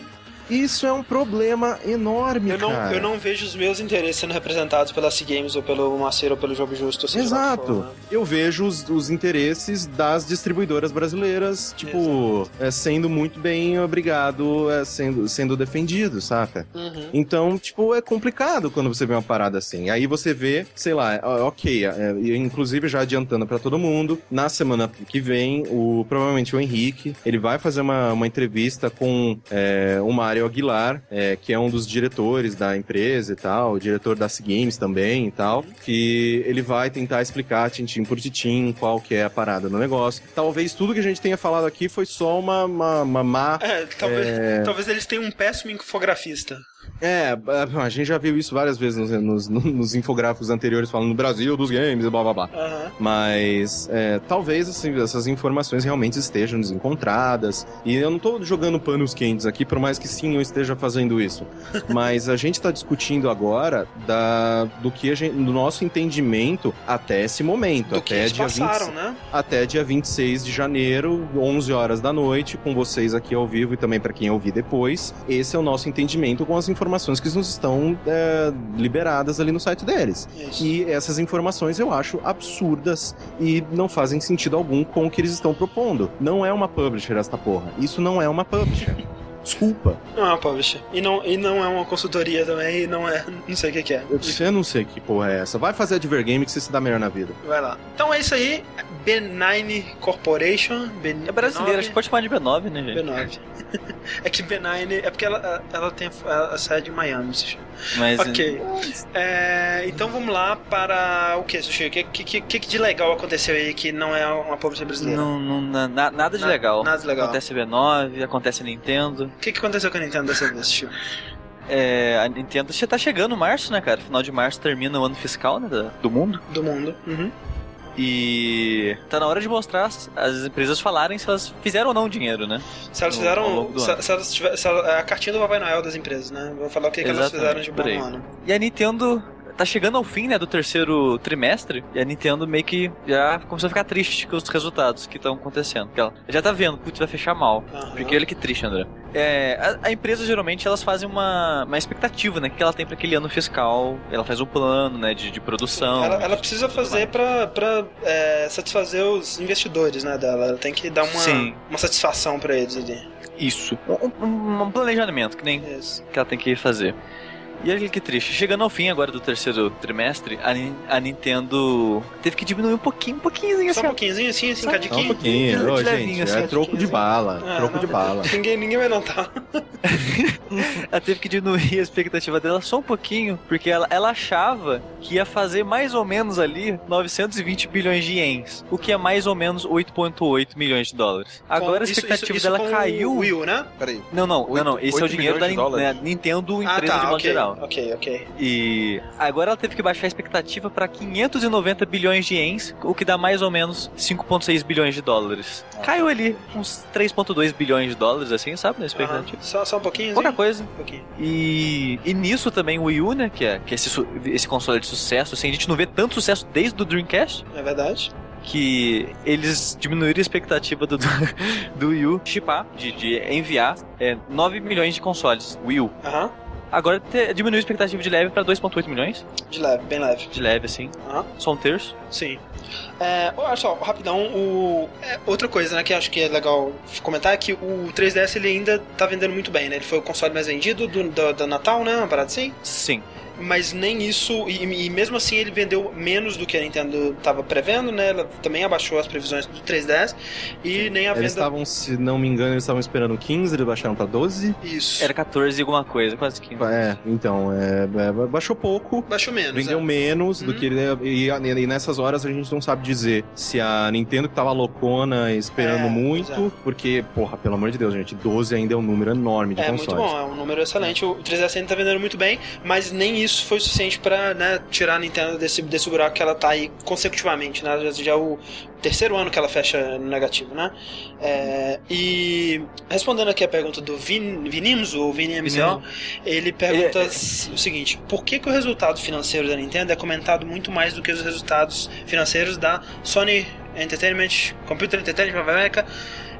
é um problema enorme, Eu não, cara. eu não vejo os meus interesses sendo representados pela C-Games ou pelo Maceiro ou pelo Jogo Justo. Exato. for, né? Eu vejo os, os interesses das distribuidoras brasileiras, tipo, é, sendo muito bem obrigado, é, sendo, sendo defendido, saca? Uhum. Então, tipo, é complicado quando você vê uma parada assim. Aí você vê, sei lá, ó, ok, é, inclusive já adiantando pra todo mundo, na semana que vem, o provavelmente o Henrique, ele vai fazer uma, uma entrevista com é, o Mário Aguilar, é, que é um dos diretores da empresa e tal, o diretor da Games também e tal, que ele vai tentar explicar tintim por tintim qual que é a parada do negócio. Talvez tudo que a gente tenha falado aqui foi só uma, uma, uma má É, talvez, É. talvez eles tenham um péssimo infografista. É, a gente já viu isso várias vezes nos, nos- nos infográficos anteriores falando no Brasil dos games e blá blá blá. Aham. Mas é, talvez assim, essas informações realmente estejam desencontradas. E eu não tô jogando panos quentes aqui, por mais que sim eu esteja fazendo isso. Mas a gente tá discutindo agora da, do que a gente, do nosso entendimento até esse momento, Do até dia 20, passaram, né? até dia 26 de janeiro, 11 horas da noite, com vocês aqui ao vivo e também para quem ouvir depois. Esse é o nosso entendimento com as informações que nos estão é, liberadas ali no site deles. Isso. E essas informações eu acho absurdas e não fazem sentido algum com o que eles estão propondo. Não é uma publisher esta porra. Isso não é uma publisher. Desculpa. Não é uma publisher. E não, e não é uma consultoria também, e não é. Não sei o que, que é. Eu, eu não sei que porra é essa. Vai fazer Advergame que você se dá melhor na vida. Vai lá. Então é isso aí. B9 Corporation. B, É brasileira, acho B9. que pode chamar de B9, né, gente? B9. é que B9 é porque ela, ela tem a, a sede em Miami, Sushi. Mas, Ok. É, então vamos lá para o que, Sushi? O que, que, que, que de legal aconteceu aí que não é uma publisher brasileira? Não, não, na- nada de Na- legal. nada de legal. Acontece B9, acontece Nintendo. O que, que aconteceu com a Nintendo dessa vez, Sushi? É, a Nintendo já tá chegando março, né, cara? Final de março termina o ano fiscal né, da- do mundo. Do mundo. Uhum. E tá na hora de mostrar as, as empresas falarem se elas fizeram ou não dinheiro, né? Se elas No- fizeram. Se, se elas tiver, se a cartinha do Papai Noel das empresas, né? Vou falar o que, que elas fizeram de bom ano. E a Nintendo tá chegando ao fim, né, do terceiro trimestre, e a Nintendo meio que já começou a ficar triste com os resultados que estão acontecendo. Porque ela já tá vendo, putz, vai fechar mal. Aham. Porque olha que triste, André. É, a, a empresa geralmente elas fazem uma, uma expectativa, né? Que ela tem para aquele ano fiscal. Ela faz um plano, né? De, de produção. Ela, ela precisa fazer pra, pra é, satisfazer os investidores, né, dela. Ela tem que dar uma, Sim. uma satisfação pra eles ali. Isso. Um, um- um planejamento, que nem Isso. que ela tem que fazer. E olha que triste. Chegando ao fim agora do terceiro trimestre, a, a Nintendo teve que diminuir um pouquinho, um pouquinho Só assim. um pouquinho, assim, assim, Só um cada Só um que- pouquinho. de Ô, levinho, gente, assim, é troco de bala. Ah, troco não, de bala. Ninguém, ninguém vai notar. Ela teve que diminuir a expectativa dela só um pouquinho, porque ela, ela achava que ia fazer mais ou menos ali 920 bilhões de ienes, o que é mais ou menos 8,8 milhões de dólares. Agora a Isso- expectativa isso- isso dela com caiu. O Will, né? Peraí. Não, não, não, não. Esse é o dinheiro da dólares? né, Nintendo, Ah, empresa tá, de modo ok. geral. Ok, ok. E agora ela teve que baixar a expectativa para 590 bilhões de ienes, o que dá mais ou menos 5,6 bilhões de dólares. Caiu ali uns 3,2 bilhões de dólares, assim, sabe, na expectativa. Só, só um pouquinho? Pouca coisa. Um pouquinho. E, e nisso também o Wii U, né, que é, que é esse, esse console de sucesso, assim, a gente não vê tanto sucesso desde o Dreamcast, É verdade. que eles diminuíram a expectativa do, do, do Wii U chipar, de, de enviar é, 9 milhões de consoles Wii U. Aham. Agora te, diminuiu a expectativa de leve para 2,8 milhões, De leve, bem leve. de leve, assim, Aham. só um terço. Sim. É, olha só, rapidão, o, é, outra coisa né, que acho que é legal comentar é que o 3DS ele ainda tá vendendo muito bem, né? Ele foi o console mais vendido do, do, do Natal, né? Uma parada assim. Sim. Mas nem isso, e, e mesmo assim ele vendeu menos do que a Nintendo estava prevendo, né? Ela também abaixou as previsões do 3DS e nem a Eles venda. estavam, se não me engano, eles estavam esperando 15, eles baixaram pra 12. Isso. Era 14 e alguma coisa, quase que. É, então, é, é, baixou pouco. Baixou menos. Vendeu é. menos do Uhum. que ele. E, e nessas horas a gente não sabe dizer se a Nintendo que tava loucona esperando É, muito, pois porque, porra, pelo amor de Deus, gente, 12 ainda é um número enorme de É muito consoles. bom, é um número excelente. O 3DS ainda tá vendendo muito bem, mas nem isso foi suficiente pra né, tirar a Nintendo desse, desse buraco que ela tá aí consecutivamente, né? Já, já é o terceiro ano que ela fecha no negativo, né? É, e respondendo aqui a pergunta do Vin, Vinims, ou VinMCO, ele pergunta Ele- o seguinte: por que, que o resultado financeiro da Nintendo é comentado muito mais do que os resultados financeiros da Sony Entertainment, Computer Entertainment of America?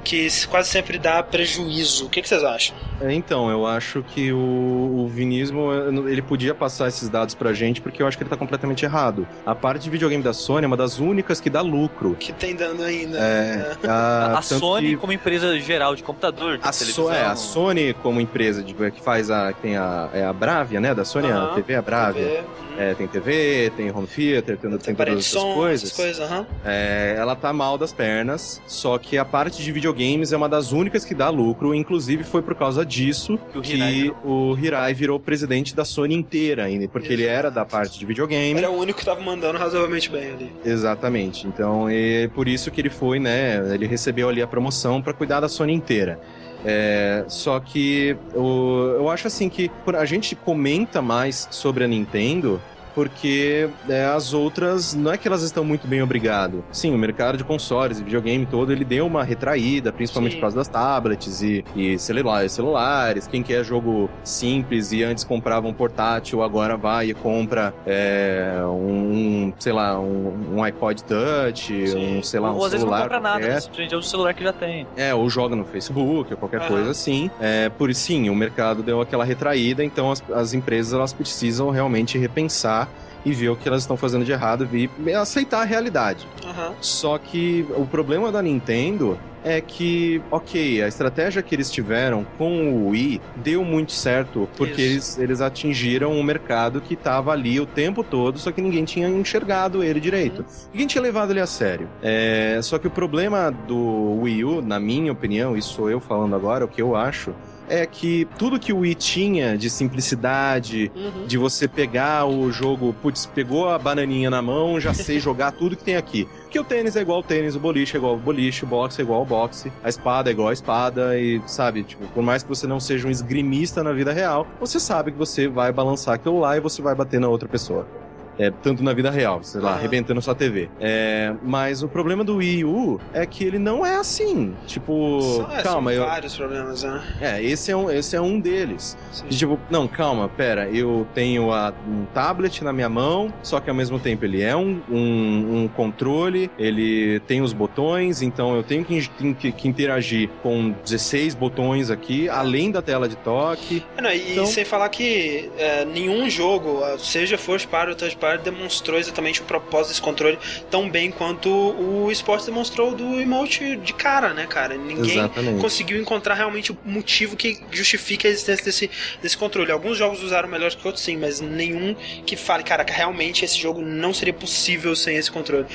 Que quase sempre dá prejuízo. O que, que vocês acham? É, então, eu acho que o, o vinismo, ele podia passar esses dados pra gente, porque eu acho que ele tá completamente errado. A parte de videogame da Sony é uma das únicas que dá lucro. Que tem dando ainda. É, A, a, Sony, que- como empresa geral de computador, de A, So- televisão... é, a Sony como empresa de, que faz a que tem a, é a Bravia, né, da Sony, a TV é a Bravia. TV, É, tem TV, tem home theater, tem, tem, tem parede todas de essas som, coisas. essas coisas, aham. É, ela tá mal das pernas, só que a parte de videogames é uma das únicas que dá lucro, inclusive foi por causa disso Que o que Hirai virou. o Hirai virou presidente da Sony inteira, ainda, porque ele era da parte de videogame. Era o único que tava mandando razoavelmente bem ali. Exatamente. Então, é por isso que ele foi, né? Ele recebeu ali a promoção pra cuidar da Sony inteira. É, só que eu acho assim que a gente comenta mais sobre a Nintendo porque é, as outras não é que elas estão muito bem obrigado. Sim, o mercado de consoles e videogame todo ele deu uma retraída, principalmente Sim. por causa das tablets e, e celulares, celulares. Quem quer jogo simples e antes comprava um portátil, agora vai e compra é, um, sei lá, um, um iPod Touch, Sim. um, sei lá, um Ou às vezes não celular compra nada, né? simplesmente é o celular que já tem. É, ou joga no Facebook, ou qualquer Aham. coisa assim. É, por sim, o mercado deu aquela retraída, então as, as empresas elas precisam realmente repensar e ver o que elas estão fazendo de errado e aceitar a realidade. Aham. Só que o problema da Nintendo é que, ok, a estratégia que eles tiveram com o Wii deu muito certo, porque Isso. eles, eles atingiram um mercado que estava ali o tempo todo, só que ninguém tinha enxergado ele direito. Ninguém tinha levado ele a sério. É, só que o problema do Wii U, na minha opinião, isso sou eu falando agora, o que eu acho, é que tudo que o Wii tinha de simplicidade, Uhum. de você pegar o jogo, putz, pegou a bananinha na mão, já sei jogar tudo que tem aqui. Porque o tênis é igual ao tênis, o boliche é igual ao boliche, o boxe é igual ao boxe, a espada é igual à espada, e sabe, tipo, por mais que você não seja um esgrimista na vida real, você sabe que você vai balançar aquilo lá e você vai bater na outra pessoa. É, tanto na vida real, sei lá, arrebentando sua TV. É, mas o problema do Wii U é que ele não é assim. Tipo, São- é, calma, são eu, vários problemas, né? é, esse é um, esse é um deles. Tipo, não, calma, pera, eu tenho a- um tablet na minha mão, só que ao mesmo tempo ele é um, um, um controle, ele tem os botões, então eu tenho que, que- que interagir com 16 botões aqui, além da tela de toque. É, não, e Então- sem falar que é, nenhum jogo, seja First Party ou Third Party, demonstrou exatamente o propósito desse controle tão bem quanto o esporte demonstrou do emote de cara, né, cara? Ninguém Exatamente. conseguiu encontrar realmente o motivo que justifique a existência desse, desse controle. Alguns jogos usaram melhor que outros, sim, mas nenhum que fale, caraca, realmente esse jogo não seria possível sem esse controle.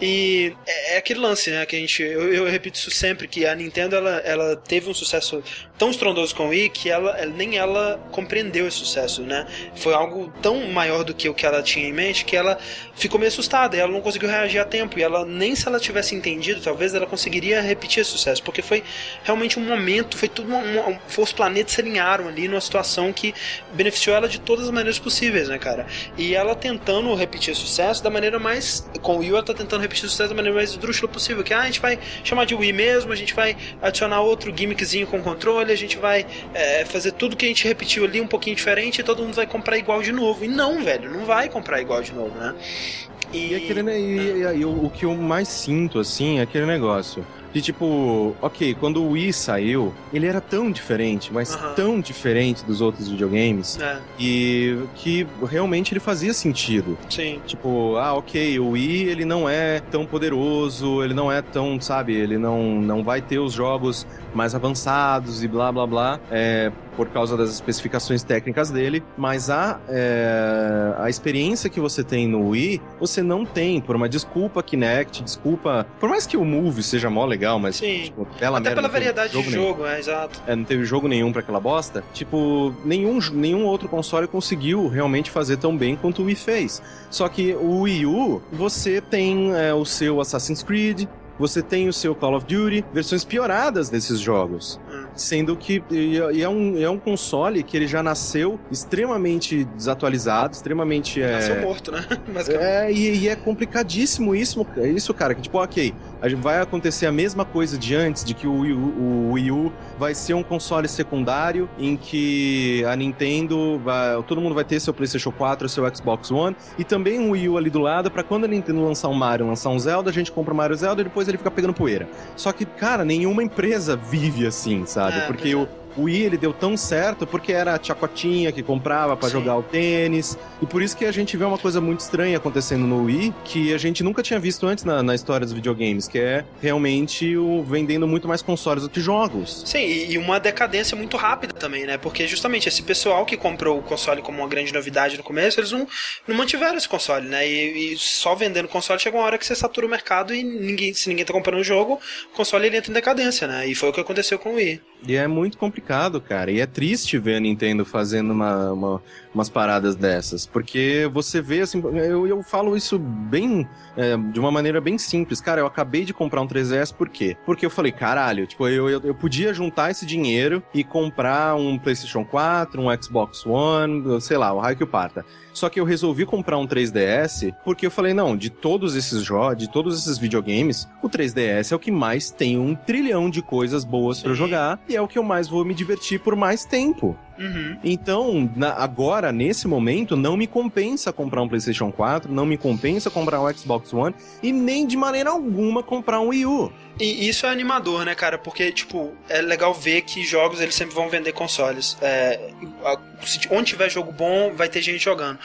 E é, é aquele lance, né, que a gente, eu, eu repito isso sempre, que a Nintendo, ela, ela teve um sucesso tão estrondoso com o Wii que ela, nem ela compreendeu esse sucesso, né? Foi algo tão maior do que o que ela tinha em mente que ela ficou meio assustada e ela não conseguiu reagir a tempo. E ela, nem se ela tivesse entendido, talvez ela conseguiria repetir esse sucesso, porque foi realmente um momento, foi tudo uma, uma, os planetas se alinharam ali numa situação que beneficiou ela de todas as maneiras possíveis, né, cara? E ela tentando repetir esse sucesso da maneira mais. Com o Wii, ela tá tentando repetir o sucesso da maneira mais esdrúxula possível. Que ah, a gente vai chamar de Wii mesmo, a gente vai adicionar outro gimmickzinho com controle, a gente vai é, fazer tudo que a gente repetiu ali um pouquinho diferente e todo mundo vai comprar igual de novo. E não, velho, não vai comprar igual de novo, né? E, aquele, né, e, e- e o, o que eu mais sinto, assim, é aquele negócio. De tipo, ok, quando o Wii saiu, ele era tão diferente, mas tão diferente dos outros videogames, É, e que realmente ele fazia sentido. sim. Tipo, ah, ok, o Wii ele não é tão poderoso, ele não é tão, sabe, ele não, não vai ter os jogos mais avançados e blá blá blá, é, por causa das especificações técnicas dele, mas a, é, a experiência que você tem no Wii, você não tem, por uma desculpa Kinect, desculpa, por mais que o Move seja mó legal, mas, Sim. tipo, bela Até merda, pela variedade de nenhum. jogo, é, exato. É, não teve jogo nenhum pra aquela bosta. Tipo, nenhum, nenhum outro console conseguiu realmente fazer tão bem quanto o Wii fez. Só que o Wii U, você tem é, o seu Assassin's Creed, você tem o seu Call of Duty, versões pioradas desses jogos. Hum. Sendo que é, um, é um console que ele já nasceu extremamente desatualizado, extremamente. É, Nasceu morto, né? É, e, e é complicadíssimo isso, isso, cara. Que tipo, ok, vai acontecer a mesma coisa de antes, de que o Wii, U, o Wii U vai ser um console secundário em que a Nintendo vai, todo mundo vai ter seu PlayStation 4, seu Xbox One e também um Wii U ali do lado para quando a Nintendo lançar um Mario, lançar um Zelda, a gente compra o Mario Zelda e depois ele fica pegando poeira. Só que, cara, nenhuma empresa vive assim, sabe? É, Porque pois o o Wii ele deu tão certo porque era a Chacotinha que comprava para jogar o tênis. E por isso que a gente vê uma coisa muito estranha acontecendo no Wii, que a gente nunca tinha visto antes na, na história dos videogames, que é realmente o vendendo muito mais consoles do que jogos. Sim, e e uma decadência muito rápida também, né? Porque justamente esse pessoal que comprou o console como uma grande novidade no começo, eles não, não mantiveram esse console, né? E, e só vendendo console chega uma hora que você satura o mercado e ninguém, se ninguém tá comprando o jogo, o console ele entra em decadência, né? E foi o que aconteceu com o Wii. E é muito complicado, cara. E é triste ver a Nintendo fazendo uma, uma- umas paradas dessas. Porque você vê, assim, eu, eu falo isso bem. é, de uma maneira bem simples. Cara, eu acabei de comprar um 3DS, por quê? Porque eu falei, caralho, tipo, eu, eu, eu podia juntar esse dinheiro e comprar um PlayStation 4, um Xbox One, sei lá, o raio que o parta. Só que eu resolvi comprar um 3DS porque eu falei, não, de todos esses jogos, de todos esses videogames, o 3DS é o que mais tem um trilhão de coisas boas Sim. jogar e é o que eu mais vou me divertir por mais tempo. Uhum. Então, na- agora, nesse momento, não me compensa comprar um PlayStation 4, não me compensa comprar um Xbox One e nem de maneira alguma comprar um Wii U. E isso é animador, né, cara? Porque, tipo, é legal ver que jogos eles sempre vão vender consoles. É, onde tiver jogo bom, vai ter gente jogando.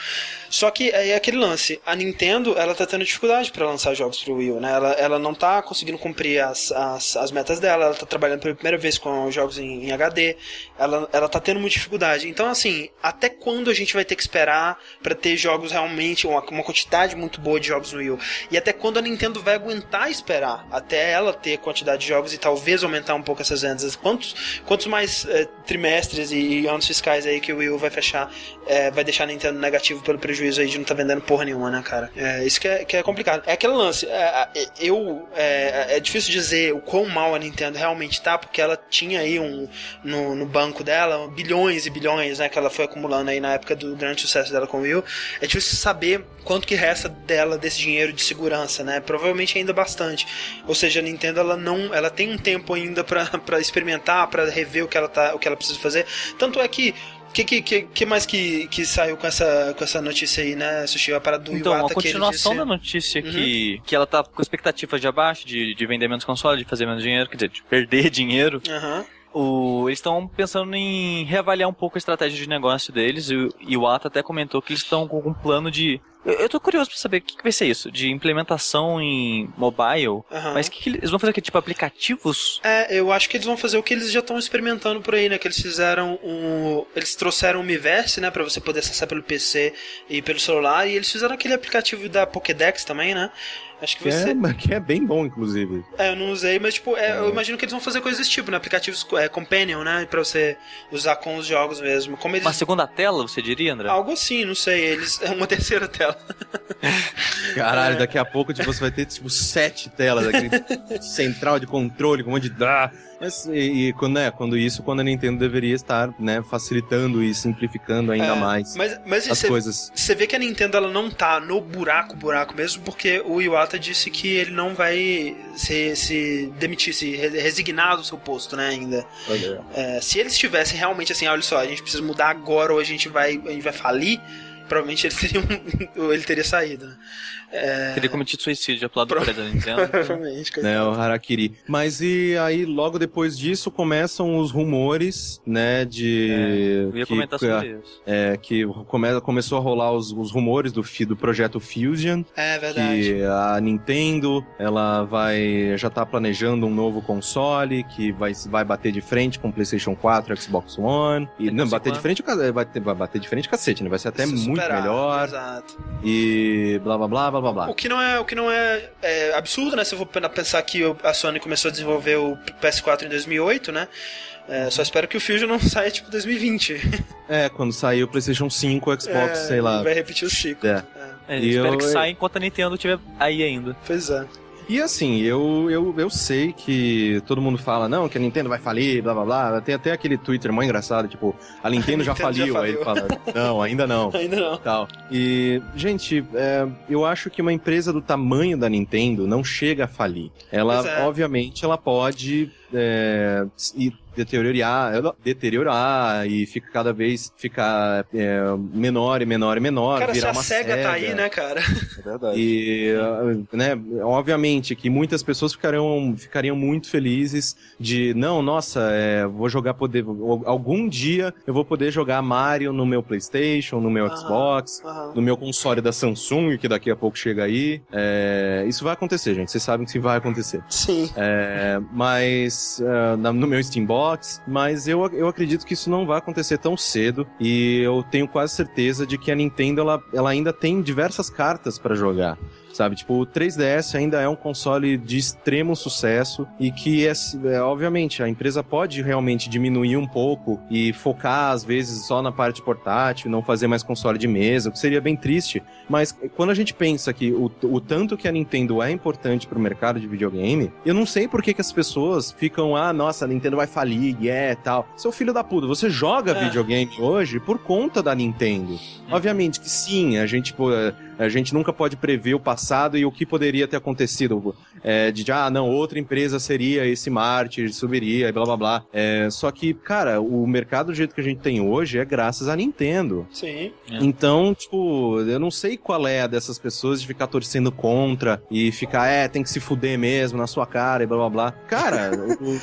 Só que aí é aquele lance. A Nintendo, ela tá tendo dificuldade pra lançar jogos pro Wii U, né? Ela, ela não tá conseguindo cumprir as, as, as metas dela. Ela tá trabalhando pela primeira vez com jogos em, em HD. Ela, ela tá tendo muita dificuldade. Então, assim, até quando a gente vai ter que esperar pra ter jogos realmente, uma, uma quantidade muito boa de jogos no Wii U? E até quando a Nintendo vai aguentar esperar até ela ter quantidade de jogos e talvez aumentar um pouco essas vendas? Quantos, quantos mais eh, trimestres e, e anos fiscais aí que o Wii U vai fechar eh, vai deixar a Nintendo negativo pelo prejuízo aí de não estar vendendo porra nenhuma, né, cara? É, isso que é, que é complicado. É aquele lance. é, é, eu. É, é difícil dizer o quão mal a Nintendo realmente tá, porque ela tinha aí um. No, no banco dela bilhões e bilhões, né, que ela foi acumulando aí na época do grande sucesso dela com o Wii U. É difícil saber quanto que resta dela desse dinheiro de segurança, né? Provavelmente ainda bastante. Ou seja, a Nintendo ela não, ela tem um tempo ainda pra experimentar, pra rever o que ela tá, o que ela precisa fazer. Tanto é que que, que, que, que mais que, que saiu com essa, com essa notícia aí, né, Sushi? A parada do Então, Iwata a continuação disse... da notícia que, que ela tá com expectativas de abaixo, de, de vender menos console, de fazer menos dinheiro, quer dizer, de perder dinheiro. Aham. O, eles estão pensando em reavaliar um pouco a estratégia de negócio deles, e o Iwata até comentou que eles estão com um plano de. Eu, eu tô curioso pra saber o que, que vai ser isso, de implementação em mobile. Aham. Mas o que, que eles vão fazer aqui? Tipo, aplicativos? É, eu acho que eles vão fazer o que eles já estão experimentando por aí, né? Que eles fizeram um. Eles trouxeram o Miiverse, né? Pra você poder acessar pelo PC e pelo celular. E eles fizeram aquele aplicativo da Pokédex também, né? Acho que Que você. é, que é bem bom, inclusive. É, eu não usei, mas tipo, é, eu imagino que eles vão fazer coisas desse tipo, né? Aplicativos é, Companion, né? Pra você usar com os jogos mesmo. Como eles. Uma segunda tela, você diria, André? Algo assim, não sei. Eles. É uma terceira tela. Caralho, daqui a pouco tipo, você vai ter tipo sete telas, aquele central de controle com um monte de. Ah, Mas e, e quando, é, quando isso, quando a Nintendo deveria estar, né, facilitando e simplificando ainda É, mais Mas, mas as você, coisas. você vê que a Nintendo ela não tá no buraco, buraco mesmo, porque o Iwata disse que ele não vai se, se demitir, se re- resignar do seu posto, né, ainda. É, se eles tivessem realmente assim, olha só, a gente precisa mudar agora ou a gente vai, a gente vai falir, provavelmente eles teriam, ou ele teria saído, né? É, Teria cometido suicídio pro lado Pro- do prédio da Nintendo. provavelmente. né, o Harakiri. Mas e aí, logo depois disso, começam os rumores, né, de... Eu ia que- comentar sobre isso. é, que come, começou a rolar os, os rumores do, fi- do projeto Fusion, É verdade. que a Nintendo, ela vai, já tá planejando um novo console, que vai, vai bater de frente com o PlayStation 4 Xbox One, e É, não, bater de frente, vai, ter- vai bater de frente cacete, né, vai ser até Se muito superar, melhor, Exato. e blá blá blá blá blá blá. O que não é, o que não é, é absurdo, né? Se eu for pensar que a Sony começou a desenvolver o PS4 em 2008, né? É, só espero que o Fusion não saia tipo 2020. É, quando sair o PlayStation 5, o Xbox, É, sei lá. Vai repetir o ciclo. É. É, E espero eu- que saia enquanto a Nintendo estiver aí ainda. Pois é. E assim, eu, eu, eu sei que todo mundo fala, não, que a Nintendo vai falir, blá blá blá. Tem até aquele Twitter mó engraçado, tipo, a Nintendo, já, Nintendo já faliu. Aí ele faliu. fala, não, ainda não. Ainda não. Tal. E, gente, é, eu acho que uma empresa do tamanho da Nintendo não chega a falir. Ela, é. obviamente, ela pode é, e deteriorar, deteriorar e fica cada vez ficar é, menor e menor e menor, Cara, se virar a uma SEGA tá aí, né, cara? É verdade. e, né, obviamente que muitas pessoas ficariam, ficariam muito felizes de, não, nossa, é, vou jogar poder, algum dia eu vou poder jogar Mario no meu Playstation, no meu Aham. Xbox, Aham. no meu console da Samsung, que daqui a pouco chega aí. É, isso vai acontecer, gente, vocês sabem que isso vai acontecer. Sim. É, mas é, no meu Steambox, mas eu, eu acredito que isso não vai acontecer tão cedo e eu tenho quase certeza de que a Nintendo ela, ela ainda tem diversas cartas pra jogar. Sabe, tipo, o 3DS ainda é um console de extremo sucesso e que, é, é, obviamente, a empresa pode realmente diminuir um pouco e focar, às vezes, só na parte portátil, não fazer mais console de mesa, o que seria bem triste. Mas quando a gente pensa que o, o tanto que a Nintendo é importante pro mercado de videogame, eu não sei por que, que as pessoas ficam, ah, nossa, a Nintendo vai falir, é, tal. Seu filho da puta, você joga É. videogame hoje por conta da Nintendo. Obviamente que sim, a gente, pô, a gente nunca pode prever o passado e o que poderia ter acontecido. É, de, ah, não, outra empresa seria esse mártir, subiria, e blá blá blá. É, só que, cara, o mercado do jeito que a gente tem hoje é graças à Nintendo. Sim. É. Então, tipo, eu não sei qual é a dessas pessoas de ficar torcendo contra e ficar, é, tem que se fuder mesmo na sua cara e blá blá blá. Cara, o-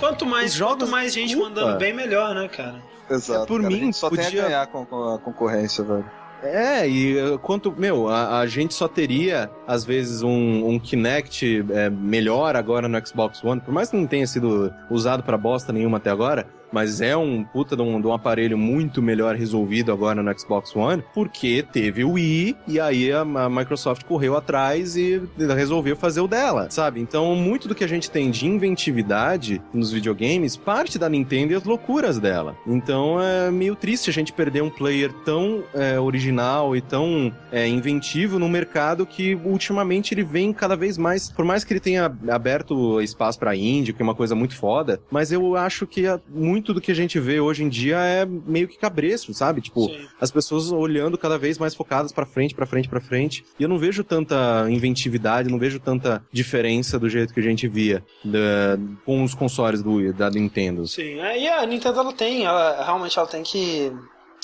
Quanto mais, quanto mais gente desculpa. mandando bem, melhor, né, cara? Exato. é por cara, mim, a gente só tem podia- a ganhar com, com a concorrência, velho. É, e uh, quanto, meu, a, a gente só teria, às vezes, um, um Kinect é, melhor agora no Xbox One, por mais que não tenha sido usado pra bosta nenhuma até agora, mas é um puta de um, de um aparelho muito melhor resolvido agora no Xbox One, porque teve o Wii, e aí a, a Microsoft correu atrás e resolveu fazer o dela, sabe? Então, muito do que a gente tem de inventividade nos videogames parte da Nintendo e as loucuras dela. Então, é meio triste a gente perder um player tão é, original e tão é, inventivo no mercado que ultimamente ele vem cada vez mais, por mais que ele tenha aberto espaço pra indie, que é uma coisa muito foda, mas eu acho que a- muito do que a gente vê hoje em dia é meio que cabreço, sabe? Tipo, Sim. as pessoas olhando cada vez mais focadas pra frente, pra frente, pra frente. E eu não vejo tanta inventividade, não vejo tanta diferença do jeito que a gente via da- com os consoles do, da Nintendo. Sim, é, e a Nintendo ela tem, ela realmente ela tem que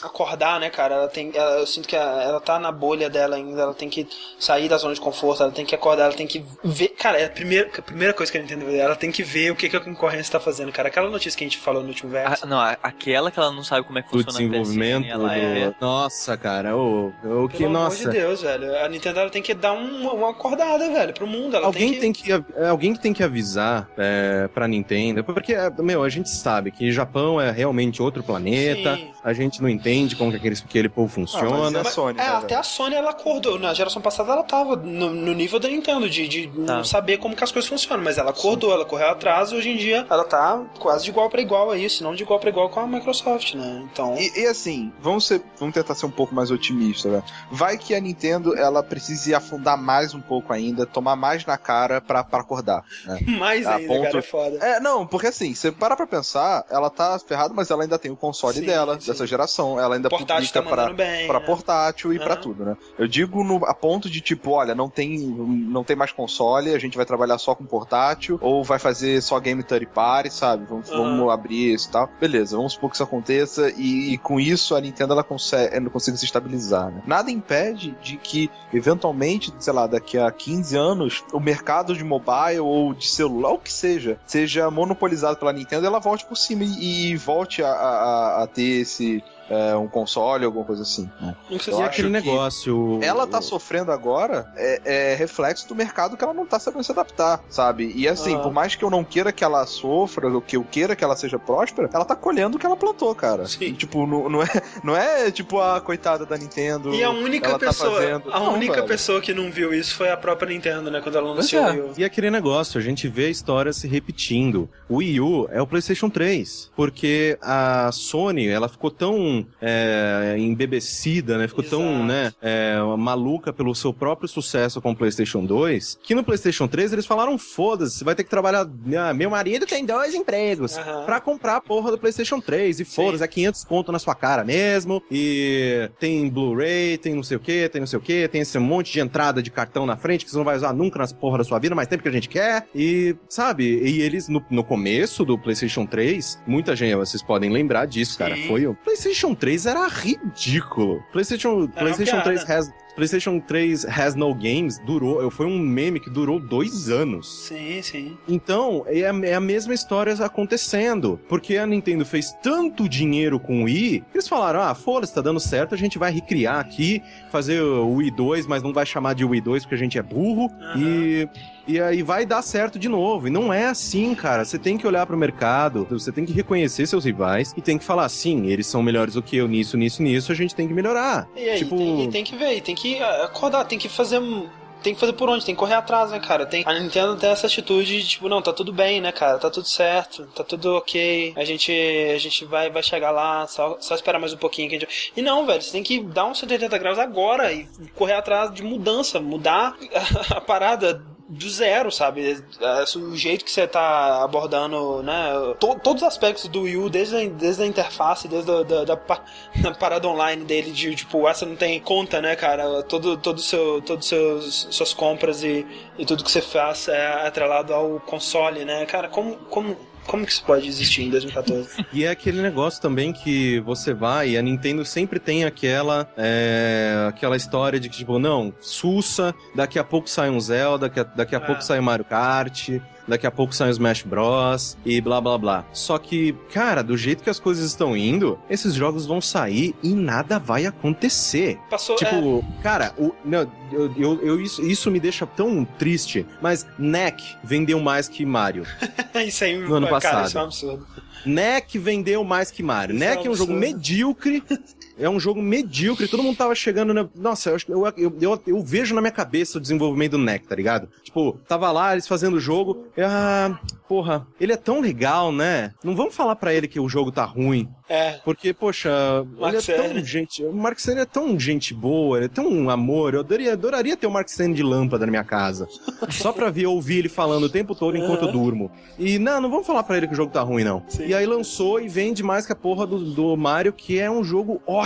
acordar, né, cara? Ela tem, ela- eu sinto que ela, ela tá na bolha dela ainda, ela tem que sair da zona de conforto, ela tem que acordar, ela tem que ver, cara, é a primeira, a primeira coisa que a Nintendo vê, ela tem que ver o que, que a concorrência tá fazendo, cara. Aquela notícia que a gente falou no último verso. Ah, não, a- aquela que ela não sabe como é que funciona a desenvolvimento. PSN, ela é... Nossa, cara, o, o que, Pelo nossa. amor de Deus, velho. A Nintendo ela tem que dar um- uma acordada, velho, pro mundo. Ela Alguém tem que. tem que, é, alguém que tem que avisar é, pra Nintendo, porque, é, meu, a gente sabe que Japão é realmente outro planeta, Sim. a gente não entende como que aquele, aquele povo funciona. Ah, mas é a Sony, é, até a Sony ela acordou. Na geração passada ela tava no, no nível da Nintendo, de, de não Tá. saber como que as coisas funcionam. Mas ela acordou, ela correu atrás e hoje em dia ela tá quase de igual pra igual a isso, não de igual pra igual com a Microsoft, né? Então. E, e assim, vamos, ser, vamos tentar ser um pouco mais otimistas, né? Vai que a Nintendo ela precise afundar mais um pouco ainda, tomar mais na cara pra, pra acordar. Né? Mais a ainda, ponto- cara, é foda. É, não, porque assim, você parar pra pensar, ela tá ferrada, mas ela ainda tem o console Sim, dela, sim. dessa geração. Ela ainda portátil tá publica pra, bem. pra né? portátil e pra Aham. tudo, né? Eu digo no, a ponto de tipo, olha, não tem, não tem mais console, a gente vai trabalhar só com portátil, ou vai fazer só game third party, sabe? Vamos, Aham. vamos abrir isso e tal. Beleza, vamos supor que isso aconteça e, e com isso a Nintendo ela consegue, ela consiga se estabilizar, né? Nada impede de que, eventualmente, sei lá, daqui a 15 anos, o mercado de mobile ou de celular, o que seja, seja monopolizado pela Nintendo ela volte por cima e, e volte a, a- a ter esse. É, um console, alguma coisa assim. né? Não E acho aquele que negócio. Ela tá o- sofrendo agora é, é reflexo do mercado que ela não tá sabendo se adaptar, sabe? E assim, Aham. por mais que eu não queira que ela sofra, ou que eu queira que ela seja próspera, ela tá colhendo o que ela plantou, cara. Sim. E, tipo, não, não, é, não é tipo a coitada da Nintendo. E a única ela tá pessoa, fazendo- a Não, única velho. pessoa que não viu isso foi a própria Nintendo, né, quando ela anunciou é. o Wii U. E aquele negócio, a gente vê a história se repetindo. O Wii U é o PlayStation 3, porque a Sony, ela ficou tão tão é, embebecida, né? Ficou tão, Exato. né, é, maluca pelo seu próprio sucesso com o PlayStation 2, que no PlayStation 3 eles falaram: foda-se, você vai ter que trabalhar. Ah, Meu marido tem dois empregos Aham. pra comprar a porra do PlayStation 3. E foda-se, é 500 conto na sua cara mesmo. E tem Blu-ray, tem não sei o que, tem não sei o que, tem esse monte de entrada de cartão na frente que você não vai usar nunca nas porra da sua vida, mas tem porque a gente quer. E, sabe, e eles no, no começo do PlayStation 3, muita gente, vocês podem lembrar disso, Sim. cara. Foi o PlayStation 3 era ridículo. PlayStation, PlayStation 3 piada. has, PlayStation 3 has no games durou, foi um meme que durou dois anos. Sim, sim. Então, é a, é a mesma história acontecendo. Porque a Nintendo fez tanto dinheiro com o Wii, que eles falaram: ah, foda-se, tá dando certo, a gente vai recriar aqui, fazer o Wii 2, mas não vai chamar de Wii 2 porque a gente é burro. Aham. E. E aí vai dar certo de novo. E não é assim, cara. Você tem que olhar pro mercado, você tem que reconhecer seus rivais e tem que falar, sim, eles são melhores do que eu nisso, nisso, nisso, a gente tem que melhorar. E aí, tipo, tem, e tem que ver, e tem que ah, acordar, tem que fazer. um- Tem que fazer por onde, tem que correr atrás, né, cara? Tem, a Nintendo tem essa atitude de, tipo, não, tá tudo bem, né, cara? Tá tudo certo, tá tudo ok. A gente, a gente vai, vai chegar lá, só, só esperar mais um pouquinho. Que a gente... E não, velho, você tem que dar uns 180 graus agora e correr atrás de mudança, mudar a, parada do zero, sabe? É, O jeito que você tá abordando, né? to- todos os aspectos do Wii U, desde a, desde a interface, desde a, da, da, da parada online dele, de tipo, essa não tem conta, né, cara? Todo, todo seu, seus suas compras e, e tudo que você faz é atrelado ao console, né? Cara, como, como, como que isso pode existir em 2014? E é aquele negócio também que você vai, e a Nintendo sempre tem aquela é, aquela história de que, tipo, não, sussa, daqui a pouco sai um Zelda, daqui a, daqui a É. pouco sai Mario Kart, daqui a pouco sai o Smash Bros. e blá blá blá. Só que, cara, do jeito que as coisas estão indo, esses jogos vão sair e nada vai acontecer. Passou. Tipo, cara, o, não, eu, eu, eu- isso, isso me deixa tão triste, mas NEC vendeu mais que Mario. é, isso aí, no ano cara, passado. isso é um absurdo. NEC vendeu mais que Mario. Isso é NEC é um jogo medíocre. É um jogo medíocre, todo mundo tava chegando na. Nossa, eu, eu, eu, eu, eu vejo na minha cabeça o desenvolvimento do NEC, tá ligado? Tipo, tava lá, eles fazendo o jogo. Ah, porra, ele é tão legal, né? Não vamos falar pra ele que o jogo tá ruim. É, Porque, poxa, Mark ele é tão gente. O Mark Cerny é tão gente boa, ele é tão um amor. Eu adoraria, adoraria ter o Mark Cerny de lâmpada na minha casa. Só pra ver, ouvir ele falando o tempo todo enquanto eu Aham. durmo. E não, não vamos falar pra ele que o jogo tá ruim, não. Sim. E aí lançou e vende mais que a porra do, do Mario, que é um jogo ótimo,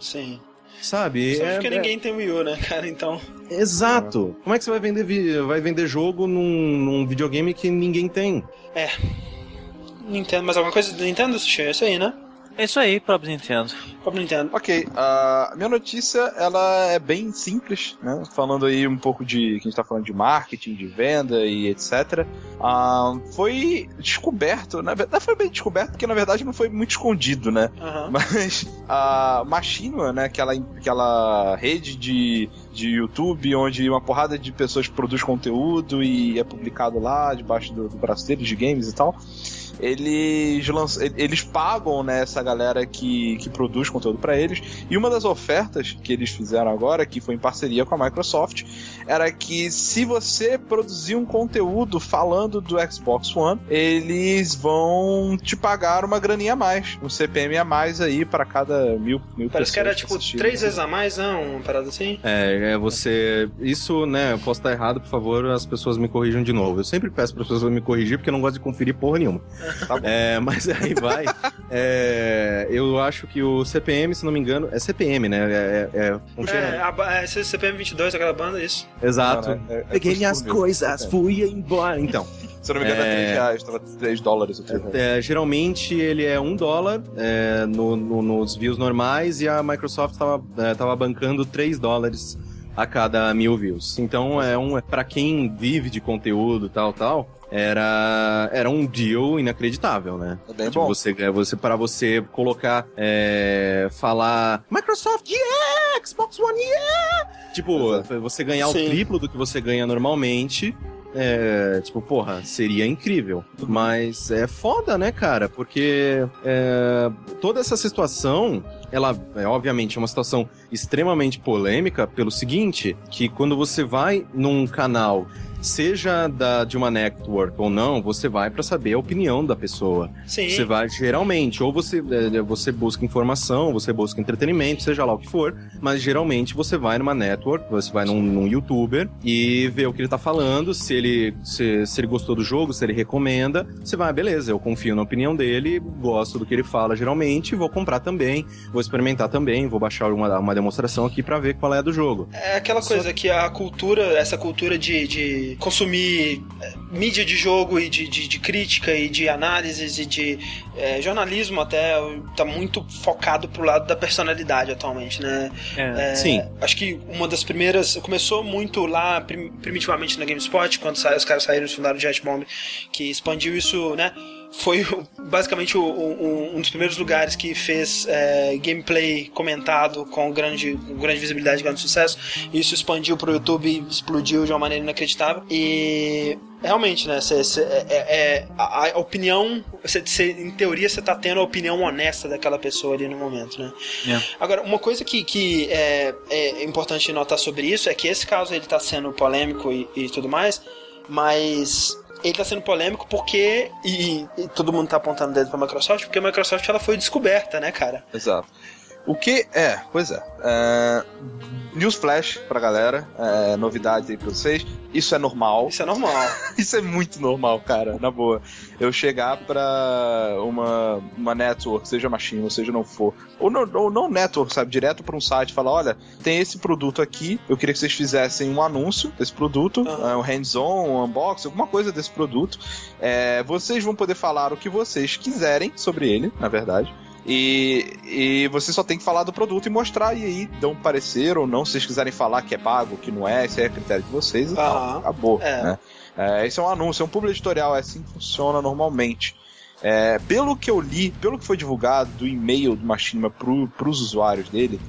sim. sabe? Só É- porque é- ninguém tem Wii U, né, cara? Então. Exato. Como é que você vai vender, vi- vai vender jogo num, num videogame que ninguém tem? Nintendo, mais alguma coisa do Nintendo, Sushi? É isso aí, né? É isso aí, próprio Nintendo. Próprio Nintendo. Ok, a minha notícia ela é bem simples, né? Falando aí um pouco de que a gente tá falando de marketing, de venda e etc. Ah, foi descoberto, na verdade foi bem descoberto porque na verdade não foi muito escondido, né? Aham. Mas a Machinima, né, aquela, aquela rede de, de YouTube onde uma porrada de pessoas produz conteúdo e é publicado lá debaixo do, do braço deles de games e tal. Eles, lanç- eles pagam né, essa galera que, que produz conteúdo pra eles. E uma das ofertas que eles fizeram agora, que foi em parceria com a Microsoft, era que se você produzir um conteúdo falando do Xbox One, eles vão te pagar uma graninha a mais, um CPM a mais aí pra cada mil, mil Parece que pessoas era tipo três vezes a mais, não? Uma parada assim? É, é você. Isso, né? Eu posso estar errado, por favor, as pessoas me corrijam de novo. Eu sempre peço para as pessoas me corrigir porque eu não gosto de conferir porra nenhuma. Tá bom. É, mas aí vai. É, eu acho que o CPM, se não me engano, é CPM, né? É, é, é-? É, é CPM 22, aquela banda, isso. Exato. Não, né? É- é Peguei minhas coisas, fui embora. Então, Se eu não me engano, é, É. 3 reais, 3 dólares 3 reais. é, geralmente ele é um dólar é, no- no- nos views normais e a Microsoft estava tava bancando 3 dólares a cada mil views. Então é um para quem vive de conteúdo tal tal era era um deal inacreditável, né? É bem Tipo, bom. você, é, você para você colocar, é, falar Microsoft, yeah! Xbox One, yeah! Tipo, Exato. você ganhar Sim. o triplo do que você ganha normalmente, é, tipo, porra, seria incrível. Mas é foda, né, cara? Porque é, toda essa situação, ela é obviamente uma situação extremamente polêmica pelo seguinte, que quando você vai num canal seja da, de uma network ou não, você vai para saber a opinião da pessoa. Sim. Você vai, geralmente, ou você, é, você busca informação, você busca entretenimento, seja lá o que for, mas geralmente você vai numa network, você vai num, num youtuber e vê o que ele tá falando, se ele, se, se ele gostou do jogo, se ele recomenda, você vai, ah, beleza, eu confio na opinião dele, gosto do que ele fala geralmente, vou comprar também, vou experimentar também, vou baixar uma, uma demonstração aqui para ver qual é a do jogo. É aquela coisa que a cultura, essa cultura de, de consumir é, mídia de jogo e de, de, de crítica e de análises e de é, jornalismo até tá muito focado pro lado da personalidade atualmente, né? É. Sim. Acho que uma das primeiras começou muito lá prim- primitivamente na GameSpot quando os caras saíram e fundaram o Jetbomb, que expandiu isso, né? Foi o- basicamente o- o- um dos primeiros lugares que fez é, gameplay comentado com grande, com grande visibilidade, grande sucesso. Isso expandiu pro YouTube e explodiu de uma maneira inacreditável. E realmente, né? cê- cê- é, é- a, a opinião, cê- cê- em teoria, você tá tendo a opinião honesta daquela pessoa ali no momento, né? É. Agora, uma coisa que, que é, é importante notar sobre isso é que esse caso ele tá sendo polêmico e, e tudo mais, mas ele tá sendo polêmico porque e, e todo mundo tá apontando o dedo pra Microsoft porque a Microsoft ela foi descoberta, né, cara? Exato. O que é, pois é, é News Flash pra galera, é, novidades aí pra vocês. Isso é normal. Isso é normal. Isso é muito normal, cara, na boa. Eu chegar pra uma, uma network, seja machine, ou seja não for, ou não, ou não network, sabe, direto pra um site e falar: olha, tem esse produto aqui, eu queria que vocês fizessem um anúncio desse produto, é, um hands-on, um unboxing, alguma coisa desse produto. É, vocês vão poder falar o que vocês quiserem sobre ele, na verdade. E, e você só tem que falar do produto e mostrar, e aí dão parecer ou não. Se vocês quiserem falar que é pago, que não é, esse é critério de vocês e. Acabou. É. Né? É, esse é um anúncio, é um publi editorial, é assim que funciona normalmente. É, pelo que eu li, pelo que foi divulgado do e-mail do Machinima pro, pros usuários dele,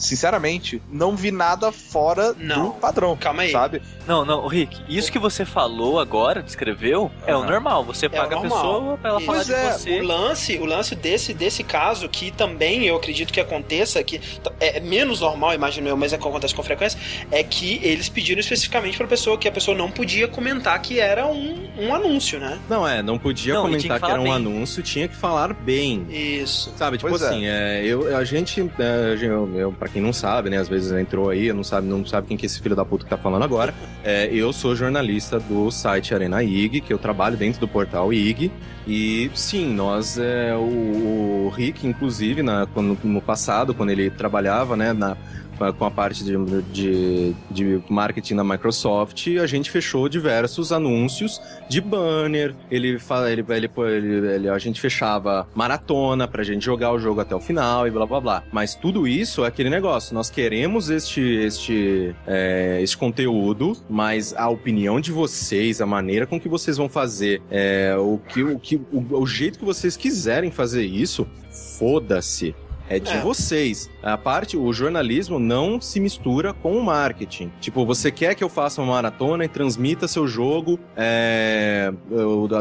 sinceramente, não vi nada fora Não. do padrão. Calma aí. Sabe? Não, não, Rick, isso que você falou agora, descreveu, é o normal. Você paga o a normal. pessoa pra ela Isso. falar Pois de é, você. O lance, o lance desse, desse caso, que também eu acredito que aconteça, que é menos normal, imagino eu, mas é que acontece com frequência, é que eles pediram especificamente pra pessoa que a pessoa não podia comentar que era um, um anúncio, né? Não, é, não podia Não, comentar que que, era um bem. anúncio, tinha que falar bem. Isso. Sabe, tipo Pois é. assim, é, eu, a gente, é, eu, eu, pra quem não sabe, né, às vezes entrou aí, não sabe, não sabe quem que é esse filho da puta que tá falando agora, é, eu sou jornalista do site Arena IG, que eu trabalho dentro do portal IG, e sim, nós, é, o, o Rick, inclusive, na, quando, no passado, quando ele trabalhava, né, na, com a parte de, de, de marketing da Microsoft, a gente fechou diversos anúncios de banner. Ele fala, ele, ele, ele, a gente fechava maratona pra gente jogar o jogo até o final e blá blá blá. Mas tudo isso é aquele negócio. Nós queremos este, este, é, este conteúdo, mas a opinião de vocês, a maneira com que vocês vão fazer, é, o que, o que, o, o jeito que vocês quiserem fazer isso, foda-se. É de É. vocês. A parte, o jornalismo não se mistura com o marketing. Tipo, você quer que eu faça uma maratona e transmita seu jogo é,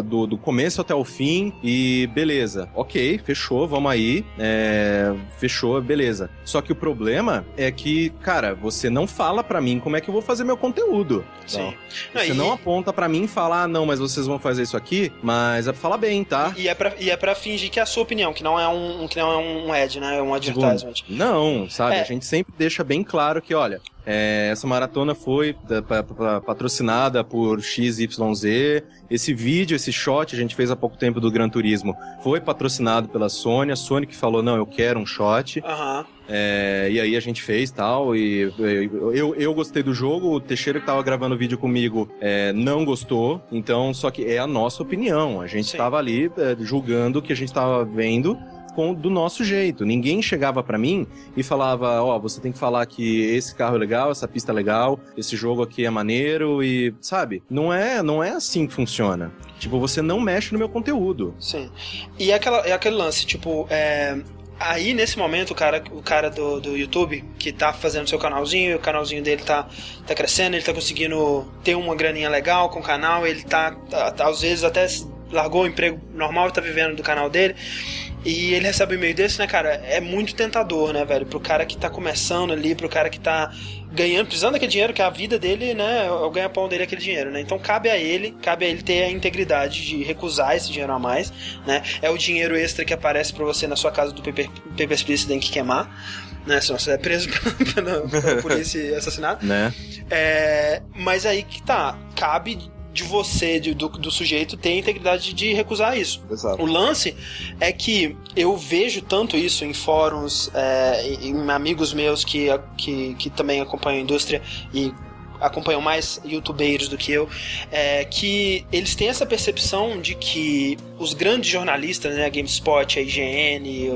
do, do começo até o fim e beleza. Ok, fechou, vamos aí. é, fechou, beleza. Só que o problema é que, cara, você não fala pra mim como é que eu vou fazer meu conteúdo. Sim. Você Não, e- não aponta pra mim e fala, ah, não, mas vocês vão fazer isso aqui, mas é pra falar bem, tá? E é, pra, e é pra fingir que é a sua opinião, que não é um, que não é um ad, né? É um advertisement. Não, sabe? É. A gente sempre deixa bem claro que, olha, é, essa maratona foi pa- pa- patrocinada por XYZ. Esse vídeo, esse shot, a gente fez há pouco tempo do Gran Turismo, foi patrocinado pela Sony. A Sony que falou, não, eu quero um shot. Aham. É, e aí a gente fez tal, e eu, eu, eu gostei do jogo, o Teixeira que tava gravando o vídeo comigo é, não gostou, então, só que é a nossa opinião. A gente Sim. tava ali é, julgando o que a gente tava vendo com, do nosso jeito. Ninguém chegava pra mim e falava, ó, você tem que falar que esse carro é legal, essa pista é legal, esse jogo aqui é maneiro e, sabe? Não é, não é assim que funciona. Tipo, você não mexe no meu conteúdo. Sim. E é, aquela, é aquele lance, tipo, é, aí nesse momento o cara, o cara do, do YouTube que tá fazendo seu canalzinho, o canalzinho dele tá, tá crescendo, ele tá conseguindo ter uma graninha legal com o canal, ele tá- tá, às vezes até largou o emprego normal e tá vivendo do canal dele. E ele recebe um e-mail desse, né, cara? É muito tentador, né, velho? Pro cara que tá começando ali, pro cara que tá ganhando, precisando daquele dinheiro, que a vida dele, né, o ganha-pão dele é aquele dinheiro, né? Então cabe a ele, cabe a ele ter a integridade de recusar esse dinheiro a mais, né? É o dinheiro extra que aparece para você na sua casa do Paper, Paper Please tem que queimar, né? Senão você é preso pela, pela polícia e assassinado. Né? É, mas aí que tá, cabe de você, de, do, do sujeito, ter a integridade de recusar isso. Exato. O lance é que eu vejo tanto isso em fóruns, é, em, amigos meus que, que, que também acompanham a indústria e acompanham mais youtubeiros do que eu, é, que eles têm essa percepção de que os grandes jornalistas, né, a GameSpot, a IGN,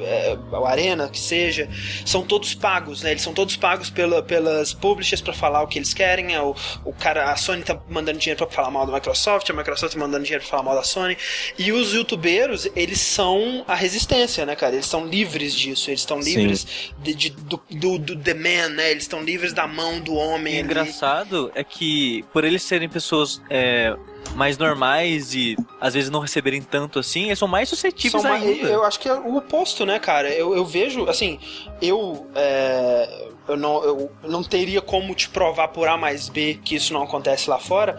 é, o Arena, que seja, são todos pagos, né? Eles são todos pagos pela, pelas publishers para falar o que eles querem. É, o, o cara, a Sony tá mandando dinheiro para falar mal da Microsoft, a Microsoft tá mandando dinheiro para falar mal da Sony. E os youtubeiros, eles são a resistência, né, cara? Eles estão livres disso, eles estão livres de, de- do, do, do the man, né? Eles estão livres da mão do homem. o ali. engraçado é que, por eles serem pessoas é, mais normais e às vezes não receberem tanto assim, eles são mais suscetíveis São ma- ainda. Eu acho que é o oposto, né, cara? Eu, eu vejo, assim, eu. é, eu, não, eu não teria como te provar por A mais B que isso não acontece lá fora.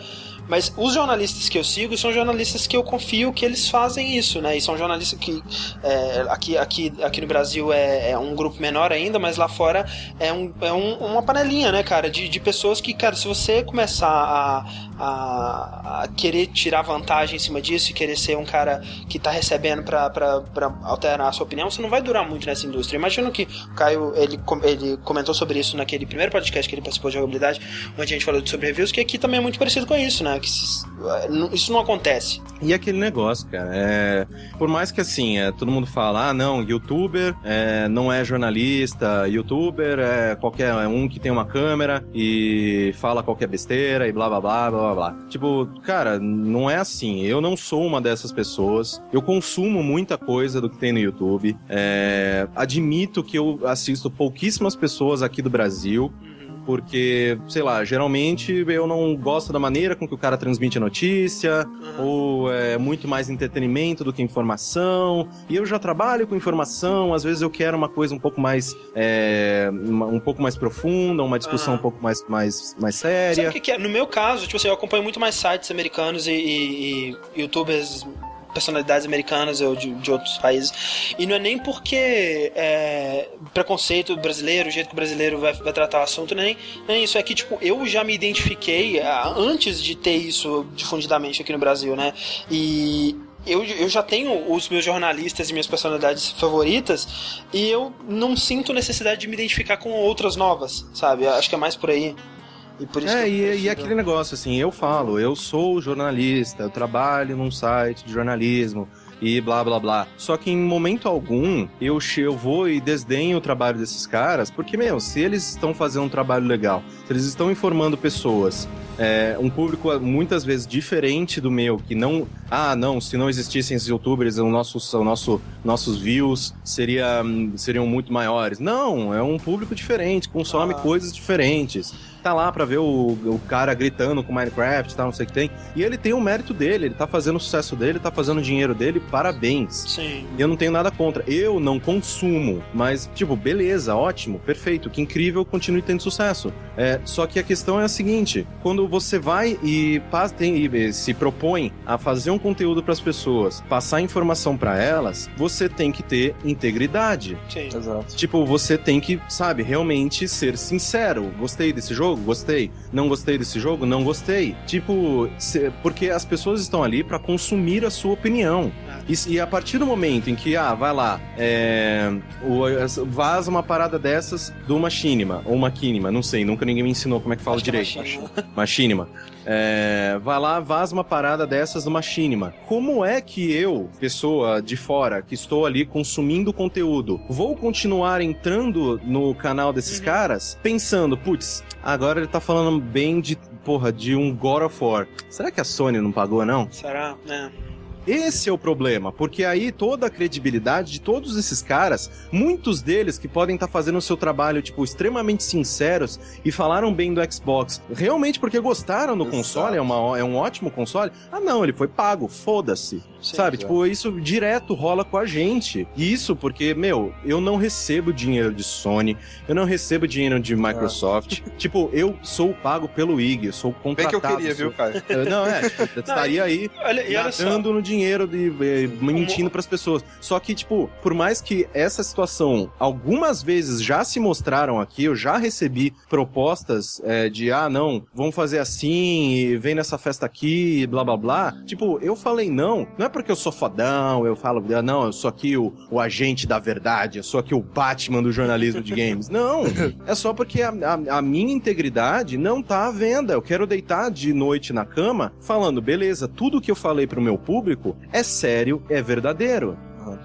Mas os jornalistas que eu sigo são jornalistas que eu confio que eles fazem isso, né? E são jornalistas que é, aqui, aqui, aqui no Brasil é, é um grupo menor ainda, mas lá fora é, um, é um- uma panelinha, né, cara? De, de pessoas que, cara, se você começar a, a, a querer tirar vantagem em cima disso e querer ser um cara que tá recebendo pra, pra, pra alterar a sua opinião, você não vai durar muito nessa indústria. Imagino que o Caio, ele, ele comentou sobre isso naquele primeiro podcast que ele participou de jogabilidade, onde a gente falou sobre reviews, que aqui também é muito parecido com isso, né? Que se- é, isso não acontece. E aquele negócio, cara, é... por mais que assim, é, todo mundo fala, ah, não, youtuber é, não é jornalista, youtuber é qualquer um que tem uma câmera e fala qualquer besteira e blá blá blá blá blá blá. Tipo, cara, não é assim. Eu não sou uma dessas pessoas. Eu consumo muita coisa do que tem no YouTube. É, admito que eu assisto pouquíssimas pessoas aqui do Brasil porque, sei lá, geralmente eu não gosto da maneira com que o cara transmite a notícia, ou é muito mais entretenimento do que informação, e eu já trabalho com informação, às vezes eu quero uma coisa um pouco mais, é, uma- um pouco mais profunda, uma discussão Aham. um pouco mais, mais, mais Sabe séria. o que, que é? No meu caso, tipo assim, eu acompanho muito mais sites americanos e, e- e youtubers, personalidades americanas ou de, de outros países. E não é nem porque é, preconceito brasileiro, o jeito que o brasileiro vai, vai tratar o assunto, nem, nem isso. É que, tipo, eu já me identifiquei ah, antes de ter isso difundidamente aqui no Brasil, né? E. Eu, eu já tenho os meus jornalistas e minhas personalidades favoritas e eu não sinto necessidade de me identificar com outras novas, sabe? Acho que é mais por aí. E por isso que É, eu e, prefiro- e aquele negócio, assim, eu falo, eu sou jornalista, eu trabalho num site de jornalismo e blá blá blá. Só que em momento algum eu, eu vou e desdenho o trabalho desses caras, porque, meu, se eles estão fazendo um trabalho legal, se eles estão informando pessoas, é, um público muitas vezes diferente do meu, que não. Ah, não, se não existissem esses youtubers, o nosso, o nosso, nossos views seria, hum, seriam muito maiores. Não, é um público diferente, consome Ah. coisas diferentes tá lá pra ver o, o cara gritando com Minecraft, tá, não sei o que tem. E ele tem o mérito dele, ele tá fazendo o sucesso dele, tá fazendo o dinheiro dele, parabéns. Sim. Eu não tenho nada contra. Eu não consumo, mas, tipo, beleza, ótimo, perfeito, que incrível, continue tendo sucesso. É, só que a questão é a seguinte: quando você vai e, passa, tem, e se propõe a fazer um conteúdo pras pessoas, passar informação pra elas, você tem que ter integridade. Sim. Exato. Tipo, você tem que, sabe, realmente ser sincero. Gostei desse jogo? Gostei. Não gostei desse jogo? Não gostei. Tipo, se- porque as pessoas estão ali pra consumir a sua opinião. E, e a partir do momento em que, ah, vai lá, é, o, vaza uma parada dessas do Machinima, ou Machinima, não sei, nunca ninguém me ensinou como é que fala Acho é direito. machinima. Machinima. É, vai lá, vaza uma parada dessas do Machinima. Como é que eu, pessoa de fora, que estou ali consumindo conteúdo, vou continuar entrando no canal desses Uhum. caras pensando, putz, agora ele tá falando bem de, porra, de um God of War. Será que a Sony não pagou, não? Será? É. Esse é o problema, porque aí toda a credibilidade de todos esses caras, muitos deles que podem estar tá fazendo o seu trabalho, tipo, extremamente sinceros e falaram bem do Xbox, realmente porque gostaram do Exato. console, é, uma, é um ótimo console. Ah, não, ele foi pago, foda-se. Sabe? Tipo, isso direto rola com a gente. Isso porque, meu, eu não recebo dinheiro de Sony, eu não recebo dinheiro de Microsoft. Ah. tipo, eu sou pago pelo IG, eu sou contratado. Bem que eu queria, sou... viu, cara? Não, é, tipo, eu estaria aí olha, nadando no dinheiro, de, eh, mentindo pras pessoas. Só que, tipo, por mais que essa situação algumas vezes já se mostraram aqui, eu já recebi propostas é, de, ah, não, vamos fazer assim, vem nessa festa aqui, blá blá blá. Tipo, eu falei não, não é porque eu sou fodão, eu falo, ah, não, eu sou aqui o, o agente da verdade, eu sou aqui o Batman do jornalismo de games. Não, é só porque a, a, a minha integridade não tá à venda. Eu quero deitar de noite na cama falando, beleza, tudo que eu falei pro meu público é sério, é verdadeiro.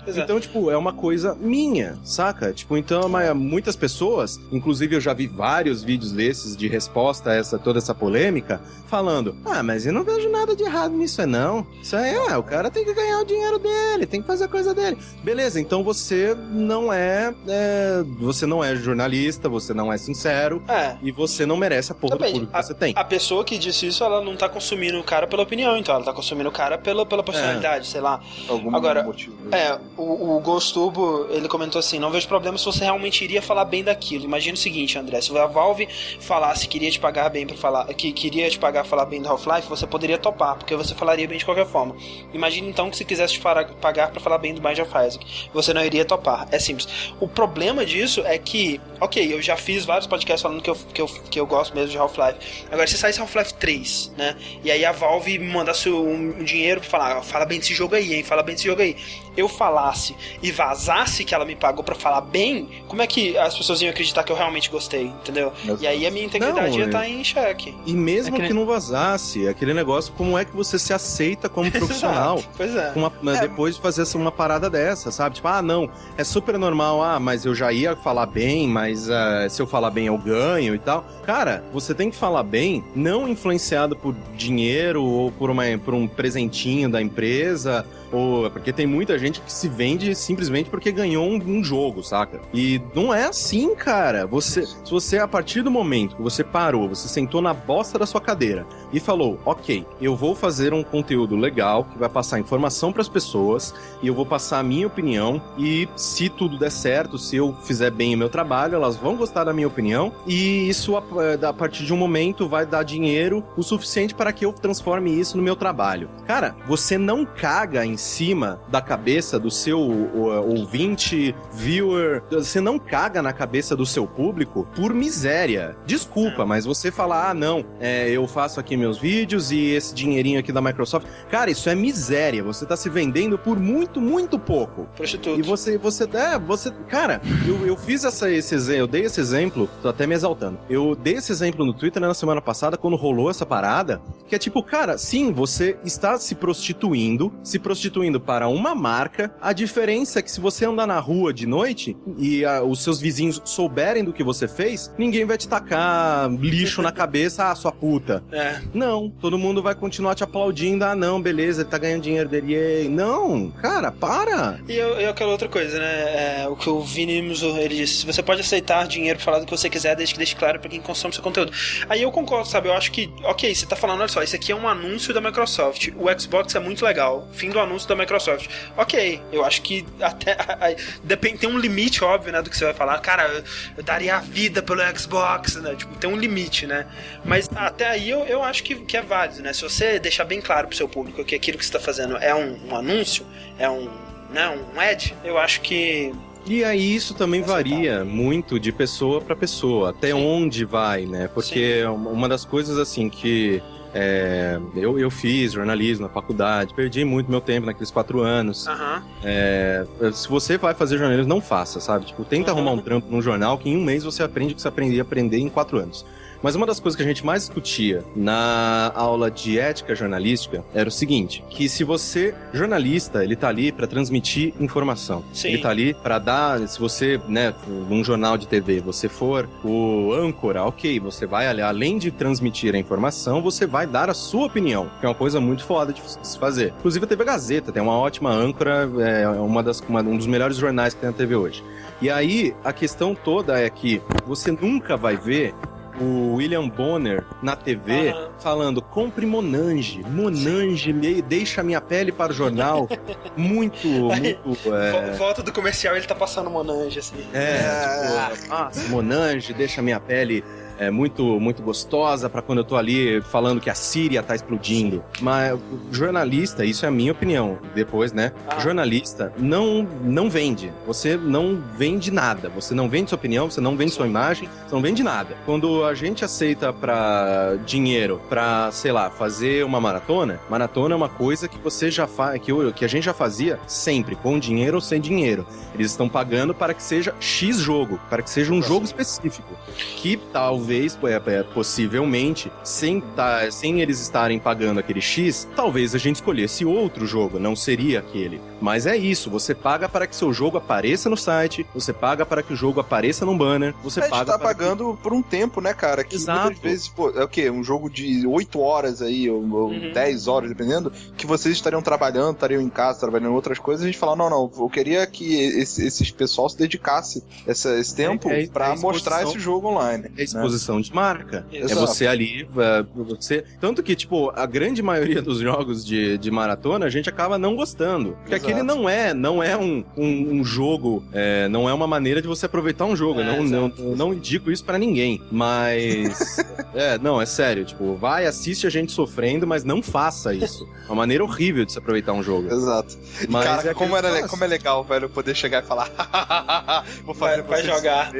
Então, tipo, é uma coisa minha, saca? Tipo, então, muitas pessoas, inclusive eu já vi vários vídeos desses de resposta a essa, toda essa polêmica, falando: Ah, mas eu não vejo nada de errado nisso, é não. Isso aí é, o cara tem que ganhar o dinheiro dele, tem que fazer a coisa dele. Beleza, então você não é, é você não é jornalista, você não é sincero é. e você não merece a porra Também, do público que você tem. A pessoa que disse isso, ela não tá consumindo o cara pela opinião, então ela tá consumindo o cara pela, pela personalidade, é. sei lá. Algum Agora, motivo. É, o, Ghost Turbo, ele comentou assim: não vejo problema se você realmente iria falar bem daquilo. Imagina o seguinte, André: se a Valve falasse que queria te pagar bem para falar, que queria te pagar falar bem do Half-Life, você poderia topar, porque você falaria bem de qualquer forma. Imagine então que se quisesse te pagar para falar bem do Bind of Isaac, você não iria topar. É simples. O problema disso é que, ok, eu já fiz vários podcasts falando que eu, que eu, que eu gosto mesmo de Half-Life. Agora, se saísse Half-Life 3, né? E aí a Valve mandasse um, um dinheiro pra falar, fala bem desse jogo aí, hein? Fala bem desse jogo aí. Eu falasse e vazasse que ela me pagou para falar bem, como é que as pessoas iam acreditar que eu realmente gostei, entendeu? e aí a minha integridade não, ia estar tá em xeque. E mesmo é que, que, não vazasse, aquele negócio, como é que você se aceita como profissional? pois é. Uma, né, é. Depois de fazer uma parada dessa, sabe? Tipo, ah, não, é super normal, ah, mas eu já ia falar bem, mas uh, se eu falar bem eu ganho e tal. Cara, você tem que falar bem, não influenciado por dinheiro ou por, uma, por um presentinho da empresa ou porque tem muita gente que se vende simplesmente porque ganhou um, um, jogo, saca? E não é assim, cara. Você, se você a partir do momento que você parou, você sentou na bosta da sua cadeira e falou, ok, eu vou fazer um conteúdo legal que vai passar informação para as pessoas e eu vou passar a minha opinião e se tudo der certo, se eu fizer bem o meu trabalho, elas vão gostar da minha opinião e isso a partir de um momento vai dar dinheiro o suficiente para que eu transforme isso no meu trabalho. Cara, você não caga em cima da cabeça do seu ouvinte, viewer. Você não caga na cabeça do seu público por miséria. Desculpa, mas você fala, ah, não, é, eu faço aqui meus vídeos e esse dinheirinho aqui da Microsoft. Cara, isso é miséria. Você tá se vendendo por muito, muito pouco. Prostituto. E você, você, é, você, cara, eu, eu fiz essa, esse exemplo, eu dei esse exemplo, tô até me exaltando. Eu dei esse exemplo no Twitter né, na semana passada, quando rolou essa parada, que é tipo, cara, sim, você está se prostituindo, se prostituindo prostituindo para uma marca. A diferença é que se você andar na rua de noite e a, os seus vizinhos souberem do que você fez, ninguém vai te tacar lixo na cabeça, ah, sua puta. É. Não, todo mundo vai continuar te aplaudindo, ah, não, beleza, ele tá ganhando dinheiro dele. E... Não, cara, para. E, eu, e aquela outra coisa, né? É, o que o Vini ele disse: você pode aceitar dinheiro pra falar do que você quiser, desde que deixe claro pra quem consome seu conteúdo. Aí eu concordo, sabe? Eu acho que, ok, você tá falando, olha só, isso aqui é um anúncio da Microsoft. O Xbox é muito legal. Fim do anúncio da Microsoft. Ok, eu acho que até. Depende, tem um limite, óbvio, né? Do que você vai falar. Cara, eu daria a vida pelo Xbox, né? Tipo, tem um limite, né? Mas até aí eu, eu acho que, que é válido, né? Se você deixar bem claro pro seu público que aquilo que você tá fazendo é um, um anúncio, é um. Né, um ad, eu acho que e aí isso também varia muito de pessoa para pessoa, até Sim. onde vai, né? Porque Sim. uma das coisas assim que é, eu, eu fiz jornalismo na faculdade, perdi muito meu tempo naqueles quatro anos. Uhum. É, se você vai fazer jornalismo, não faça, sabe? Tipo, tenta uhum. arrumar um trampo num jornal que em um mês você aprende o que você aprendia a aprender em quatro anos. Mas uma das coisas que a gente mais discutia na aula de ética jornalística era o seguinte, que se você, jornalista, ele tá ali para transmitir informação. Sim. Ele tá ali para dar, se você, né, num jornal de TV, você for o âncora, ok, você vai além de transmitir a informação, você vai dar a sua opinião, que é uma coisa muito foda de se fazer. Inclusive a TV Gazeta tem uma ótima âncora, é uma das, uma, um dos melhores jornais que tem na TV hoje. E aí, a questão toda é que você nunca vai ver o William Bonner na TV Aham. falando compre Monange, Monange me deixa minha pele para o jornal. muito, Aí, muito. É, Vo- Volta do comercial, ele tá passando Monange, assim. é, tipo, nossa, Monange deixa minha pele é, muito, muito gostosa para quando eu tô ali falando que a Síria tá explodindo. Mas jornalista, isso é a minha opinião. Depois, né? Ah. Jornalista não, não vende. Você não vende nada. Você não vende sua opinião, você não vende sua imagem, você não vende nada. Quando a gente aceita pra dinheiro pra, sei lá, fazer uma maratona, maratona é uma coisa que você já faz, que, eu- que a gente já fazia sempre, com dinheiro ou sem dinheiro. Eles estão pagando para que seja X jogo, para que seja um jogo específico. Que talvez, é, é, possivelmente, sem, tá, sem eles estarem pagando aquele X, talvez a gente escolhesse outro jogo, não seria aquele. Mas é isso, você paga para que seu jogo apareça no site, você paga para que o jogo apareça no banner, você a gente paga tá para que- pagando por um tempo, né, cara? Que Exato. muitas vezes, pô, é o quê? Um jogo de 8 horas aí, ou, ou Uhum. 10 horas, dependendo, que vocês estariam trabalhando, estariam em casa, trabalhando em outras coisas, a gente fala, não, não, eu queria que esse, esses pessoal se dedicasse essa, esse tempo é- é pra exposição. mostrar esse jogo online. É né? Exposição de marca. É Exato. você ali, é, você. Tanto que, tipo, a grande maioria dos jogos de, de maratona a gente acaba não gostando. Porque Exato. aquele não é, não é um, um, um jogo, é, não é uma maneira de você aproveitar um jogo. É, não, não, não indico isso pra ninguém. Mas. é, não, é sério. Tipo, vai, assiste a gente sofrendo, mas não faça isso. É uma maneira horrível de se aproveitar um jogo. Exato. Mas cara, é como, era, como é legal, velho, poder chegar e falar, vou fazer Vai- vai jogar.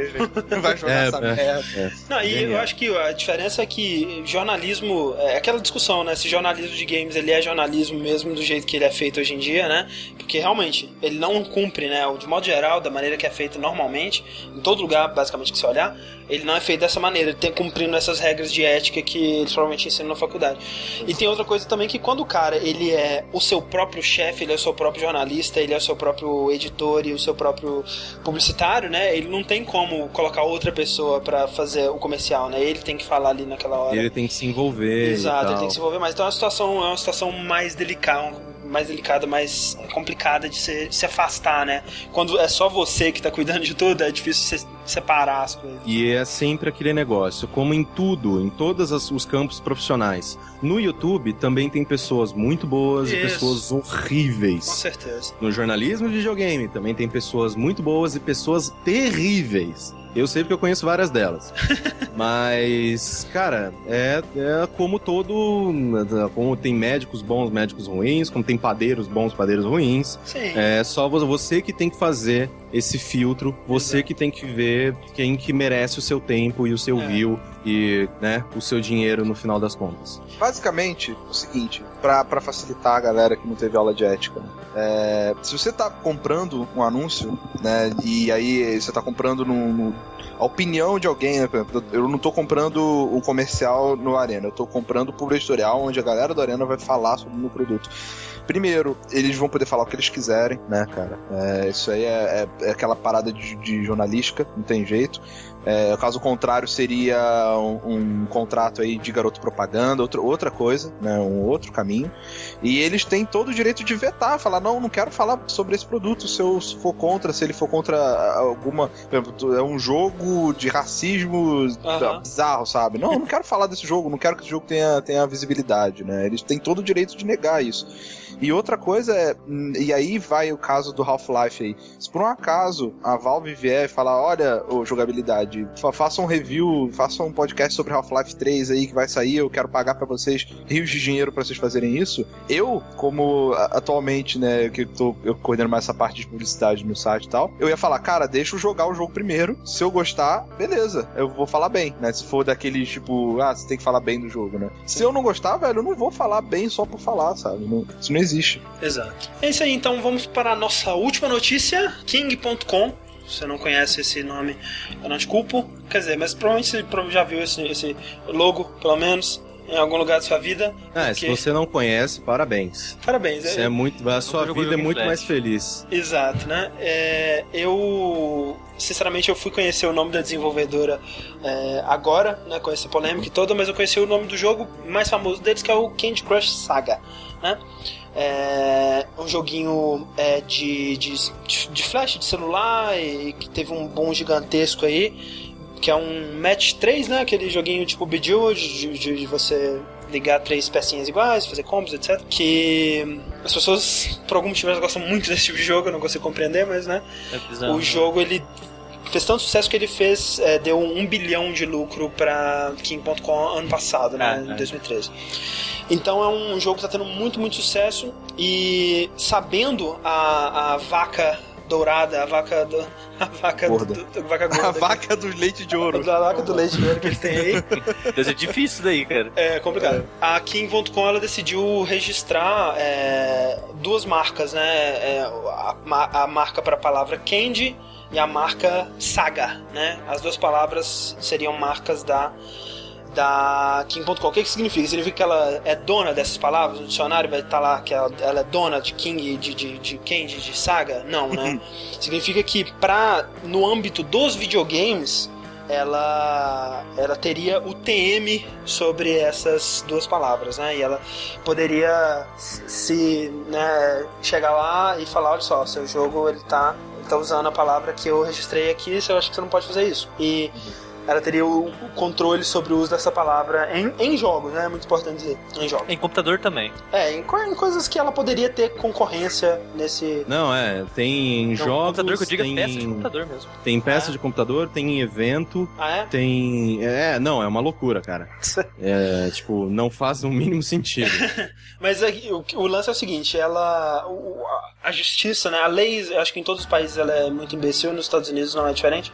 Vai jogar É, essa é. merda. Não, e eu Genial. acho que a diferença é que jornalismo, é aquela discussão, né? Se jornalismo de games ele é jornalismo mesmo do jeito que ele é feito hoje em dia, né? Porque realmente ele não cumpre, né? De modo geral, da maneira que é feito normalmente, em todo lugar, basicamente, que você olhar, ele não é feito dessa maneira, ele tem cumprindo essas regras de ética que eles provavelmente ensinam na faculdade. E tem outra coisa também que quando o cara ele é o seu próprio chefe, ele é o seu próprio jornalista, ele é o seu próprio editor e o seu próprio publicitário, né? Ele não tem como colocar outra pessoa pra fazer o comercial, né? Ele tem que falar ali naquela hora. Ele tem que se envolver. Exato, ele tem que se envolver mais. Então é uma situação, é uma situação mais delicada, mais delicada, mais complicada de se, de se afastar, né? Quando é só você que tá cuidando de tudo, é difícil se separar as coisas. E é sempre aquele negócio, como em tudo, em todos os campos profissionais. No YouTube também tem pessoas muito boas e Isso. pessoas Com horríveis. certeza. No jornalismo de videogame também tem pessoas muito boas e pessoas terríveis. Eu sei porque eu conheço várias delas. Mas, cara, é, é como todo. Como tem médicos bons, médicos ruins, como tem padeiros bons, padeiros ruins. Sim. É só vo- você que tem que fazer esse filtro, você Exato. que tem que ver quem que merece o seu tempo e o seu É. view e, né, o seu dinheiro no final das contas. Basicamente, o seguinte, pra facilitar a galera que não teve aula de ética, né? É, se você tá comprando um anúncio, né, e aí você tá comprando no, no- a opinião de alguém, né, eu não tô comprando o comercial no Arena, eu tô comprando o editorial onde a galera do Arena vai falar sobre o meu produto. Primeiro, eles vão poder falar o que eles quiserem, né, cara? É, isso aí é, é- é aquela parada de, de jornalística, não tem jeito. É, caso contrário, seria um, um contrato aí de garoto propaganda, outra, outra coisa, né? Um outro caminho. E eles têm todo o direito de vetar, falar, não, não quero falar sobre esse produto se eu for contra, se ele for contra alguma. Por exemplo, é um jogo de racismo bizarro, sabe? Não, eu não quero falar desse jogo, não quero que esse jogo tenha, tenha visibilidade, né? Eles têm todo o direito de negar isso. E outra coisa é, e aí vai o caso do Half-Life aí. Se por um acaso a Valve vier e falar, olha, ô, jogabilidade, fa faça um review, faça um podcast sobre Half-Life 3 aí que vai sair, eu quero pagar pra vocês rios de dinheiro pra vocês fazerem isso. Eu, como atualmente, né, que eu tô eu coordeno mais essa parte de publicidade no site e tal, eu ia falar, cara, deixa eu jogar o jogo primeiro. Se eu gostar, beleza, eu vou falar bem, né? Se for daquele tipo, ah, você tem que falar bem do jogo, né? Se eu não gostar, velho, eu não vou falar bem só por falar, sabe? Não- isso não existe. Exato. É isso aí, então vamos para a nossa última notícia, King.com. Se você não conhece esse nome, eu não te culpo. Quer dizer, mas provavelmente você já viu esse, esse logo, pelo menos, em algum lugar da sua vida. Ah, porque- se você não conhece, parabéns. Parabéns. Você é- é muito, a sua vida é muito Flash. mais feliz. Exato, né? É, eu, sinceramente, eu fui conhecer o nome da desenvolvedora é, agora, né, com essa polêmica e toda, mas eu conheci o nome do jogo mais famoso deles, que é o Candy Crush Saga, né? É um joguinho é, de, de, de flash, de celular, e que teve um boom gigantesco aí, que é um Match 3, né? Aquele joguinho tipo Bejeweled, de, de, de você ligar três pecinhas iguais, fazer combos, etc. Que as pessoas, por algum motivo, elas gostam muito desse tipo de jogo, eu não consigo compreender, mas né? É bizarro. O jogo ele fez tanto sucesso que ele fez é, deu um bilhão de lucro para King.com ano passado, né, Ah, em é. 2013. Então é um jogo que está tendo muito, muito sucesso e sabendo a, a vaca dourada, a vaca do, a vaca Gorda. do, do- vaca gorda, A vaca do leite de ouro. a vaca do leite de ouro que eles têm aí. Deve ser difícil daí, cara. É complicado. A King.com ela decidiu registrar é, duas marcas, né? É, a, a marca para a palavra Candy e a marca Saga, né? As duas palavras seriam marcas da da King.com. O que, que significa? Significa que ela é dona dessas palavras? No dicionário vai estar lá que ela, ela é dona de King, de, de, de Candy, de Saga? Não, né? significa que pra, no âmbito dos videogames ela ela teria o TM sobre essas duas palavras, né? E ela poderia se né, chegar lá e falar, olha só, seu jogo ele tá, tá usando a palavra que eu registrei aqui, eu acho que você não pode fazer isso. E ela teria o o controle sobre o uso dessa palavra em, em jogos, né? É muito importante dizer, em jogos. Em computador também. É, em, em coisas que ela poderia ter concorrência nesse... Não, é, tem em jogos, computador que eu digo é tem, peça de computador mesmo. tem peça Ah. de computador, tem em evento, Ah, é? tem... É, não, é uma loucura, cara. É, tipo, não faz o mínimo sentido. Mas aqui, o, o lance é o seguinte, ela. o- a, a justiça, né? A lei, acho que em todos os países ela é muito imbecil, nos Estados Unidos não é diferente.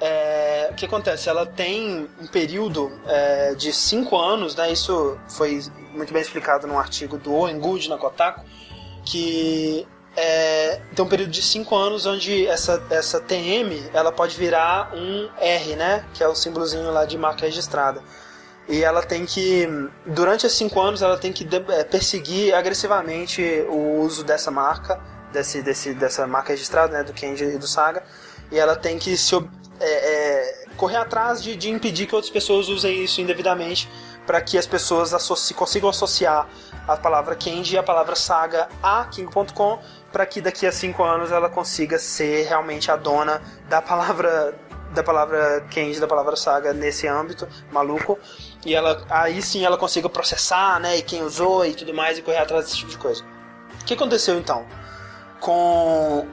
É, o que acontece? Ela tem um período é, de cinco anos, né? Isso foi muito bem explicado num artigo do Owen Good na Kotaku, que é, tem um período de cinco anos onde essa, essa TM ela pode virar um R, né? Que é o símbolozinho lá de marca registrada. E ela tem que, durante esses cinco anos, ela tem que eh, perseguir agressivamente o uso dessa marca, desse, desse, dessa marca registrada, né, do Kenji e do Saga. E ela tem que se, eh, eh, correr atrás de, de impedir que outras pessoas usem isso indevidamente, para que as pessoas associ- consigam associar a palavra Kenji e a palavra Saga a King.com, para que daqui a cinco anos ela consiga ser realmente a dona da palavra da palavra Kenji, da palavra saga nesse âmbito maluco, e ela aí sim ela consiga processar, né, e quem usou e tudo mais e correr atrás desse tipo de coisa. O que aconteceu então? Com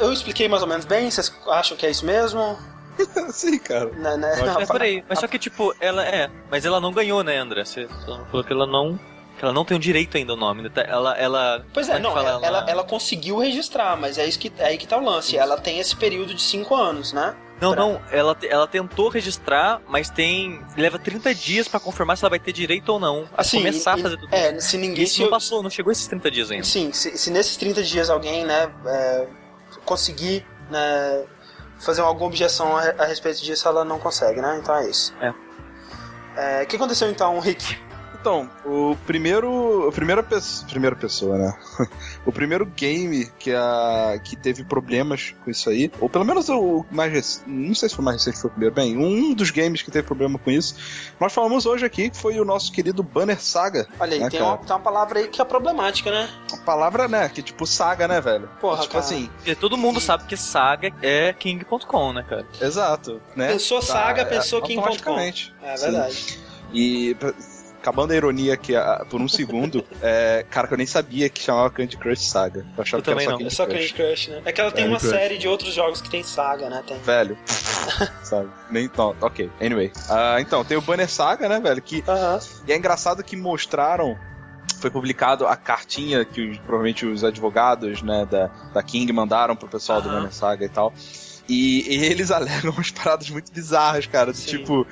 eu expliquei mais ou menos bem, vocês acham que é isso mesmo? Sim, cara. Né, né? Mas peraí, mas só que tipo, ela é. Mas ela não ganhou, né, André? Você falou que ela não. Que ela não tem o direito ainda ao nome. né? Ela. ela Pois é, que não, fala? ela, ela, ela conseguiu registrar, mas é isso que é aí que tá o lance. Ela tem esse período de 5 anos, né? Não, pra- não, ela, ela tentou registrar, mas tem. Leva 30 dias pra confirmar se ela vai ter direito ou não. A Assim, começar e- a fazer tudo É, se ninguém Isso se, não passou, não chegou esses 30 dias ainda. Sim, se, se nesses 30 dias alguém, né, é, conseguir né, fazer alguma objeção a, a respeito disso, ela não consegue, né? Então é isso. É. É, O que aconteceu então, Rick? Então, o primeiro. A primeira, pessoa, primeira pessoa, né? o primeiro game que, a, que teve problemas com isso aí, ou pelo menos o mais recente. Não sei se foi o mais recente que foi o primeiro. Bem, um dos games que teve problema com isso, nós falamos hoje aqui que foi o nosso querido Banner Saga. Olha aí, né, tem, uma, tem uma palavra aí que é problemática, né? A palavra, né? Que tipo saga, né, velho? Porra, tipo cara. assim, Porque todo mundo sabe que saga é king.com, né, cara? exato. Né? Pensou saga, é, pensou King.com. É Sim. verdade. E pra- acabando a ironia aqui ah, por um segundo, é, cara, que eu nem sabia que chamava Candy Crush Saga. Eu achava Eu que era também só não. É só. Candy Crush, né? É que ela tem Candy uma Crush. série de outros jogos que tem saga, né? Tem. Velho. Sabe? Nem, não, ok. Anyway. Ah, então, tem o Banner Saga, né, velho? Que, Aham. e é engraçado que mostraram. Foi publicado a cartinha que os- provavelmente os advogados, né, da, da King mandaram pro pessoal do. Banner Saga e tal. E, e eles alegam umas paradas muito bizarras, cara. Do tipo.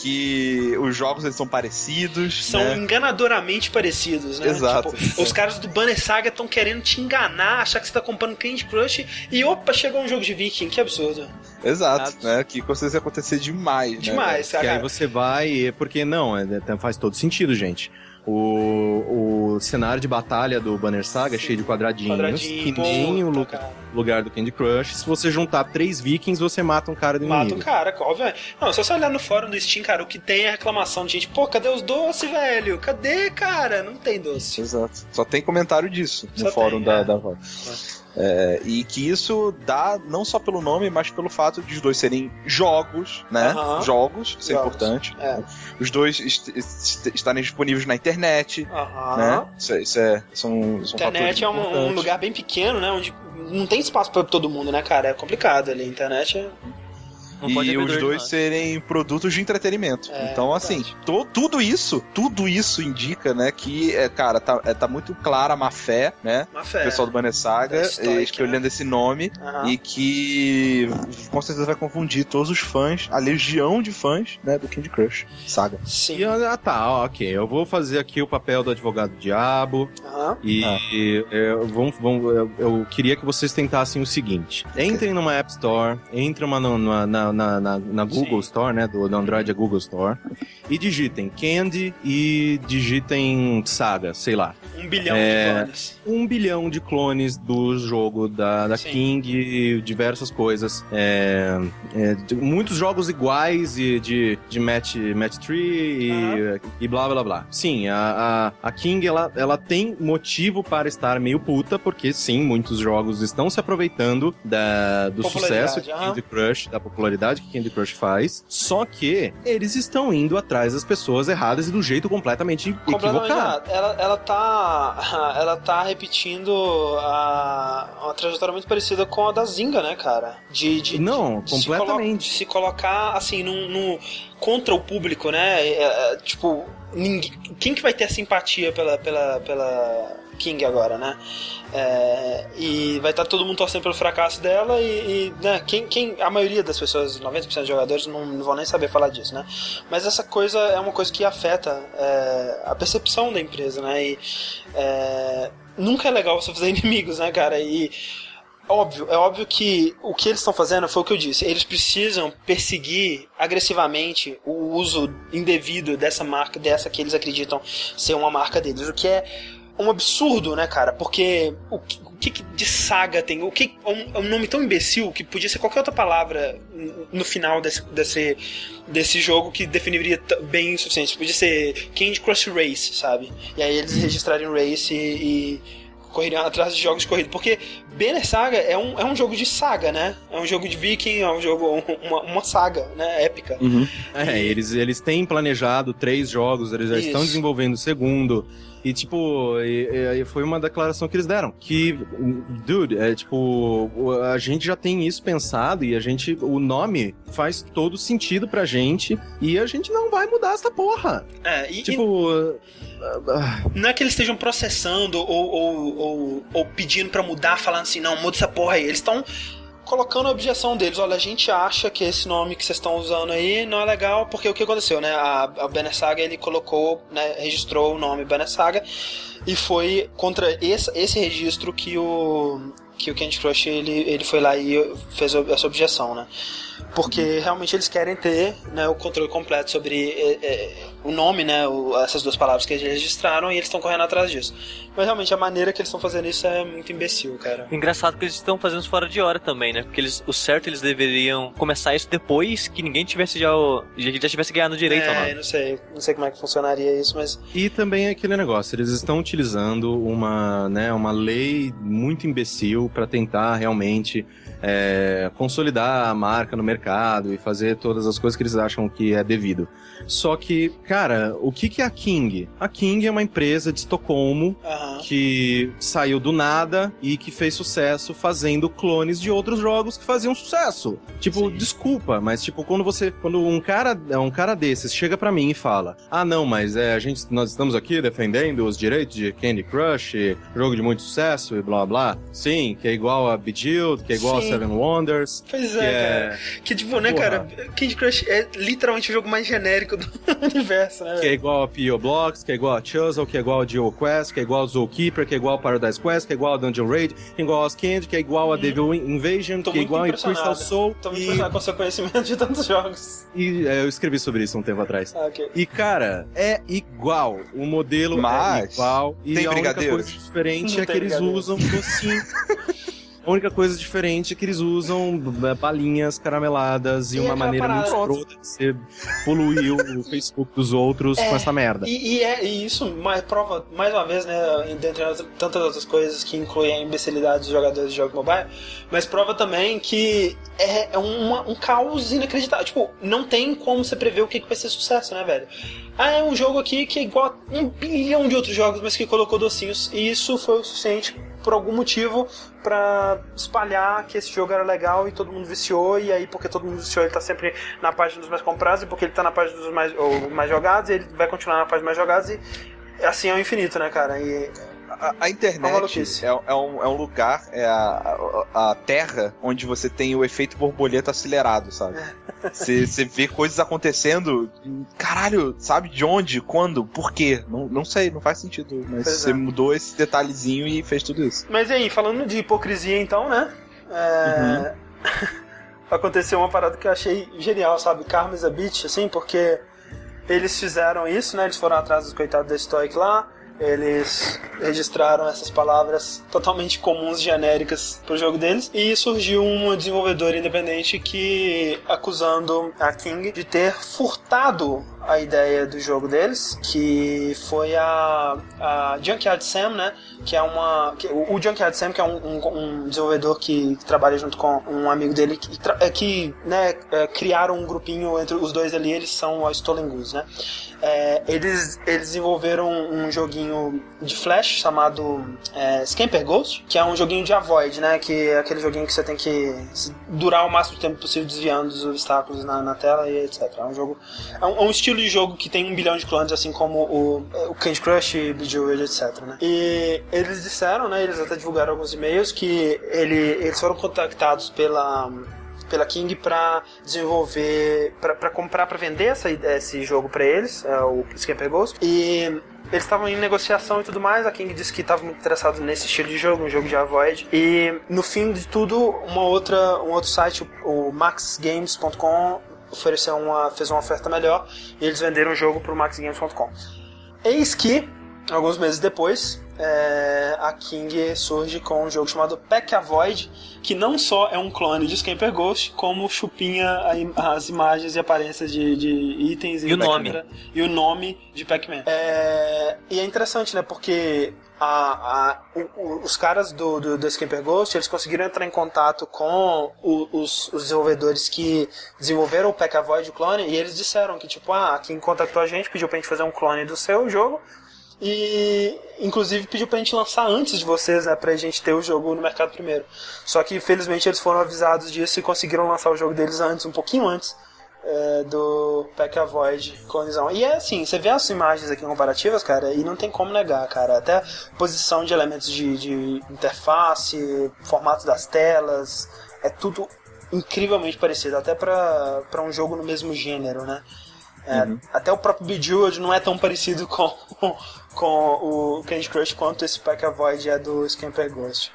Que os jogos eles são parecidos. São né? enganadoramente parecidos, né? Exato. Tipo, os caras do Banner Saga estão querendo te enganar, achar que você tá comprando Candy Crush e opa, chegou um jogo de Viking, que absurdo. Exato, né? Que com certeza ia acontecer demais, Demais, né? Que cara. aí você vai. Porque não, é, é, faz todo sentido, gente. O, o cenário de batalha do Banner Saga é cheio de quadradinhos, Quadradinho, que nem o puta, lu- cara. lugar do Candy Crush. Se você juntar três vikings, você mata um cara do Mata inimigo. o cara, obviamente. Não, se você olhar no fórum do Steam, cara, o que tem é reclamação de gente, pô, cadê os doces, velho? Cadê, cara? Não tem doce. Exato. Só tem comentário disso no Só fórum tem, da, é. da Valve. É, e que isso dá não só pelo nome, mas pelo fato de os dois serem jogos, né? Aham. Jogos, isso é Jogos, importante. é. Os dois est- est- estarem disponíveis na internet, Aham. né? Isso, é- isso é, são, são Internet é um, um lugar bem pequeno, né? Onde não tem espaço pra todo mundo, né, cara? É complicado ali. A internet é. Não e os dois serem produtos de entretenimento. É, então, assim, to- tudo isso, tudo isso indica, né, que, é, cara, tá, é, tá muito clara a má fé, né? O fé. pessoal do Banner Saga Stoic, escolhendo esse nome Aham. e que com certeza vai confundir todos os fãs, a legião de fãs, né, do Candy Crush Saga. Sim. E, ah, tá, ó, ok. Eu vou fazer aqui o papel do advogado diabo. Aham. E Ah. eu, vamos, vamos- eu- eu queria que vocês tentassem o seguinte: entrem numa App Store, entrem numa, numa- na, na, na, na Google Sim. Store, né? Do, do Android é Google Store, e digitem Candy e digitem Saga, sei lá. Um bilhão É. de clones. Um bilhão de clones do jogo da, da Sim. King, diversas coisas. É, é, de- muitos jogos iguais e de, de match, match tree e, e blá blá blá. Sim, a, a, a King ela, ela tem motivo para estar meio puta, porque sim, muitos jogos estão se aproveitando da, do sucesso aham. Candy Crush, da popularidade que Candy Crush faz. Só que eles estão indo atrás das pessoas erradas e do jeito completamente, Completamente equivocado. Ela, ela tá. Ela tá repetindo a, uma trajetória muito parecida com a da Zinga, né, cara? De, de, Não, de se colo- completamente. de se colocar assim no, no- contra o público, né? É, é, tipo, ninguém, quem que vai ter simpatia pela, pela, pela King agora, né? É, e vai estar todo mundo torcendo pelo fracasso dela e, e, né, quem, quem, a maioria das pessoas, 90% dos jogadores não, não vão nem saber falar disso, né? Mas essa coisa é uma coisa que afeta é, a percepção da empresa, né? E é, nunca é legal você fazer inimigos, né, cara? E óbvio, é óbvio que o que eles estão fazendo foi o que eu disse. Eles precisam perseguir agressivamente o uso indevido dessa marca, dessa que eles acreditam ser uma marca deles, o que é um absurdo, né, cara? Porque o que, o que de saga tem? O que é um, é um nome tão imbecil que podia ser qualquer outra palavra no final desse, desse, desse jogo que definiria bem o suficiente. Podia ser Candy Crush Race, sabe? E aí eles registrarem Race e, e correriam atrás de jogos de corrida. Porque Banner Saga é um, é um jogo de saga, né? É um jogo de viking, é um jogo, uma, uma saga, né? Épica. É, eles, eles têm planejado três jogos, eles já Isso. estão desenvolvendo o segundo. E, tipo, e- e foi uma declaração que eles deram. Que, dude, é tipo, a gente já tem isso pensado e a gente, o nome faz todo sentido pra gente e a gente não vai mudar essa porra. É, e, e Tipo, ah, não é que eles estejam processando ou, ou, ou, ou pedindo pra mudar, falando assim, não, muda essa porra aí. Eles estão colocando a objeção deles. Olha, a gente acha que esse nome que vocês estão usando aí não é legal, porque o que aconteceu, né? A, a Saga, ele colocou, né, registrou o nome Banner Saga e foi contra esse, esse registro que o que o Candy Crush ele, ele foi lá e fez essa objeção, né? Porque realmente eles querem ter né, o controle completo sobre é, é, o nome, né? o- essas duas palavras que eles registraram e eles estão correndo atrás disso. Mas realmente a maneira que eles estão fazendo isso é muito imbecil, cara. Engraçado que eles estão fazendo isso fora de hora também, né? Porque eles, o certo eles deveriam começar isso depois que ninguém tivesse já, o, já, já tivesse ganhado direito é, nome. não sei, não sei como é que funcionaria isso, mas E também é aquele negócio, eles estão utilizando uma, né, uma lei muito imbecil para tentar realmente é, consolidar a marca no mercado e fazer todas as coisas que eles acham que é devido. Só que, cara, o que, que é a King? A King é uma empresa de Estocolmo aham. que saiu do nada e que fez sucesso fazendo clones de outros jogos que faziam sucesso. Tipo, Sim. desculpa, mas tipo, quando você, quando um cara, um cara desses chega pra mim e fala: "Ah, não, mas é, a gente nós estamos aqui defendendo os direitos de Candy Crush, jogo de muito sucesso e blá blá". Sim, que é igual a Bejeweled, que é igual Sim. a Seven Wonders. Pois que é, cara. Que tipo, né, Porra. cara? Candy Crush é literalmente o jogo mais genérico do universo, né? Que é igual a P.O. Blocks, que é igual a Chuzzle, que é igual a Geo Quest, que é igual a Zookeeper, que é igual a Paradise Quest, que é igual a Dungeon Raid, que é igual a Candy, que é igual a Devil Invasion, Tô que é igual a. Crystal Soul. Tô muito e, impressionado com o seu conhecimento de tantos jogos. e, é, eu escrevi sobre isso um tempo atrás. Ah, ok. E, cara, é igual. O modelo é Mas igual. E tem a única coisa diferente Não é que eles usam docinho. A única coisa diferente é que eles usam é, balinhas carameladas e, E uma maneira muito escrota de você poluir o Facebook dos outros É, com essa merda. E, e é, e isso mais, prova, mais uma vez, né, dentre as- tantas outras coisas que incluem a imbecilidade dos jogadores de jogo mobile, mas prova também que é, é uma- um caos inacreditável. Tipo, não tem como você prever o que, que vai ser sucesso, né, velho? Ah, é um jogo aqui que é igual a um bilhão de outros jogos, mas que colocou docinhos, e isso foi o suficiente por algum motivo pra espalhar que esse jogo era legal e todo mundo viciou, e aí porque todo mundo viciou ele tá sempre na página dos mais comprados, e porque ele tá na página dos mais, ou mais jogados, ele vai continuar na página mais jogados, e assim é o infinito, né, cara? E A, internet é, é um, é um lugar, é a, a, a terra onde você tem o efeito borboleta acelerado, sabe? Você você vê coisas acontecendo, caralho, sabe de onde, quando, por quê? Não, não sei, não faz sentido, mas você é. mudou esse detalhezinho e fez tudo isso. Mas e aí, falando de hipocrisia então, né? É... Aconteceu uma parada que eu achei genial, sabe? Karma is a bitch, assim, porque eles fizeram isso, né? Eles foram atrás dos coitados da Stoic lá. Eles registraram essas palavras totalmente comuns, genéricas pro jogo deles. E surgiu um desenvolvedor independente que acusando a King de ter furtado a ideia do jogo deles, que foi a, a Junkyard Sam, né? Que é uma. que- o Junkyard Sam, que é um, um- um desenvolvedor que, trabalha junto com um amigo dele, que, é, que né, é, criaram um grupinho entre os dois ali, eles são a Stolen Goose, né? É, eles, eles desenvolveram um joguinho de Flash chamado é, Scamper Ghost, que é um joguinho de avoid, né? Que é aquele joguinho que você tem que durar o máximo de tempo possível desviando dos obstáculos na, na tela e etc. É um jogo. É um, é um estilo de jogo que tem um bilhão de clones, assim como o, o Candy Crush, Bejeweled, etc. Né? E eles disseram, né? Eles até divulgaram alguns e-mails que ele, eles foram contactados pela pela King para desenvolver, para comprar, para vender essa, esse jogo para eles, é, o Scamper Ghost. E eles estavam em negociação e tudo mais. A King disse que estava muito interessado nesse estilo de jogo, um jogo de avoid. E no fim de tudo, uma outra, um outro site, o maxgames.com, ofereceu uma, fez uma oferta melhor e eles venderam o jogo para o maxgames.com. Eis que, alguns meses depois, é, a King surge com um jogo chamado Pack Avoid, que não só é um clone de Scamper Ghost, como chupinha a as imagens e aparências de, de itens E o nome. E o nome de Pac-Man. É, e é interessante, né? Porque a- a- o- os caras do, do, do Ghost, eles conseguiram entrar em contato com o- os, os desenvolvedores que desenvolveram o Pack Avoid, o clone, e eles disseram que, tipo, ah, quem contactou a gente, pediu pra gente fazer um clone do seu jogo, e inclusive pediu pra gente lançar antes de vocês, né, pra gente ter o jogo no mercado primeiro. Só que felizmente eles foram avisados disso e conseguiram lançar o jogo deles antes, um pouquinho antes é, do Pack Avoid Clonizão. E é assim, você vê as imagens aqui comparativas, cara, e não tem como negar, cara. Até posição de elementos de, de interface, formato das telas, é tudo incrivelmente parecido, até pra um jogo no mesmo gênero, né? É, Até o próprio Bejeweled não é tão parecido com, com o Candy Crush quanto esse Pack Avoid é do Scamper Ghost.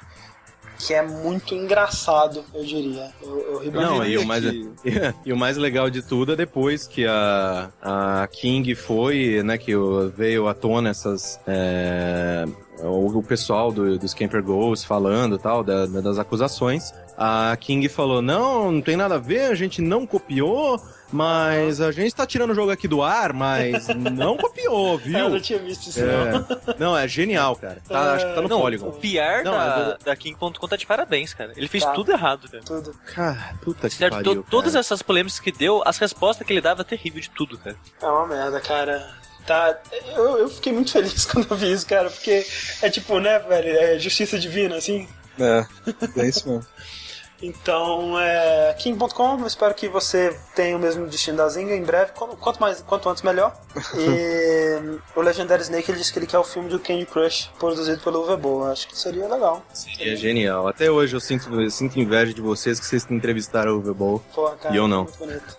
Que é muito engraçado, eu diria. Eu, eu Não, e o, mais, e o mais legal de tudo é depois que a, a King foi, né, que veio à tona essas. é, o, pessoal do, do Scamper Ghost falando tal, da- das acusações. A King falou: não, não tem nada a ver, a gente não copiou, mas a gente tá tirando o jogo aqui do ar, mas não copiou, viu? Eu não tinha visto isso, não. É. Não, é genial, cara. Tá, acho que tá no Não, Polygon. o PR Não, da, eu da King.com tá de parabéns, cara. Ele fez Tá. tudo errado, cara. Tudo. Cara, puta que Certo, pariu, to- todas essas polêmicas que deu, as respostas que ele dava, terrível de tudo, cara. É uma merda, cara. Tá, eu, eu fiquei muito feliz quando eu vi isso, cara, porque é tipo, né, velho, é justiça divina, assim. É, é isso mesmo. Então, é. King.com, eu espero que você tenha o mesmo destino da Zinga em breve. Quanto, mais, quanto antes, melhor. E o Legendary Snake ele disse que ele quer o filme do Candy Crush produzido pelo Uwe Acho que seria legal. Seria genial. Até hoje eu sinto, eu sinto inveja de vocês que vocês entrevistaram o Uwe E eu não. Muito bonito.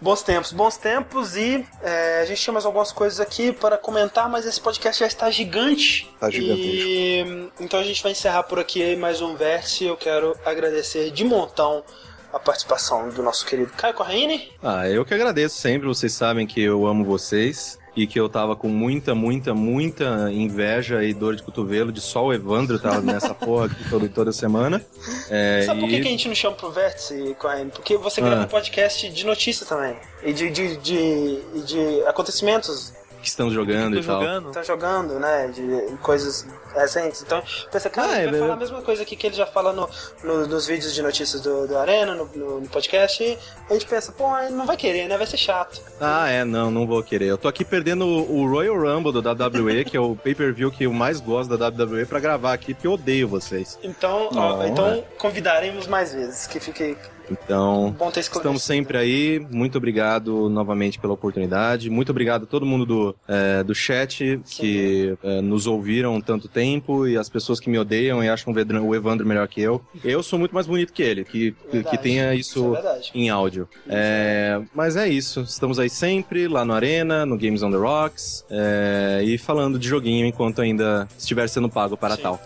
Bons tempos, bons tempos e é, a gente tinha mais algumas coisas aqui para comentar, mas esse podcast já está gigante. Tá gigantesco. E, então a gente vai encerrar por aqui mais um verso. Eu quero agradecer de montão a participação do nosso querido Caio Corraine. Ah, eu que agradeço sempre. Vocês sabem que eu amo vocês e que eu tava com muita, muita, muita inveja e dor de cotovelo de só o Evandro tava nessa porra aqui toda, toda semana. É, Sabe e... por que, que, a gente não chama pro Vértice, Cohen? Porque você grava ah. um podcast de notícia também. E de, de, de, de acontecimentos que estão jogando e tal. Estão jogando, né? De coisas recentes. Então, pensa, cara, ah, ele vai é, falar a mesma coisa aqui que ele já fala no, no nos vídeos de notícias do, do Arena, no, no, no, podcast. E a gente pensa, pô, não vai querer, né? Vai ser chato. Ah, é, não, não vou querer. Eu tô aqui perdendo o, o Royal Rumble do WWE, que é o pay-per-view que eu mais gosto da WWE, pra gravar aqui, porque eu odeio vocês. Então, ó, então é. convidaremos mais vezes, que fique então, estamos sempre aí. Muito obrigado novamente pela oportunidade. Muito obrigado a todo mundo do, é, do chat que é, nos ouviram tanto tempo e as pessoas que me odeiam e acham o Evandro melhor que eu. Eu sou muito mais bonito que ele, que, que tenha isso, isso é em áudio. É, mas é isso. Estamos aí sempre, lá no Arena, no Games on the Rocks, é, e falando de joguinho enquanto ainda estiver sendo pago para Sim. tal.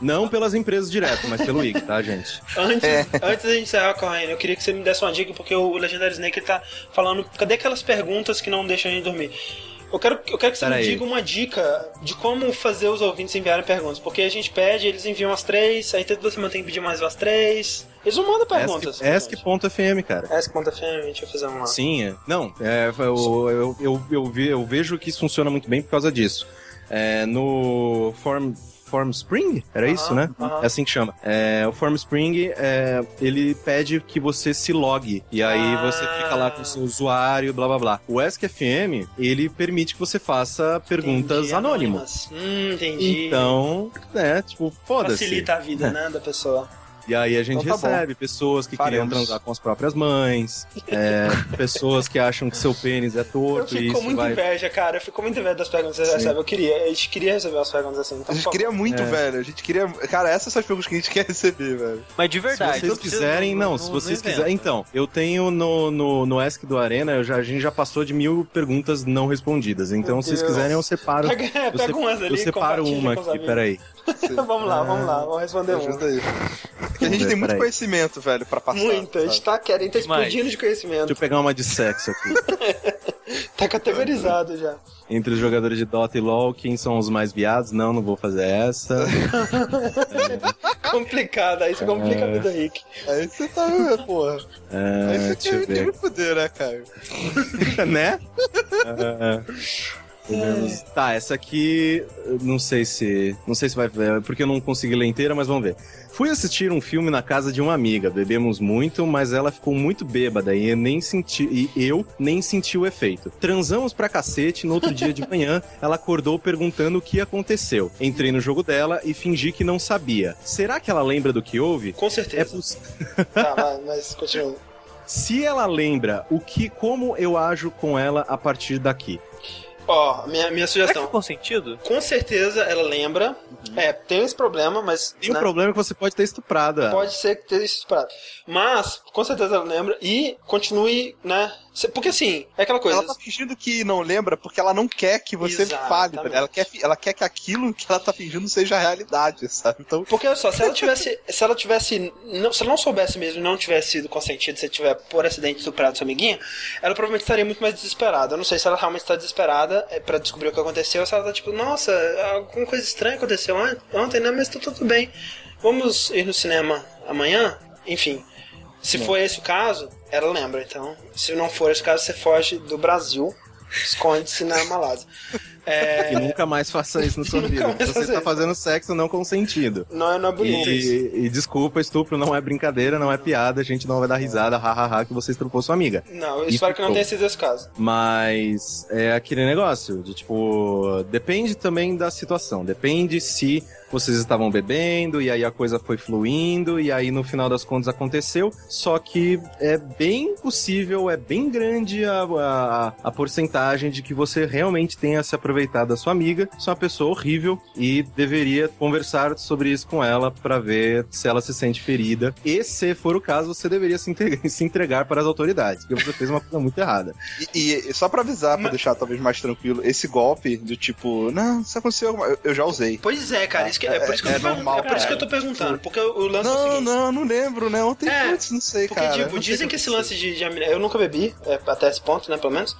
Não pelas empresas direto, mas pelo IG, tá, gente? Antes, é. antes da gente encerrar, Corraine, eu queria que você me desse uma dica, porque o Legendary Snake tá falando. Cadê aquelas perguntas que não deixam a gente dormir? Eu quero, eu quero que você Pera me aí. diga uma dica de como fazer os ouvintes enviarem perguntas. Porque a gente pede, eles enviam as três, aí toda semana tem que pedir mais umas três. Eles não mandam perguntas. Ask.fm, cara. Ask.fm, deixa eu fazer uma. Sim, é. não, é, eu, eu, eu, eu, eu, vejo que isso funciona muito bem por causa disso. É, no Form Formspring? Era isso, né? É assim que chama. É, o Formspring, é, ele pede que você se logue. E aí ah. você fica lá com o seu usuário, blá blá blá. O AskFM, ele permite que você faça perguntas entendi, anônimas. Hum, entendi. Então, é, tipo, foda-se. Facilita a vida, né, da pessoa. E aí a gente então tá recebe bom. pessoas que Faremos. queriam transar com as próprias mães, é, pessoas que acham que seu pênis é torto. Eu fico com muita vai... inveja, cara. Eu fico com muita inveja das perguntas que você recebe. Eu queria, a gente queria receber as perguntas assim. Então, a gente queria muito, é. velho. A gente queria. Cara, essas são as perguntas que a gente quer receber, velho. Mas de verdade. Se vocês quiserem, não, não, se vocês quiserem. Então, eu tenho no, no, no Ask do Arena, eu já, a gente já passou de mil perguntas não respondidas. Então, se vocês quiserem, eu separo. Pega, eu, pega umas ali, eu separo uma aqui, peraí. vamos lá, vamos lá, vamos responder uma. Porque a gente tem muito conhecimento, velho, pra passar. Muito, a gente tá querendo, tá explodindo de conhecimento. Deixa eu pegar uma de sexo aqui. tá categorizado já. Entre os jogadores de Dota e LoL, quem são os mais viados? Não, não vou fazer essa. é. Complicado, aí você complica a vida do Rick. Aí você tá, porra. É, aí você quer me fuder, né, Caio? né? É. É. Tá, essa aqui, não sei se, não sei se vai, porque eu não consegui ler inteira, mas vamos ver. Fui assistir um filme na casa de uma amiga, bebemos muito, mas ela ficou muito bêbada e eu nem senti, e eu nem senti o efeito. Transamos pra cacete, no outro dia de manhã, ela acordou perguntando o que aconteceu. Entrei no jogo dela e fingi que não sabia. Será que ela lembra do que houve? Com certeza. É poss... tá, mas continua. Se ela lembra o que, como eu ajo com ela a partir daqui. Ó, minha, minha sugestão. com sentido? Com certeza ela lembra. Uhum. É, tem esse problema, mas. Tem um né? problema que você pode ter estuprado. Pode ser que tenha estuprado. Mas, com certeza ela lembra. E continue, né? Porque assim, é aquela coisa. Ela tá fingindo que não lembra porque ela não quer que você fale. Tá ela quer, ela quer que aquilo que ela tá fingindo seja realidade, sabe? Então... Porque olha só, se ela tivesse. se ela tivesse. Não, se ela não soubesse mesmo não tivesse sido consentido, se tiver por acidente estuprado sua amiguinha, ela provavelmente estaria muito mais desesperada. Eu não sei se ela realmente está desesperada é, para descobrir o que aconteceu, ou se ela tá tipo, nossa, alguma coisa estranha aconteceu ontem, né? Mas tá tudo bem. Vamos ir no cinema amanhã? Enfim. Se for esse o caso, ela lembra. Então, se não for esse caso, você foge do Brasil, esconde-se na Malásia. É... E nunca mais faça isso na sua vida. Você está fazendo sexo não consentido. Não é, não é bonito e, e, desculpa, estupro não é brincadeira, não é piada, a gente não vai dar risada, hahaha, que você estrupou sua amiga. Não, eu espero que não tenha sido esse caso. Mas é aquele negócio de tipo, depende também da situação, depende se vocês estavam bebendo, e aí a coisa foi fluindo, e aí no final das contas aconteceu. Só que é bem possível, é bem grande a, a, a porcentagem de que você realmente tenha se aproveitado da sua amiga. Você é uma pessoa horrível e deveria conversar sobre isso com ela para ver se ela se sente ferida. E se for o caso, você deveria se entregar, se entregar para as autoridades, porque você fez uma coisa muito errada. E, e só para avisar, para deixar talvez mais tranquilo, esse golpe do tipo, não, isso aconteceu, eu, eu já usei. Pois é, cara, isso que, é, é, por isso que, é, eu, tô, normal, é por isso que eu tô perguntando. Porque o lance não, é o seguinte, Não, não lembro, né? Ontem, é, putz, não sei, porque, cara. Tipo, dizem que esse lance de, de Eu nunca bebi, é, até esse ponto, né, pelo menos.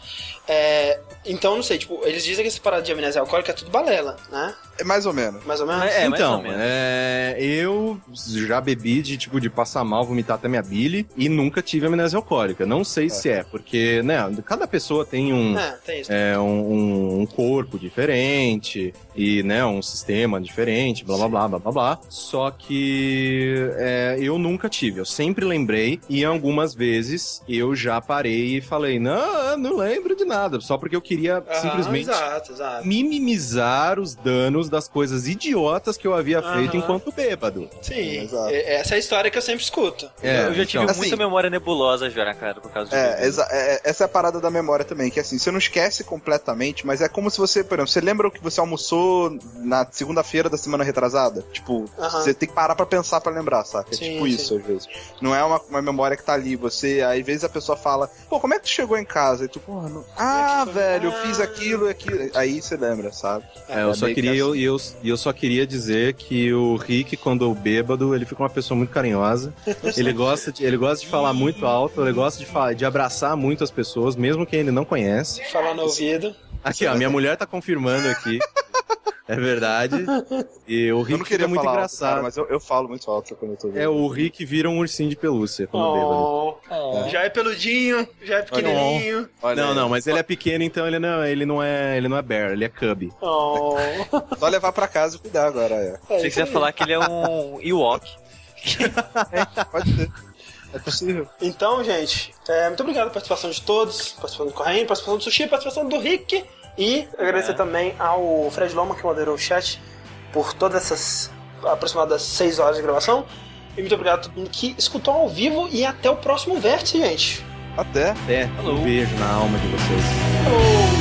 É, então, não sei, tipo, eles dizem que esse parada de amnésia alcoólica é tudo balela, né? É mais ou menos. Mais ou menos? É, então, menos. É, eu já bebi de tipo de passar mal, vomitar até minha bile e nunca tive amnésia alcoólica. Não sei é. se é, porque, né, cada pessoa tem um, é, tem é, um, um, corpo diferente e, né, um sistema diferente, blá blá blá blá blá blá. Só que é, eu nunca tive, eu sempre lembrei e algumas vezes eu já parei e falei, não, não lembro de nada, só porque eu queria ah, simplesmente exato, exato. minimizar os danos das coisas idiotas que eu havia feito enquanto bêbado. Sim, Exato. essa é a história que eu sempre escuto. É, eu já tive então, muita assim, memória nebulosa já, cara, por causa é, disso. É, essa é a parada da memória também, que assim, você não esquece completamente, mas é como se você, por exemplo, você lembra o que você almoçou na segunda-feira da semana retrasada? Tipo, você tem que parar pra pensar pra lembrar, saca? É sim, tipo sim. isso, às vezes. Não é uma, uma memória que tá ali, você, às vezes a pessoa fala, pô, como é que tu chegou em casa? E tu, porra, não... ah, velho, eu fiz aquilo e aquilo. Aí você lembra, sabe? É, eu é só queria, que assim. eu, eu, eu só queria dizer que o Rick, quando bêbado, ele fica uma pessoa muito carinhosa. Ele gosta de, ele gosta de falar muito alto, ele gosta de, falar, de abraçar muito as pessoas, mesmo quem ele não conhece. Falar no ouvido. Aqui, ó, minha mulher tá confirmando aqui. É verdade. E o Rick eu não queria é muito falar engraçado. Alto, cara, mas eu, eu, falo muito alto quando eu tô vendo. É, o Rick vira um ursinho de pelúcia quando oh, bêbado. É. Já é peludinho, já é pequenininho. Olha não, não, mas ele é pequeno, então ele não, ele não é, ele não é bear, ele é cub. Oh. Só levar pra casa e cuidar agora. É. é Se quiser falar que ele é um Ewok. é, pode ser. É possível. Então, gente, é, muito obrigado pela participação de todos, participação do Correio, participação do Sushi, participação do Rick. E agradecer é. também ao Fred Loma, que moderou o chat, por todas essas aproximadas 6 horas de gravação. E muito obrigado a todo mundo que escutou ao vivo e até o próximo vértice, gente. Até. Até. Um beijo na alma de vocês. Falou.